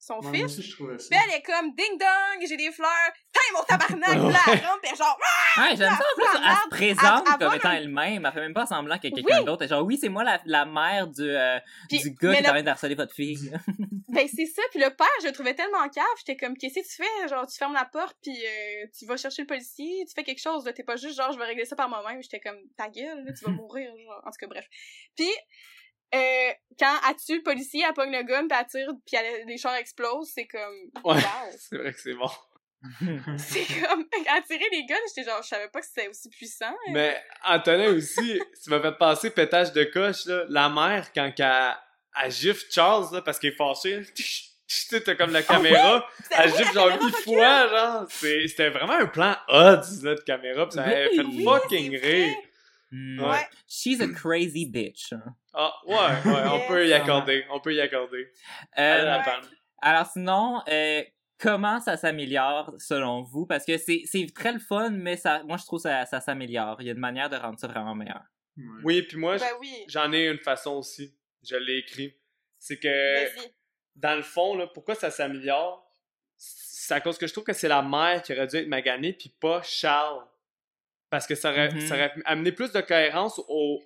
son Ouais, fils. aussi, ça. Puis elle est comme ding dong, j'ai des fleurs, taille mon tabarnak, elle est genre, Ouais, j'aime ça. En plus, la elle se présente comme étant un- elle-même. Elle fait même pas semblant qu'il y a quelqu'un Oui. d'autre. Elle Genre, oui, c'est moi la, la mère du, euh, Puis- du gars qui est en train de harceler votre fille. ben c'est ça. Puis le père, je le trouvais tellement cave, j'étais comme, qu'est-ce que tu fais? Genre, tu fermes la porte, puis euh, tu vas chercher le policier, tu fais quelque chose, là, t'es pas juste genre, je vais régler ça par moi-même. J'étais comme, ta gueule, là, tu vas mourir, genre. En tout cas, bref. Puis, euh, quand elle tue le policier, elle pogne le gun, puis elle tire, puis elle- les chars explosent, c'est comme, Ouais. wow. C'est vrai que c'est bon. C'est comme, à tirer les guns, j'étais genre, je savais pas que c'était aussi puissant. Mais Antonin aussi, tu m'as fait passer pétage de coche, là. La mère, quand elle, elle gifle Charles, là, parce qu'il est fâché, tu sais, t'as comme la caméra, C'était- elle oui, gifle la genre caméra huit fois, genre. C'est- C'était vraiment un plan odds, là, de caméra, pis ça Oui, avait fait oui, fucking rire. Ouais. She's a crazy bitch. Ah, ouais, ouais, on peut y accorder, on peut y accorder. Euh, la Ouais. alors sinon, euh, comment ça s'améliore selon vous? Parce que c'est c'est très le fun, mais ça, moi je trouve que ça, ça s'améliore. Il y a une manière de rendre ça vraiment meilleur. Ouais. Oui, puis moi, Ben oui, j'en ai une façon aussi. Je l'ai écrit. C'est que, dans le fond, là, pourquoi ça s'améliore? C'est à cause que je trouve que c'est la mère qui aurait dû être maganée, puis pas Charles. Parce que ça aurait, ça aurait amené plus de cohérence au...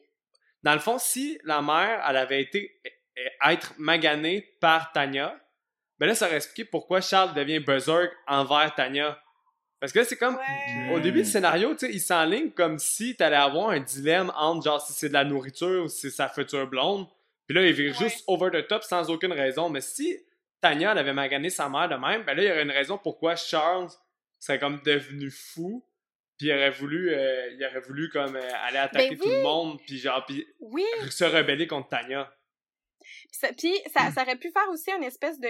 Dans le fond, si la mère, elle avait été eh, être maganée par Tanya, ben là, ça aurait expliqué pourquoi Charles devient berserk envers Tanya. Parce que là, c'est comme... Ouais. Au début du scénario, tu sais, il s'enligne comme si t'allais avoir un dilemme entre genre si c'est de la nourriture ou si c'est sa future blonde. Puis là, il vire Ouais. juste over the top sans aucune raison. Mais si Tanya elle avait magané sa mère de même, ben là, il y aurait une raison pourquoi Charles serait comme devenu fou. Puis il aurait voulu, euh, il aurait voulu comme euh, aller attaquer Ben tout le monde, puis genre, puis Oui, se rebeller contre Tanya. Puis ça, puis ça, ça aurait pu faire aussi une espèce de,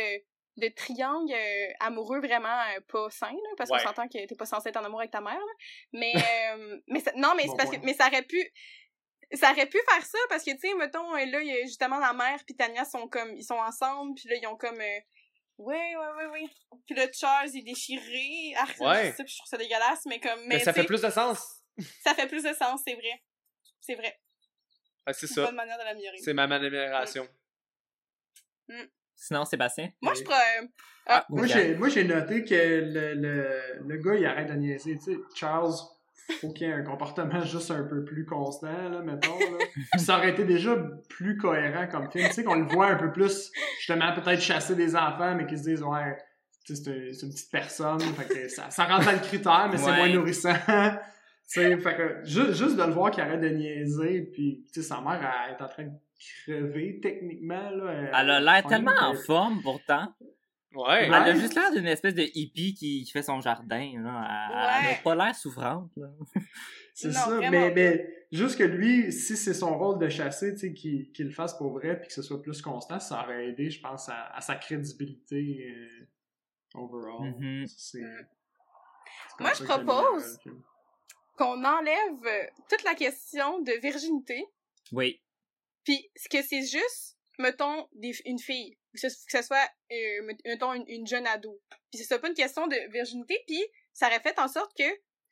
de triangle euh, amoureux vraiment pas sain, là, parce Ouais. qu'on s'entend que t'es pas censé être en amour avec ta mère. là. Mais, mais ça- non, mais Bon c'est parce que mais ça aurait pu ça aurait pu faire ça parce que tu sais mettons là il y a justement la mère puis Tania sont comme ils sont ensemble puis là ils ont comme oui oui oui oui puis le Charles il est déchiré ah, Ouais. je sais, puis je trouve ça dégueulasse mais comme Mais, mais, ça fait plus de sens. ça fait plus de sens c'est vrai c'est vrai que c'est c'est une ça. bonne manière de l'améliorer C'est ma amélioration. Sinon, Sébastien? moi je pourrais euh, ah, j'ai, moi, j'ai noté que le, le, le gars, il arrête de niaiser. Tu sais, Charles, faut qu'il ait un comportement juste un peu plus constant, là, mettons. Là. Puis ça aurait été déjà plus cohérent comme film. Tu sais, qu'on le voit un peu plus, justement, peut-être chasser des enfants, mais qu'ils se disent, ouais, tu sais, c'est, un- c'est une petite personne. Fait que ça, ça rentre dans le critère, mais c'est moins nourrissant. Tu sais, fait que juste, juste de le voir qu'il arrête de niaiser, puis tu sais, sa mère elle est en train de crever techniquement. Là, Elle a l'air tellement en forme, pourtant. Ouais. Elle a juste l'air d'une espèce de hippie qui, fait son jardin. Là. Elle, elle Ouais. a pas l'air souffrante. Là. C'est ça, mais, pas. mais juste que lui, si c'est son rôle de chasser, tu sais, qu'il le fasse pour vrai puis que ce soit plus constant, ça aurait aidé, je pense, à, à sa crédibilité euh, overall. Comme Moi, je propose- film. qu'on enlève euh, toute la question de virginité, Oui. puis que c'est juste, mettons, des, une fille, que ce, que ce soit, euh, met- mettons, une, une jeune ado. Puis ce soit pas une question de virginité, puis ça aurait fait en sorte que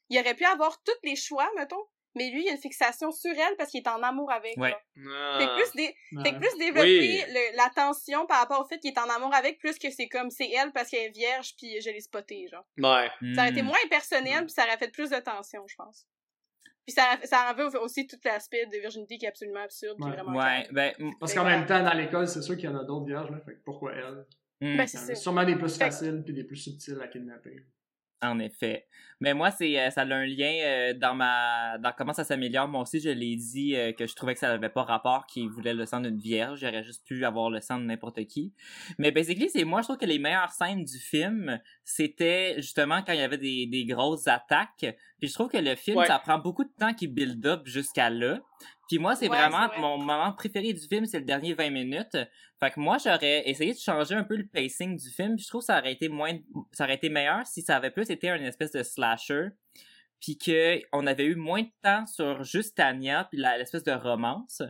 il aurait pu avoir tous les choix, mettons, mais lui, il a une fixation sur elle parce qu'il est en amour avec. Ouais. Ah. Fait que plus, Ouais. fait que plus développer Oui. l'attention par rapport au fait qu'il est en amour avec, plus que c'est comme c'est elle parce qu'elle est vierge puis je l'ai spoté, genre. Ouais. Ça aurait été Hmm. moins personnel, puis ça aurait fait plus de tension, je pense. Puis ça, ça enlevait aussi tout l'aspect de virginité qui est absolument absurde, qui est Ouais. vraiment Ouais, ben, Parce qu'en même temps, dans l'école, c'est sûr qu'il y en a d'autres vierges, là. Fait que pourquoi elle? mm, Ben, c'est sûrement des plus Fait faciles puis des plus subtiles à kidnapper. en effet. Mais moi, c'est euh, ça a un lien euh, dans ma dans comment ça s'améliore. Moi aussi, je l'ai dit euh, que je trouvais que ça n'avait pas rapport qu'il voulait le sang d'une vierge. J'aurais juste pu avoir le sang de n'importe qui. Mais basically, c'est moi, je trouve que les meilleures scènes du film, c'était justement quand il y avait des, des grosses attaques. Puis je trouve que le film, Ouais. ça prend beaucoup de temps qu'il build up jusqu'à là. Puis moi, c'est Ouais, vraiment vrai. mon moment préféré du film, c'est le dernier 20 minutes. Fait que moi, j'aurais essayé de changer un peu le pacing du film. Puis je trouve que ça aurait été moins, ça aurait été meilleur si ça avait plus été une espèce de slasher. Puis que on avait eu moins de temps sur juste Tania puis l'espèce de romance.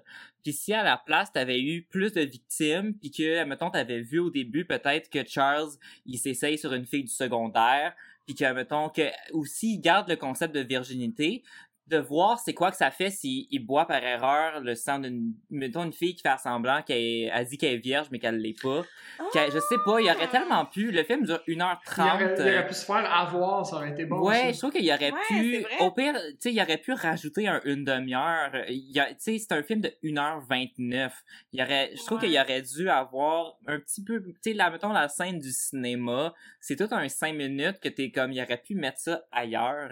Puis si à la place t'avais eu plus de victimes puis que mettons t'avais vu au début peut-être que Charles il s'essaye sur une fille du secondaire puis que mettons que aussi il garde le concept de virginité de voir c'est quoi que ça fait s'il il boit par erreur le sang d'une mettons une fille qui fait semblant qu'elle elle dit qu'elle est vierge mais qu'elle l'est pas Qu'elle- je sais pas il y aurait tellement pu le film dure 1h30 Il aurait, il aurait pu se faire avoir, ça aurait été bon. Ouais, je trouve qu'il y aurait Ouais, pu, au pire, tu sais, il aurait pu rajouter un, une demi-heure. Il a- Tu sais, c'est un film de 1h29. Il y aurait, je trouve Ouais. qu'il aurait dû avoir un petit peu, tu sais, là, mettons la scène du cinéma, c'est tout un 5 minutes que t'es comme, il aurait pu mettre ça ailleurs.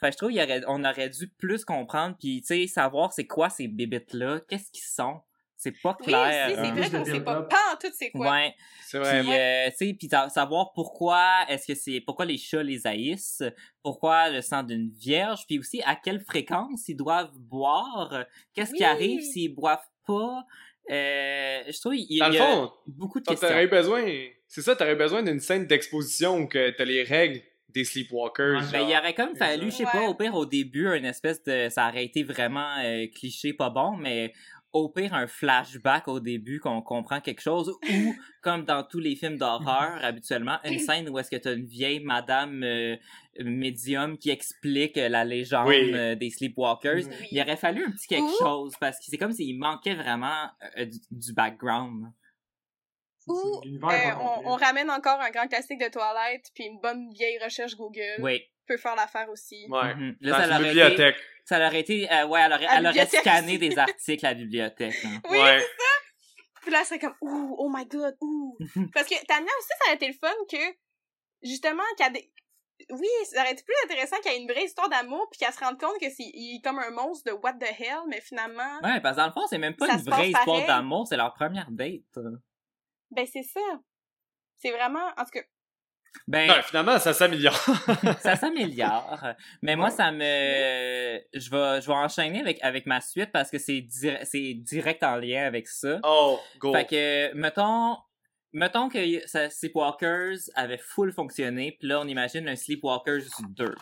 Fait que je trouve qu'il aurait, on aurait dû plus comprendre puis tu sais, savoir c'est quoi ces bébites-là, qu'est-ce qu'ils sont. C'est pas Oui, clair. aussi, c'est hein. vrai qu'on sait pas pas en tout c'est quoi. Ouais. C'est vrai. Puis, euh, tu sais, puis sa- savoir pourquoi est-ce que c'est pourquoi les chats les haïssent, pourquoi le sang d'une vierge, puis aussi à quelle fréquence ils doivent boire, qu'est-ce qui Oui. arrive s'ils boivent pas. Euh, je trouve il, Dans il le y a fond, beaucoup de T'aurais questions. besoin. C'est ça, t'aurais besoin d'une scène d'exposition où que t'as les règles des sleepwalkers. Ouais, Ben, il aurait comme fallu, je sais pas, au pire au début, une espèce de. Ça aurait été vraiment euh, cliché, pas bon, mais au pire un flashback au début qu'on comprend quelque chose, ou comme dans tous les films d'horreur, habituellement, une scène où est-ce que t'as une vieille madame euh, médium qui explique euh, la légende Oui. euh, des sleepwalkers. Oui. Il aurait fallu un petit quelque chose, parce que c'est comme s'il manquait vraiment euh, du, du background. Ou euh, on, ramène encore un grand classique de toilette puis une bonne vieille recherche Google Oui. peut faire l'affaire aussi. Ouais. Mhm. Là, ça l'aurait été- bibliothèque. Ça aurait été, euh, ouais, elle aurait, elle scanné aussi. des articles à la bibliothèque. hein. Oui, Ouais. c'est ça. Puis là, c'est comme, ouh, oh my god, ouh. Parce que Tania aussi, ça aurait été le fun que, justement, qu'il y a des... Oui, ça aurait été plus intéressant qu'il y ait une vraie histoire d'amour puis qu'elle se rende compte que c'est est comme un monstre de what the hell, mais finalement, Ouais, parce que dans le fond, c'est même pas une vraie histoire d'amour, c'est leur première date. Ben c'est ça. C'est vraiment, en tout cas, Ben, finalement, ça s'améliore. ça s'améliore. Mais moi, ça me, je vais, je vais enchaîner avec, avec ma suite parce que c'est dir- c'est direct en lien avec ça. oh, go. Fait que, mettons, mettons que Sleepwalkers avait full fonctionné, puis là, on imagine un Sleepwalkers 2.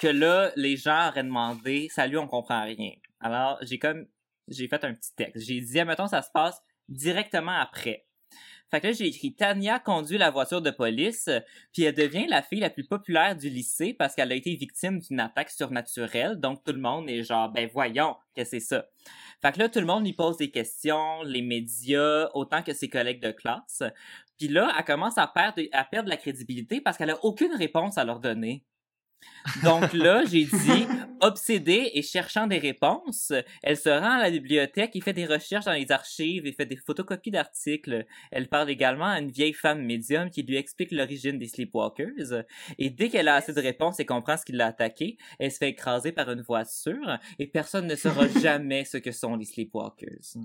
Que là, les gens auraient demandé, salut, on comprend rien. Alors, j'ai comme, j'ai fait un petit texte. J'ai dit, mettons, ça se passe directement après. Fait que là, j'ai écrit Tania conduit la voiture de police, puis elle devient la fille la plus populaire du lycée parce qu'elle a été victime d'une attaque surnaturelle. Donc tout le monde est genre, ben voyons, que c'est ça. Fait que là, tout le monde lui pose des questions, les médias, autant que ses collègues de classe. Puis là, elle commence à perdre, à perdre la crédibilité parce qu'elle a aucune réponse à leur donner. Donc là, j'ai dit, obsédée et cherchant des réponses, elle se rend à la bibliothèque et fait des recherches dans les archives et fait des photocopies d'articles. Elle parle également à une vieille femme médium qui lui explique l'origine des Sleepwalkers. Et dès qu'elle a assez de réponses et comprend ce qui l'a attaqué, elle se fait écraser par une voiture et personne ne saura jamais ce que sont les Sleepwalkers.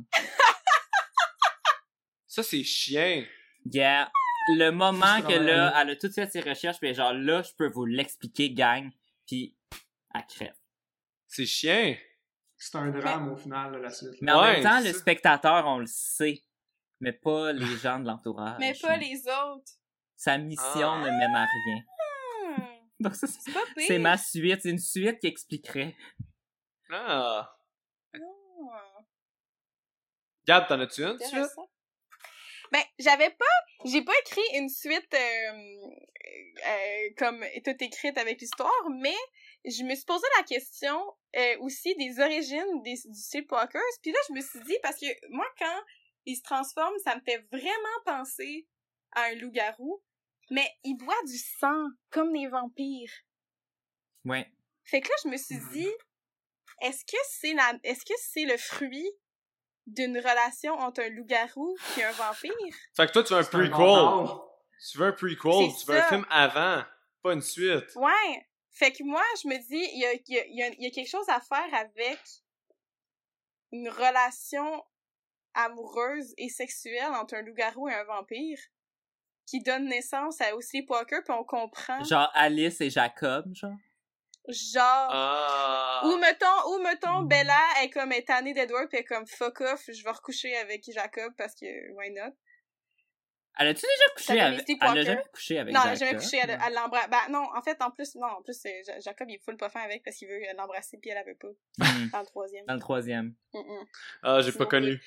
Ça, c'est chiant. Yeah. Le moment que là, elle a toutes fait ses recherches, puis genre là, je peux vous l'expliquer, gang, puis elle crève. C'est chiant. C'est un drame au final, là, la suite. Mais en Ouais, même temps, le spectateur, on le sait, mais pas les gens de l'entourage. mais pas les autres. Sa mission Ah. ne mène à rien. Hmm, Donc ça, c'est- c'est pas pire. c'est ma suite, c'est une suite qui expliquerait. Ah. Hmm. Gab, t'en as-tu une, tu Intéressant. Ben, j'avais pas, j'ai pas écrit une suite euh, euh, comme toute écrite avec l'histoire, mais je me suis posé la question euh, aussi des origines des, du Sleepwalkers, puis là je me suis dit parce que moi quand il se transforme, ça me fait vraiment penser à un loup-garou, mais il boit du sang comme les vampires. Ouais. Fait que là je me suis Mhm. dit est-ce que c'est la, est-ce que c'est le fruit d'une relation entre un loup-garou et un vampire? Fait que toi, tu veux un prequel. Tu veux un prequel, tu veux un film avant, pas une suite. Ouais. Fait que moi, je me dis, il y a, il y, a, il y a- il y a quelque chose à faire avec une relation amoureuse et sexuelle entre un loup-garou et un vampire qui donne naissance à aussi Walker, puis on comprend, Genre Alice et Jacob, genre. Genre... Ah. Ou mettons, ou mettons, Bella est comme est tannée d'Edward pis elle est comme fuck off, je vais recoucher avec Jacob parce que why not? Elle a-tu déjà couché avec... Elle a jamais couché avec non, elle a jamais couché, elle, elle l'embrasse. Ben non, en fait, en plus, non, en plus, Ja- Jacob il est full pas fin avec parce qu'il veut l'embrasser puis elle, elle veut pas. Hmm, Dans le troisième. Dans le troisième. Mm, mm. Ah, j'ai pas connu.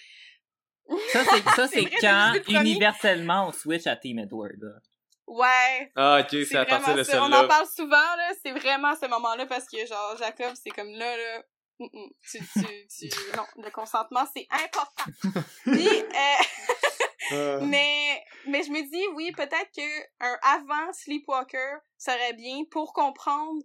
Ça, c'est, quand, le universellement, on switch à Team Edward. là. Ouais. Ah, ok, C'est à partir de ça. On en parle souvent, là. C'est vraiment ce moment-là parce que, genre, Jacob, c'est comme là, là. mm, mm, Tu, tu, tu, non, le consentement, c'est important. Puis, euh, Ah. Mais, mais je me dis, oui, peut-être que un avant Sleepwalker serait bien pour comprendre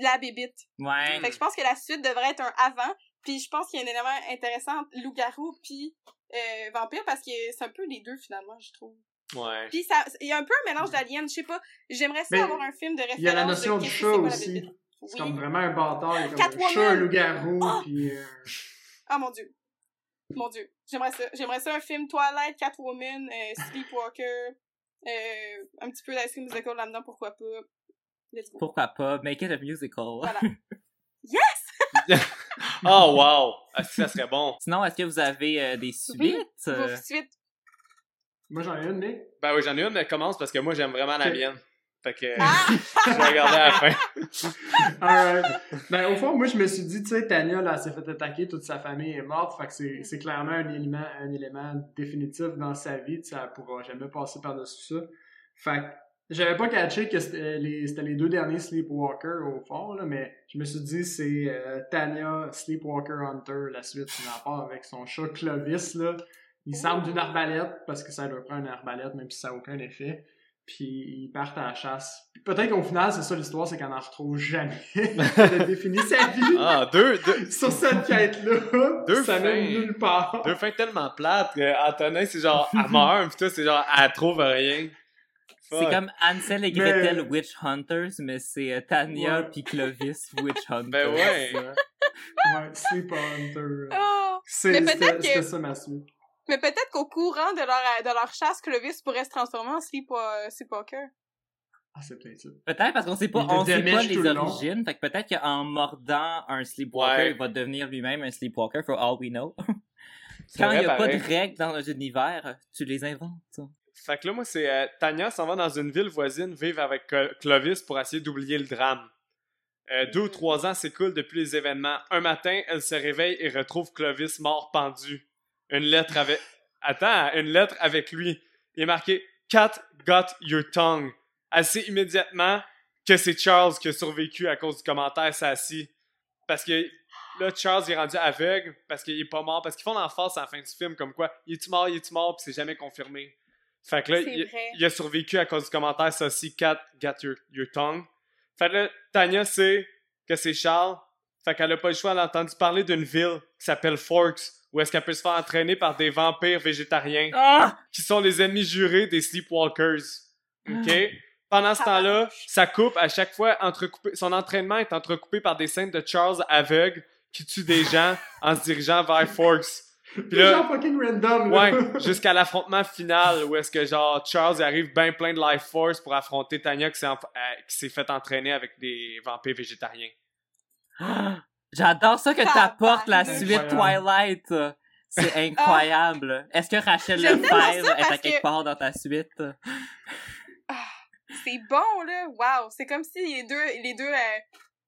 la bébite. Ouais. Fait que je pense que la suite devrait être un avant. Puis je pense qu'il y a un élément intéressant entre loup-garou puis euh, vampire parce que c'est un peu les deux finalement, je trouve. Ouais. Puis ça, il y a un peu un mélange d'aliens. Je sais pas, j'aimerais ça Mais avoir un film de référence. Il y a la notion du chat aussi. C'est Oui. comme vraiment un bâtard. Il y a comme un chat, un loup-garou, Oh! puis... euh, Ah mon dieu. Mon dieu. J'aimerais ça. J'aimerais ça un film Twilight, Catwoman, euh, Sleepwalker, euh, un petit peu d'Ice Cream Musical là-dedans, pourquoi pas. Let's go. Pourquoi pas? Make it a musical. Voilà. Oh, wow! Ah, ça serait bon? Sinon, est-ce que vous avez euh, des suites? euh? Pour suite. Moi, j'en ai une, Nick. Ben oui, j'en ai une, mais commence parce que moi, j'aime vraiment la mienne. Fait que Ah! je vais regarder à la fin. Alright. Ben, au fond, moi, je me suis dit, tu sais, Tania, là, elle s'est fait attaquer, toute sa famille est morte, fait que c'est, c'est clairement un élément, un élément définitif dans sa vie, tu sais, elle pourra jamais passer par-dessus ça. Fait que j'avais pas catché que c'était les, c'était les deux derniers Sleepwalker, au fond, là, mais je me suis dit, c'est euh, Tania Sleepwalker Hunter, la suite, qui en part avec son chat Clovis, là. Il semble d'une arbalète, parce que ça doit prendre une arbalète, même si ça n'a aucun effet. Puis ils partent à la chasse. Puis peut-être qu'au final, c'est ça l'histoire, c'est qu'on en retrouve jamais. Elle a défini sa vie Ah, deux, deux, sur cette quête-là. Deux ça mène nulle part. deux fins tellement plates que Antonin, c'est genre, elle meurt, pis toi, c'est genre, elle trouve rien. C'est comme Ansel et Mais- Gretel Witch Hunters, mais c'est euh, Tanya Ouais. puis Clovis Witch Hunters. Ben ouais. Ouais, Sleep Hunter. Ah! C'est, ça ma suite. Mais peut-être qu'au courant de leur, de leur chasse, Clovis pourrait se transformer en Sleep, euh, Sleepwalker. Ah, c'est peut-être ça. Peut-être parce qu'on sait pas, on sait pas les le origines. Fait que peut-être qu'en mordant un Sleepwalker, Ouais. il va devenir lui-même un Sleepwalker, for all we know. Quand il n'y a pas de règles dans un univers, tu les inventes. Fait que là, moi, c'est euh, Tania s'en va dans une ville voisine vivre avec Clo- Clovis pour essayer d'oublier le drame. Euh, deux ou trois ans s'écoulent depuis les événements. Un matin, elle se réveille et retrouve Clovis mort pendu. Une lettre avec. Attends, une lettre avec lui. Il est marqué Cat got your tongue. Elle sait immédiatement que c'est Charles qui a survécu à cause du commentaire Sassy. Parce que là, Charles il est rendu aveugle parce qu'il est pas mort. Parce qu'ils font l'emphase à la fin du film comme quoi il est-tu mort, il est-tu mort, puis c'est jamais confirmé. Fait que là, il, a survécu à cause du commentaire Sassy, Cat got your, your tongue. Fait que là, Tanya sait que c'est Charles. Fait qu'elle a pas le choix, elle a entendu parler d'une ville qui s'appelle Forks, où est-ce qu'elle peut se faire entraîner par des vampires végétariens Ah! qui sont les ennemis jurés des Sleepwalkers? OK? Pendant ce temps-là, ça coupe à chaque fois entrecoupé. Son entraînement est entrecoupé par des scènes de Charles aveugle qui tue des gens en se dirigeant vers Forks. Puis C'est là, genre fucking random, là. ouais, jusqu'à l'affrontement final où est-ce que genre Charles arrive bien plein de life force pour affronter Tanya qui s'est enf- euh, qui s'est fait entraîner avec des vampires végétariens. Ah! J'adore ça que t'apportes la suite Twilight. C'est incroyable. Est-ce que Rachel Lefebvre est à quelque que- part dans ta suite? C'est bon, là. Wow. C'est comme si les deux, les deux, euh,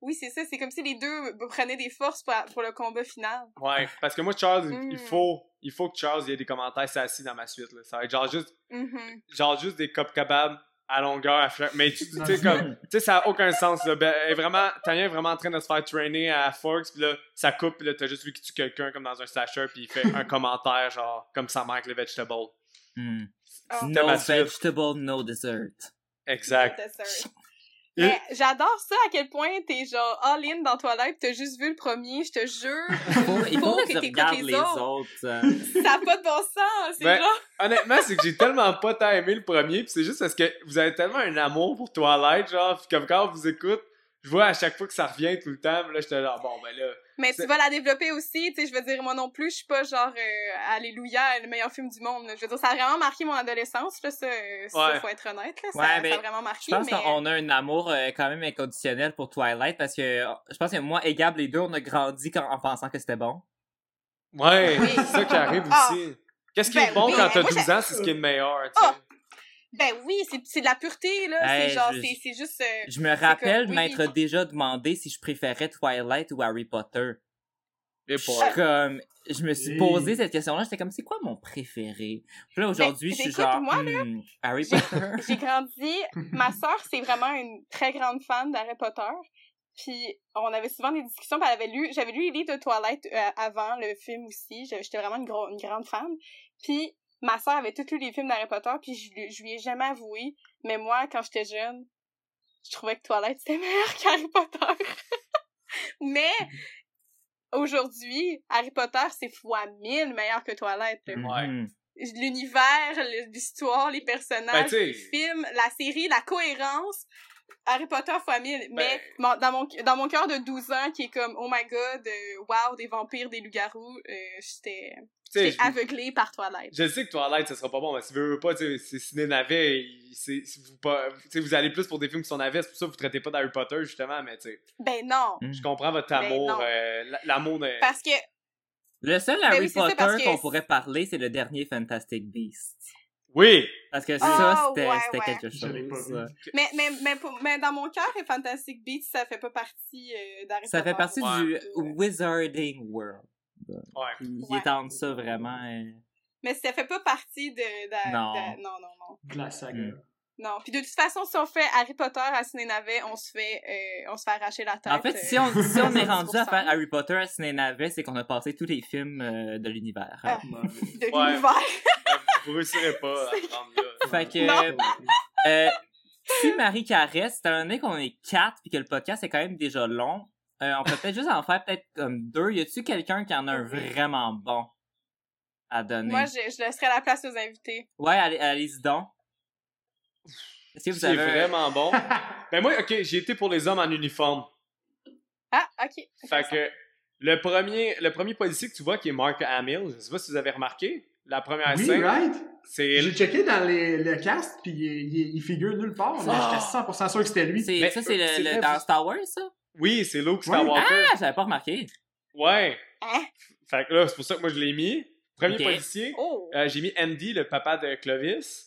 oui, c'est ça. C'est comme si les deux prenaient des forces pour, pour le combat final. Ouais, parce que moi Charles, il- Mm. il faut il faut que Charles il y ait des commentaires assis dans ma suite là. Ça va être genre juste Mhm. genre juste des cop kebab à longueur à mais tu sais comme tu sais ça a aucun sens là. Ben, elle est vraiment Tanya est vraiment en train de se faire traîner à Forks puis là ça coupe puis là t'as juste vu qu'il tue quelqu'un comme dans un slasher puis il fait un commentaire genre comme sa mère avec les vegetables. Hmm. Oh. No vegetable, no dessert. Exact. Dessert. Mais j'adore ça, à quel point t'es genre all-in dans Twilight, t'as juste vu le premier, je te jure. Il faut, que t'écoutes les les autres. autres. euh. Ça a pas de bon sens, c'est Ben, genre... Honnêtement, c'est que j'ai tellement pas tant aimé le premier, pis c'est juste parce que vous avez tellement un amour pour Twilight, genre, pis comme quand on vous écoute, je vois à chaque fois que ça revient tout le temps, pis là, j'étais là, bon, ben là. Mais tu vas la développer aussi, tu sais, je veux dire, moi non plus, je suis pas genre, euh, Alléluia, le meilleur film du monde. là. Je veux dire, ça a vraiment marqué mon adolescence, là, ça, euh, ça, Ouais. faut être honnête, là, ça, Ouais, ça mais a vraiment marqué, Je pense mais... qu'on a un amour euh, quand même inconditionnel pour Twilight parce que euh, je pense que moi et Gab, les deux, on a grandi quand- en pensant que c'était bon. Ouais, Oui. c'est ça qui arrive Ah. aussi. Qu'est-ce qui Ben est bon oui, quand mais t'as moi, 12 j'ai- ans, c'est ce qui est le meilleur, tu sais. Oh! Ben oui, c'est c'est de la pureté, là, Hey, c'est genre, c'est c'est juste... euh, Je me rappelle comme- oui. m'être déjà demandé si je préférais Twilight ou Harry Potter. Et Je suis comme, je me suis posé cette question-là, j'étais comme, c'est quoi mon préféré? Puis là, aujourd'hui, Ben, je suis écoute, genre, moi, hmm, Harry Potter. J'ai grandi. Ma sœur, c'est vraiment une très grande fan d'Harry Potter. Puis on avait souvent des discussions. Puis elle avait lu, j'avais lu les livres de Twilight euh, avant le film aussi. J'étais vraiment une grande fan. Puis ma sœur avait tout lu les films d'Harry Potter. Puis je, lui- je lui ai jamais avoué. Mais moi, quand j'étais jeune, je trouvais que Twilight c'était meilleur qu'Harry Potter. mais aujourd'hui, Harry Potter c'est fois mille meilleur que Ouais. Mhm. l'univers, l'histoire, les personnages, Ben, les films, la série, la cohérence. Harry Potter fois mille. Ben- Mais mon- dans mon dans mon cœur de 12 ans qui est comme oh my god, euh, wow, des vampires, des loups-garous, euh, j'étais Je- aveuglée par Twilight. Je sais que Twilight, ça sera pas bon, mais si vous veux pas, c'est ciné navet, vous pas, allez plus pour des films qui sont navets, c'est pour ça que vous traitez pas d'Harry Potter, justement, mais tu sais, Ben non, je comprends votre Ben amour, non. euh, l'amour de... parce que Le seul Ben Harry oui, ça, Potter qu'on c'est- pourrait parler, c'est le dernier Fantastic Beast. Oui! Parce que Ah, ça, c'était ouais, c'était ouais. quelque chose. mais mais mais, pour- mais dans mon cœur, Fantastic Beasts, ça fait pas partie euh, d'Harry Ça Potter. fait partie Ouais. du Wizarding World. Ouais. Il Ouais. étend ça vraiment. euh, Mais ça fait pas partie de, de- Non. de- non non non. De la saga. Mm. Non, puis de toute façon, si on fait Harry Potter à Ciné Navet, on se fait, euh, on se fait arracher la tête. En fait, euh, si on, si on est 70%. rendu à faire Harry Potter à Ciné Navet, c'est qu'on a passé tous les films euh, de l'univers. Ah. Bon, de Ouais. l'univers. Vous réussirez pas à prendre là. Fait que, euh, si Marie caresse, étant donné qu'on est quatre puis que le podcast est quand même déjà long, euh, on peut peut-être juste en faire peut-être comme deux. Y a-tu quelqu'un qui en a un vraiment bon à donner? Moi, je, je laisserai la place aux invités. Ouais, allez, allez-y donc. Est-ce que vous C'est avez vraiment bon. ben moi, ok, j'ai été pour les hommes en uniforme. Ah, ok. Fait que le premier, le premier policier que tu vois qui est Mark Hamill, je sais pas si vous avez remarqué, la première Oui, scène, right? c'est J'ai checké dans les, le cast, puis il, il- il figure nulle part, Ah. j'étais 100% sûr que c'était lui. C'est, Mais, ça, c'est euh, le, c'est le- vrai, dans Star Wars, ça? Oui, c'est Luke Ouais. Skywalker. Ah, j'avais pas remarqué. Ouais. Hein? Fait que là, c'est pour ça que moi je l'ai mis. Premier policier, Oh! euh, j'ai mis Andy, le papa de Clovis.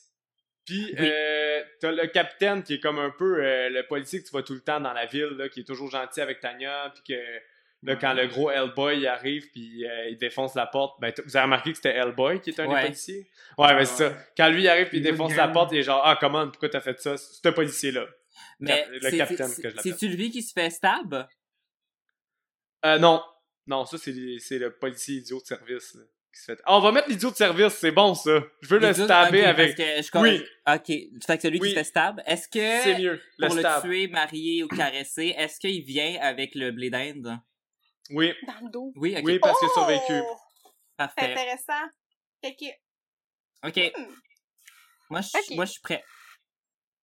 Puis, Oui. euh, t'as le capitaine qui est comme un peu euh, le policier que tu vois tout le temps dans la ville, là, qui est toujours gentil avec Tanya. Puis que là, quand le gros Hellboy arrive, puis euh, il défonce la porte, ben, vous avez remarqué que c'était Hellboy qui était un Ouais. des policiers? Ouais, mais c'est Ouais. ça. Quand lui il arrive, puis il défonce la porte, il est genre, ah, comment, pourquoi t'as fait ça? C'est un policier-là. Mais. C'est-tu lui qui se fait stab? Euh, non. Non, ça, c'est c'est le policier idiot de service. là, qui se fait... Ah, on va mettre l'idiot de service, c'est bon, ça. Je veux le stabber ok, avec... parce que je- Oui. Ok. Fait que celui Oui. qui se fait stab. Est-ce que. C'est mieux, le pour le tuer, marier ou caresser, est-ce qu'il vient avec le blé d'Inde? Oui, Dans le dos. Oui, ok. oui, parce qu'il a survécu. Oh! C'est Parfait. intéressant. Que... Ok. Hmm. Moi, je, Ok. moi, je suis prêt.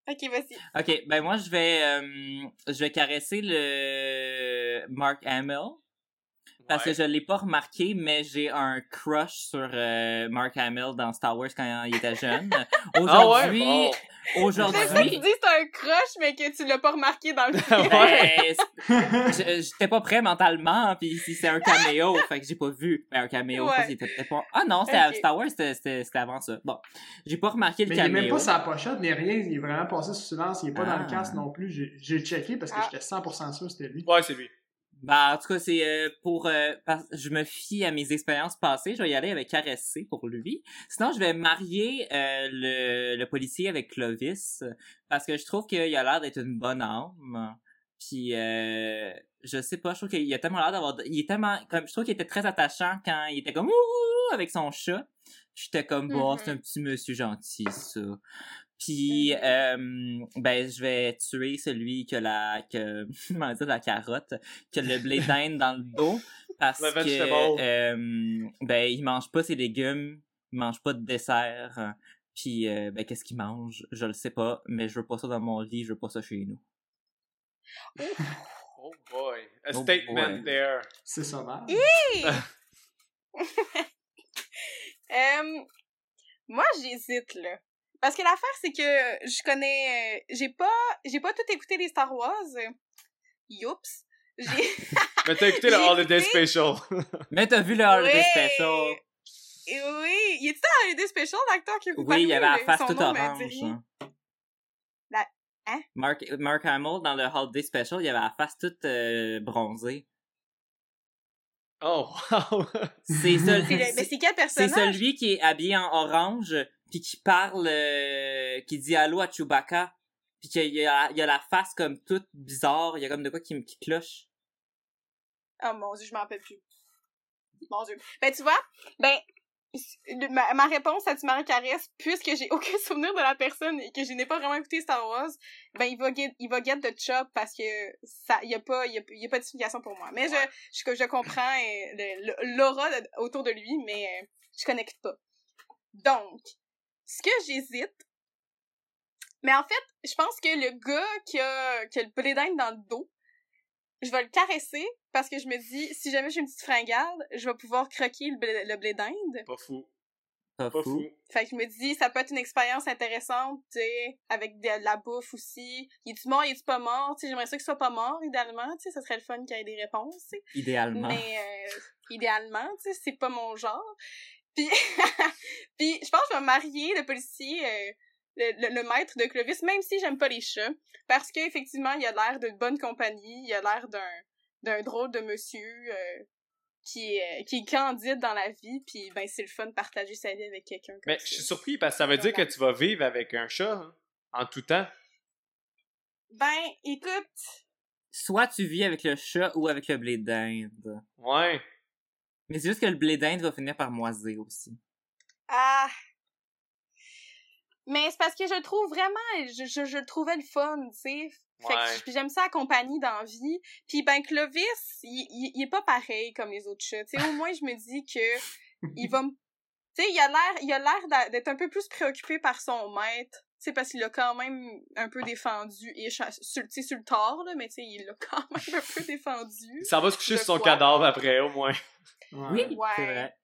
Ok, vas-y. Ok, ben moi, je vais, euh, je vais caresser le Mark Hamill. Parce Ouais. que je l'ai pas remarqué, mais j'ai un crush sur euh, Mark Hamill dans Star Wars quand il était jeune. Ah ouais? Aujourd'hui, Bon. C'est ça que aujourd'hui, tu dis, c'est un crush, mais que tu l'as pas remarqué dans le film. Ouais. ben, j'étais pas prêt mentalement, puis si c'est un caméo, fait que j'ai pas vu. Ben, un caméo, Ouais. ça, c'était peut-être pas... Ah non, c'était à Ok. Star Wars, c'était- c'était c'était avant ça. Bon, j'ai pas remarqué le Mais il est caméo. même pas sa pochette, ni rien. Il est vraiment passé sous silence. Il est pas dans Ah. le cast non plus. J'ai- J'ai checké parce que Ah. j'étais 100% sûr que c'était lui. Ouais, c'est lui. Bah, en tout cas, c'est euh, pour. euh, parce- je me fie à mes expériences passées. Je vais y aller avec RSC pour lui. Sinon, je vais marier euh, le, le policier avec Clovis parce que je trouve qu'il a l'air d'être une bonne âme. Puis, euh, je sais pas, je trouve qu'il a tellement l'air d'avoir. Il est tellement. Comme, je trouve qu'il était très attachant quand il était comme ouh avec son chat. J'étais comme, bon, Mhm. c'est un petit monsieur gentil, ça. Puis, euh, ben, je vais tuer celui que la, que, comment dire, la carotte, que le blé d'Inde dans le dos, parce Le que, euh, ben, il mange pas ses légumes, il mange pas de dessert, puis, euh, ben, qu'est-ce qu'il mange? Je le sais pas, mais je veux pas ça dans mon lit, je veux pas ça chez nous. Oh boy. A Oh statement boy. there. C'est sauvage. Euh, moi, j'hésite, là. Parce que l'affaire, c'est que je connais... euh, J'ai pas... J'ai pas tout écouté les Star Wars. Youps. J'ai... Mais t'as écouté le Holiday écouté- Special. Mais t'as vu le Holiday Ouais. Special? Oui, il était dans les Holiday Special, l'acteur qui vous Oui, il y avait la face Son toute orange. hein. La- hein? Mark, Mark Hamill, dans le Holiday Special, il y avait la face toute euh, bronzée. Oh, wow. C'est. C'est le- Mais c'est quel C'est personnage? celui qui est habillé en orange, puis qui parle, euh, qui dit allô à Chewbacca, puis qu'il y a, il y a la face comme toute bizarre, il y a comme de quoi qui, qui cloche. Oh mon dieu, je m'en rappelle plus. Mon dieu. Ben, tu vois, ben, ma, ma réponse à Tumara Caresse, puisque j'ai aucun souvenir de la personne et que je n'ai pas vraiment écouté Star Wars, ben, il va get, il va get the chop parce que ça, il y a pas, il y a, il y a pas de signification pour moi. Mais je, je, je comprends euh, l'aura autour de lui, mais euh, je connecte pas. Donc, ce que j'hésite, mais en fait, je pense que le gars qui a, qui a le blé d'Inde dans le dos, je vais le caresser parce que je me dis, si jamais j'ai une petite fringale, je vais pouvoir croquer le blé, le blé d'Inde. Pas fou. Pas Pas fou. fou. Fait que je me dis, ça peut être une expérience intéressante, tu sais, avec de, la bouffe aussi. Il est-tu mort, il est-tu pas mort? Tu sais, j'aimerais ça qu'il soit pas mort, idéalement, tu sais, ça serait le fun qu'il y ait des réponses. Idéalement. Mais euh, idéalement, tu sais, c'est pas mon genre. Puis, puis je pense que je vais marier le policier, euh, le, le- le maître de Clovis, même si j'aime pas les chats, parce qu'effectivement, il a l'air de bonne compagnie, il a l'air d'un d'un drôle de monsieur euh, qui est qui est candide dans la vie, puis ben c'est le fun de partager sa vie avec quelqu'un Mais ça. je suis surpris parce que ça veut dire que tu vas vivre avec un chat hein, en tout temps. Ben, écoute, Soit tu vis avec le chat ou avec le blé d'Inde. Ouais. Mais c'est juste que le blé d'Inde va finir par moisir aussi. Ah! Mais c'est parce que je le trouve vraiment, je, je, trouvais le fun, tu sais. Fait Ouais. que j'aime ça accompagner dans la vie. Puis ben Clovis, il, il, il est pas pareil comme les autres chats. Tu sais, au moins je me dis que il va me... Tu sais, il a l'air il a l'air d'a- d'être un peu plus préoccupé par son maître. Sais, parce qu'il l'a quand même un peu défendu. Et sur, sur le tort, là, mais tu sais, il l'a quand même un peu défendu. Ça va se coucher sur son cadavre après, au moins. Ouais. Ouais. C'est vrai.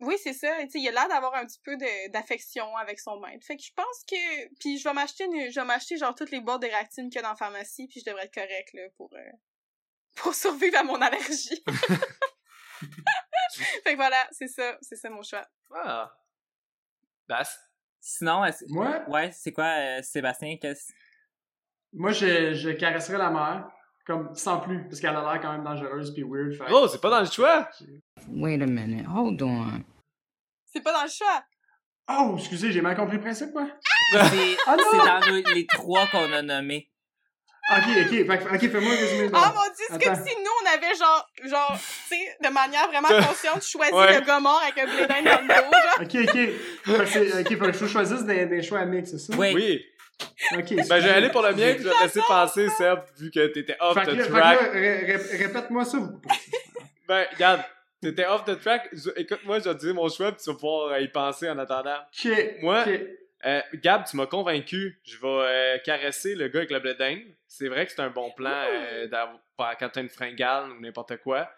Oui, c'est ça. Tu sais, il a l'air d'avoir un petit peu de- d'affection avec son maître. Fait que je pense que... Puis je vais m'acheter une... je vais m'acheter genre toutes les boîtes de qu'il y a dans la pharmacie, puis je devrais être correct, là, pour... euh, pour survivre à mon allergie. fait que voilà, c'est ça. C'est ça mon choix. Ah. That's... Sinon, est-ce- Moi, ouais, c'est quoi, euh, Sébastien? Qu'est-ce... moi je, je caresserais la mère, comme sans plus, parce qu'elle a l'air quand même dangereuse puis weird. fait- Oh, c'est pas dans le choix! Wait a minute. Hold on. C'est pas dans le choix. Oh, excusez, j'ai mal compris le principe, quoi. C'est, Ah c'est dans le- les trois qu'on a nommés. Ok, ok, fait, ok, fais-moi un résumé. de- Ah mon dieu, c'est comme si nous, on avait genre... Genre, tu sais, de manière vraiment consciente, choisi Ouais. le gars mort avec un blé d'Inde dans le dos, genre. Ok, ok. Fait que c'est- ok, faut que je choisisse des, des choix à mix, c'est ça? Oui. Oui. Ok. Ben, je vais aller pour le mien, puis je vais te laisser passer, Seb, vu que t'étais off Fait que the là, fait que track. ré- ré- répète-moi ça. vous- Ben, regarde, t'étais off the track. Écoute-moi, je vais te dire mon choix, puis tu vas pouvoir euh, y penser en attendant. Ok. Moi. Euh, Gab, tu m'as convaincu. Je vais euh, caresser le gars avec le blé d'Inde. C'est vrai que c'est un bon plan euh, quand t'as une fringale ou n'importe quoi.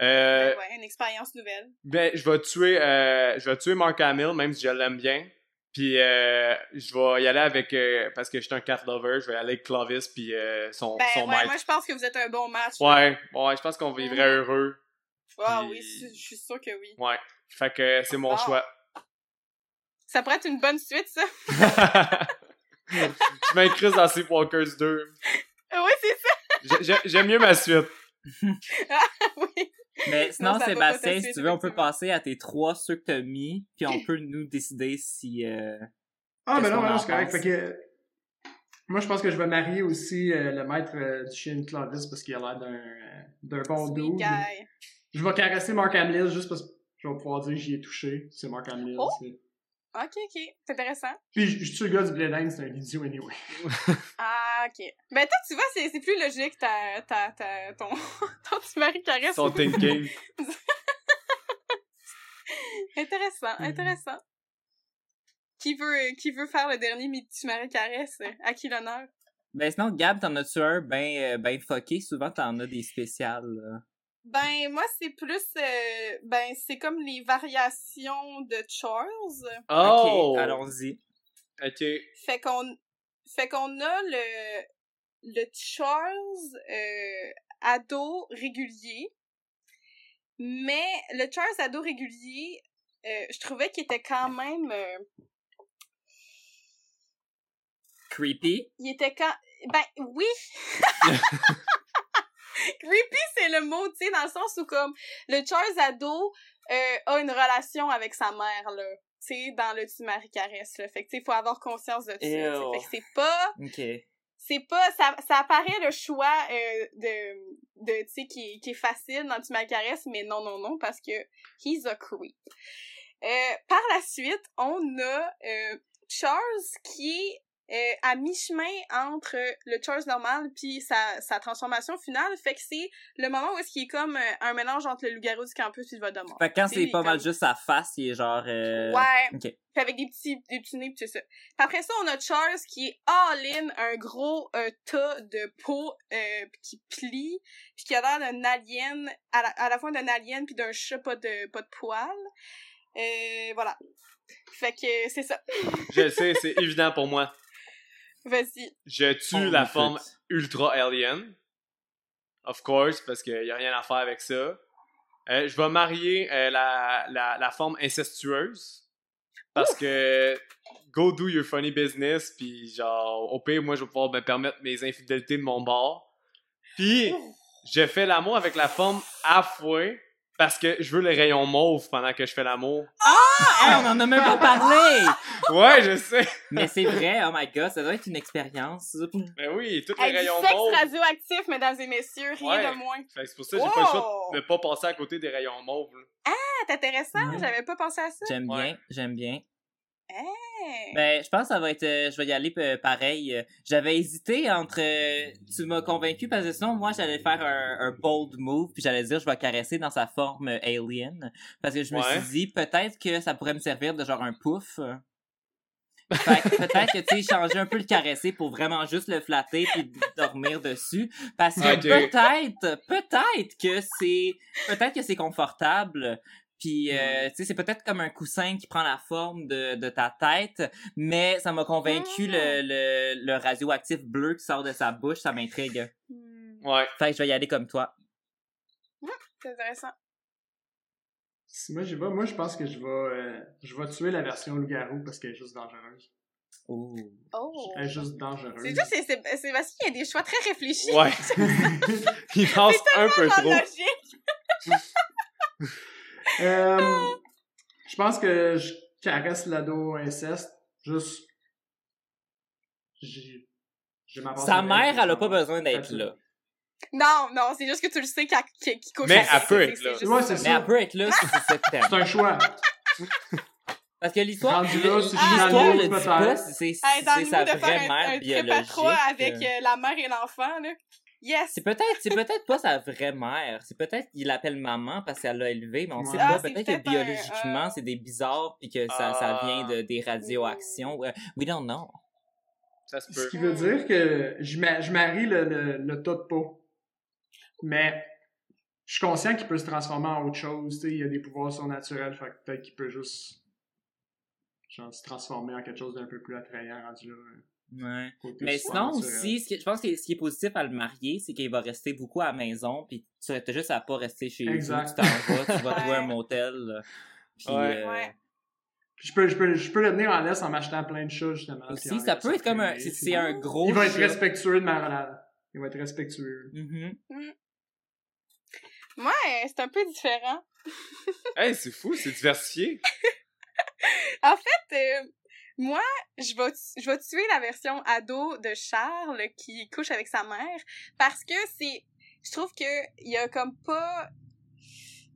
Euh, Ben ouais, une expérience nouvelle. ben, je vais tuer, euh, je vais tuer Mark Hamill, même si je l'aime bien. Puis euh, je vais y aller avec, euh, parce que je suis un cat lover, je vais y aller avec Clovis puis son, Ben son ouais, maître. moi je pense que vous êtes un bon match. Ouais, ouais, je pense qu'on vivrait heureux. Ah Puis- oui, je suis sûre que oui. Ouais. Fait que c'est mon Ah. choix. Ça pourrait être une bonne suite, ça. je m'incruste dans Sleepwalkers 2. oui, c'est ça. J'ai- j'ai- J'aime mieux ma suite. oui. Mais sinon, Non, Sébastien, si tu veux, on peut passer à tes trois ceux que t'as mis, puis on peut nous décider si... euh, Ah, ben non, ben non, c'est correct. Fait que. Moi, je pense que je vais marier aussi euh, le maître euh, du chien Clovis parce qu'il a l'air d'un euh, d'un bon guy. Je vais caresser Mark Hamill juste parce que je vais pouvoir dire que j'y ai touché. C'est Mark Hamill. Oh! c'est- Ok, ok. C'est intéressant. Puis je je suis le gars du blé d'Inde, c'est un idiot anyway. Ah, ok. Ben, toi, tu vois, c'est c'est plus logique, ta, ta, ta, ton, ton petit mari caresse. Son thinking. Intéressant, Mhm. intéressant. Qui veut, qui veut faire le dernier tu mari caresse? À qui l'honneur? Ben sinon, Gab, t'en as-tu un ben, euh, ben fucké? Souvent, t'en as des spéciales. là. Ben, moi, c'est plus, euh, ben, c'est comme les variations de Charles. Oh! Ok, allons-y. Ok. Fait qu'on, fait qu'on a le, le Charles, euh, ado régulier. Mais le Charles ado régulier, euh, je trouvais qu'il était quand même, euh, Creepy. il était quand, ben, oui! Creepy, c'est le mot, tu sais, dans le sens où, comme, le Charles ado euh, a une relation avec sa mère, là. Tu sais, dans le Tu Marie Caresse, là. Fait que, tu sais, faut avoir conscience de ça. Fait que c'est pas... Ok. c'est pas ça, ça apparaît le choix euh, de de tu sais qui, qui est facile dans tu ma caresse mais non non non parce que he's a creep Euh, par la suite on a euh, Charles qui est euh, à mi-chemin entre le Charles normal puis sa, sa transformation finale fait que c'est le moment où est-ce qu'il est comme euh, un mélange entre le loup-garou du campus et le Voldemort Fait que quand c'est est pas mal juste sa face, il est genre... euh, Ouais. Ok. Puis avec des petits, des petits nez, pis tout ça. Après ça, on a Charles qui est all-in, un gros euh, tas de peau euh, qui plie, puis qui a l'air d'un alien, à la, à la fois d'un alien puis d'un chat pas de, pas de poils. Euh, voilà. Fait que c'est ça. Je le sais, c'est évident pour moi. Vas-y. Je tue la forme ultra alien. Of course, parce qu'il y a rien à faire avec ça. Euh, je vais marier euh, la, la, la forme incestueuse. Parce que go do your funny business, puis genre, au pire, moi, je vais pouvoir me permettre mes infidélités de mon bord. Puis, je fais l'amour avec la forme halfway, parce que je veux les rayons mauves pendant que je fais l'amour. Hey, on en a même pas parlé! Ouais, je sais! Mais c'est vrai, oh my god, ça doit être une expérience. Mais oui, tous les Hey, rayons sexe mauves. radioactif, mesdames et messieurs, rien Ouais. de moins. C'est pour ça que j'ai pas le choix Oh! de, de pas passer à côté des rayons mauves. là. Ah, c'est intéressant, j'avais pas pensé à ça. J'aime Ouais. bien, j'aime bien. Hey. Ben, je pense que ça va être. euh, je vais y aller euh, pareil. Euh, J'avais hésité entre. euh, tu m'as convaincu parce que sinon, moi, j'allais faire un, un bold move puis j'allais dire je vais caresser dans sa forme alien. Parce que je me suis dit peut-être que ça pourrait me servir de genre un pouf. Peut-être que tu sais changer un peu le caresser pour vraiment juste le flatter puis dormir dessus parce que peut-être peut-être que c'est peut-être que c'est confortable puis euh, tu sais c'est peut-être comme un coussin qui prend la forme de, de ta tête mais ça m'a convaincu le, le, le radioactif bleu qui sort de sa bouche ça m'intrigue Hmm, Ouais. fait que je vais y aller comme toi c'est intéressant. Si moi j'y vais, moi je pense que je vais, euh, je vais tuer la version loup-garou parce qu'elle est juste dangereuse. Ouh. Oh. Elle est juste dangereuse. C'est juste, c'est, c'est, c'est parce qu'il y a des choix très réfléchis. Ouais. Il passe un peu trop. logique. Euh, je pense que je caresse l'ado inceste. Juste. J'ai. sa mère elle a pas besoin d'être là Non, non, c'est juste que tu le sais qu'elle, qu'il qu'il couche Mais elle peut être c'est là. Ouais, ça. c'est mais ça. elle peut être là si c'est cette C'est un choix. Parce que l'histoire, Rendu là, c'est l'histoire le dit pas c'est Hey, sa vraie faire un, mère un biologique. prépa-trois avec euh, la mère et l'enfant, là. Yes! C'est peut-être, c'est peut-être pas sa vraie mère. C'est peut-être qu'il l'appelle maman parce qu'elle l'a élevé, mais on sait Ouais. pas. Ah, peut-être que biologiquement euh, c'est des bizarres puis que ça, ça Ah. vient de des radioactions. Euh, We don't know. Ça se Ce qui veut dire que je, ma- je marie le, le, le tas de peau. Mais je suis conscient qu'il peut se transformer en autre chose. tu sais, Il y a des pouvoirs surnaturels. Fait que peut-être qu'il peut juste genre, se transformer en quelque chose d'un peu plus attrayant rendu là. Ouais. Mais sinon aussi, ce qui- je pense que ce qui est positif à le marier, c'est qu'il va rester beaucoup à la maison, puis tu as juste à pas rester chez Exact. vous, tu t'en vas, tu vas trouver un motel. Puis, Ouais. euh, Ouais. Je peux, je, peux, je peux le tenir en laisse en m'achetant plein de chats, justement. Aussi, ça peut être comme un, c'est un gros. Il va être chat. respectueux de ma relation. Il va être respectueux. Mhm. Ouais, c'est un peu différent. Hey, c'est fou, c'est diversifié. En fait, euh, moi, je vais, je vais tuer la version ado de Charles qui couche avec sa mère parce que c'est, je trouve que il y a comme pas,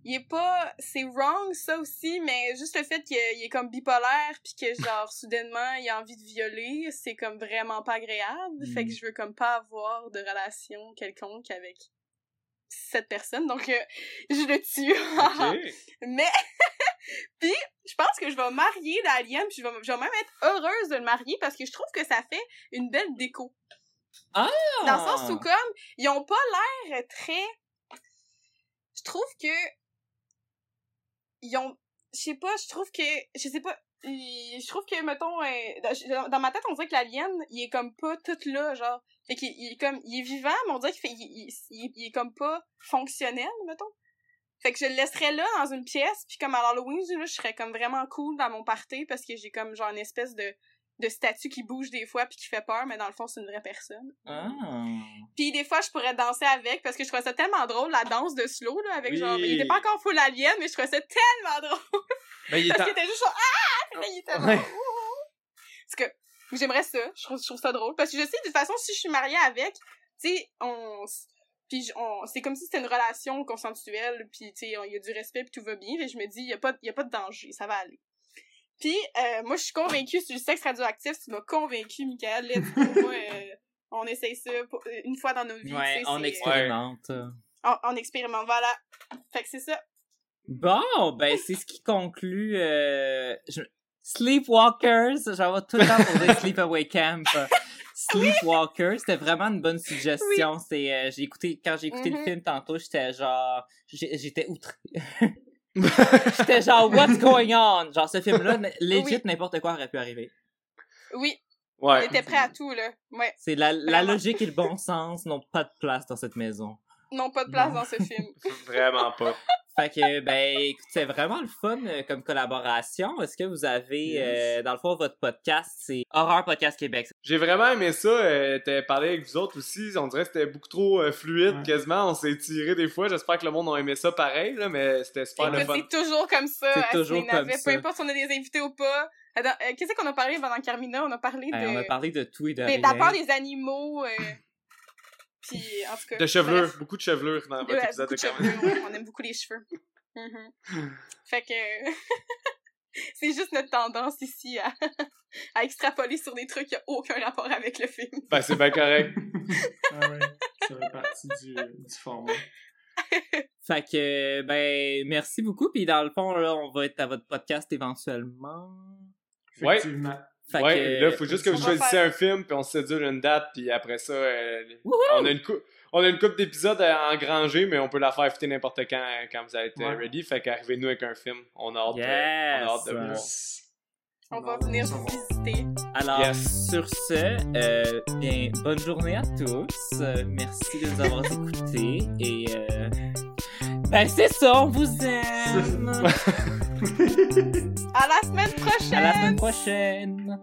il est pas c'est wrong ça aussi mais juste le fait qu'il il est comme bipolaire puis que genre soudainement il a envie de violer c'est comme vraiment pas agréable. Fait que Mm. je veux comme pas avoir de relation quelconque avec cette personne donc euh, je le tue. Mais puis je pense que je vais marier l'alien puis je vais, je vais même être heureuse de le marier parce que je trouve que ça fait une belle déco. Ah! dans le sens où comme ils ont pas l'air très je trouve que ils ont je sais pas je trouve que je sais pas je trouve que mettons euh, dans, ma tête on dirait que l'alien il est comme pas tout là genre. Fait qu'il il est comme il est vivant mais on dirait qu'il il est comme pas fonctionnel mettons fait que je le laisserais là dans une pièce puis comme à l'Halloween là, je serais comme vraiment cool dans mon party parce que j'ai comme genre une espèce de de statue qui bouge des fois puis qui fait peur mais dans le fond c'est une vraie personne Ah. puis des fois, je pourrais danser avec parce que je trouvais ça tellement drôle, la danse de slow, là, avec Oui. genre... Il était pas encore full alien, mais je trouvais ça tellement drôle. Ben, il Parce qu'il était juste genre... Ah! Il était Ouais. Parce que j'aimerais ça. Je trouve, je trouve ça drôle. Parce que je sais, de toute façon, si je suis mariée avec, tu sais, on... Puis c'est comme si c'était une relation consensuelle, puis tu sais, il y a du respect, puis tout va bien. Et je me dis, il y a pas, y a pas de danger, ça va aller. Puis euh, moi, je suis convaincue sur le sexe radioactif. Tu m'as convaincue, Michael. Let's go. Moi, euh, on essaye ça pour- euh, une fois dans nos vies. Ouais, on c'est, euh, expérimente. on, on expérimente, voilà. Fait que c'est ça. Bon, ben c'est ce qui conclut euh, je- Sleepwalkers. J'en vais tout le temps pour dire Sleepaway Camp. Sleepwalkers, c'était vraiment une bonne suggestion. C'est euh, j'ai écouté quand j'ai écouté le film tantôt, j'étais genre j'étais outré. j'étais genre what's going on? Genre ce film là legit Oui. n'importe quoi aurait pu arriver. Oui, Ouais. on était prêt à tout, là. Ouais. C'est la, logique et le bon sens n'ont pas de place dans cette maison. Non, pas de place Non. dans ce film. Vraiment pas. Fait que, ben, écoute, c'est vraiment le fun euh, comme collaboration. Est-ce que vous avez, Yes. euh, dans le fond, votre podcast, c'est Horreur Podcast Québec? J'ai vraiment aimé ça. Euh, T'as parlé avec vous autres aussi. On dirait que c'était beaucoup trop euh, fluide Ouais. quasiment. On s'est tiré des fois. J'espère que le monde a aimé ça pareil, là, mais c'était super le fun. c'est toujours comme ça. C'est toujours Navet, comme ça. Peu importe si on a des invités ou pas. Euh, Qu'est-ce qu'on a parlé pendant Carmina? On a parlé Ben, on a de... parlé de tout et de de, rien. de la part des animaux. Puis, en tout cas... De chevelure. bref. Beaucoup de chevelure dans votre Ouais, épisode de de Carmen. cheveux, ouais, on aime beaucoup les cheveux. Mhm. Fait que... c'est juste notre tendance ici à, à extrapoler sur des trucs qui n'ont aucun rapport avec le film. Ben, c'est bien correct. Ah ouais, ça fait partie du, du format. Fait que, ben, merci beaucoup. Puis dans le fond, là, on va être à votre podcast éventuellement. Ouais. Fait ouais, que, là, faut juste que vous choisissiez faire- un film, puis on se sédule une date, puis après ça, euh, on a une cou- on a une coupe d'épisodes à engranger, mais on peut la faire fitter n'importe quand euh, quand vous être euh, Ouais. ready. Fait qu'arrivez-nous avec un film. On a hâte, Yes! on a hâte de voir. Yes. On va venir vous visiter. Alors, Yes. sur ce, euh, bien, bonne journée à tous. Euh, merci de nous avoir écoutés. Et, euh, ben, c'est ça, on vous aime. À la semaine prochaine! la semaine prochaine.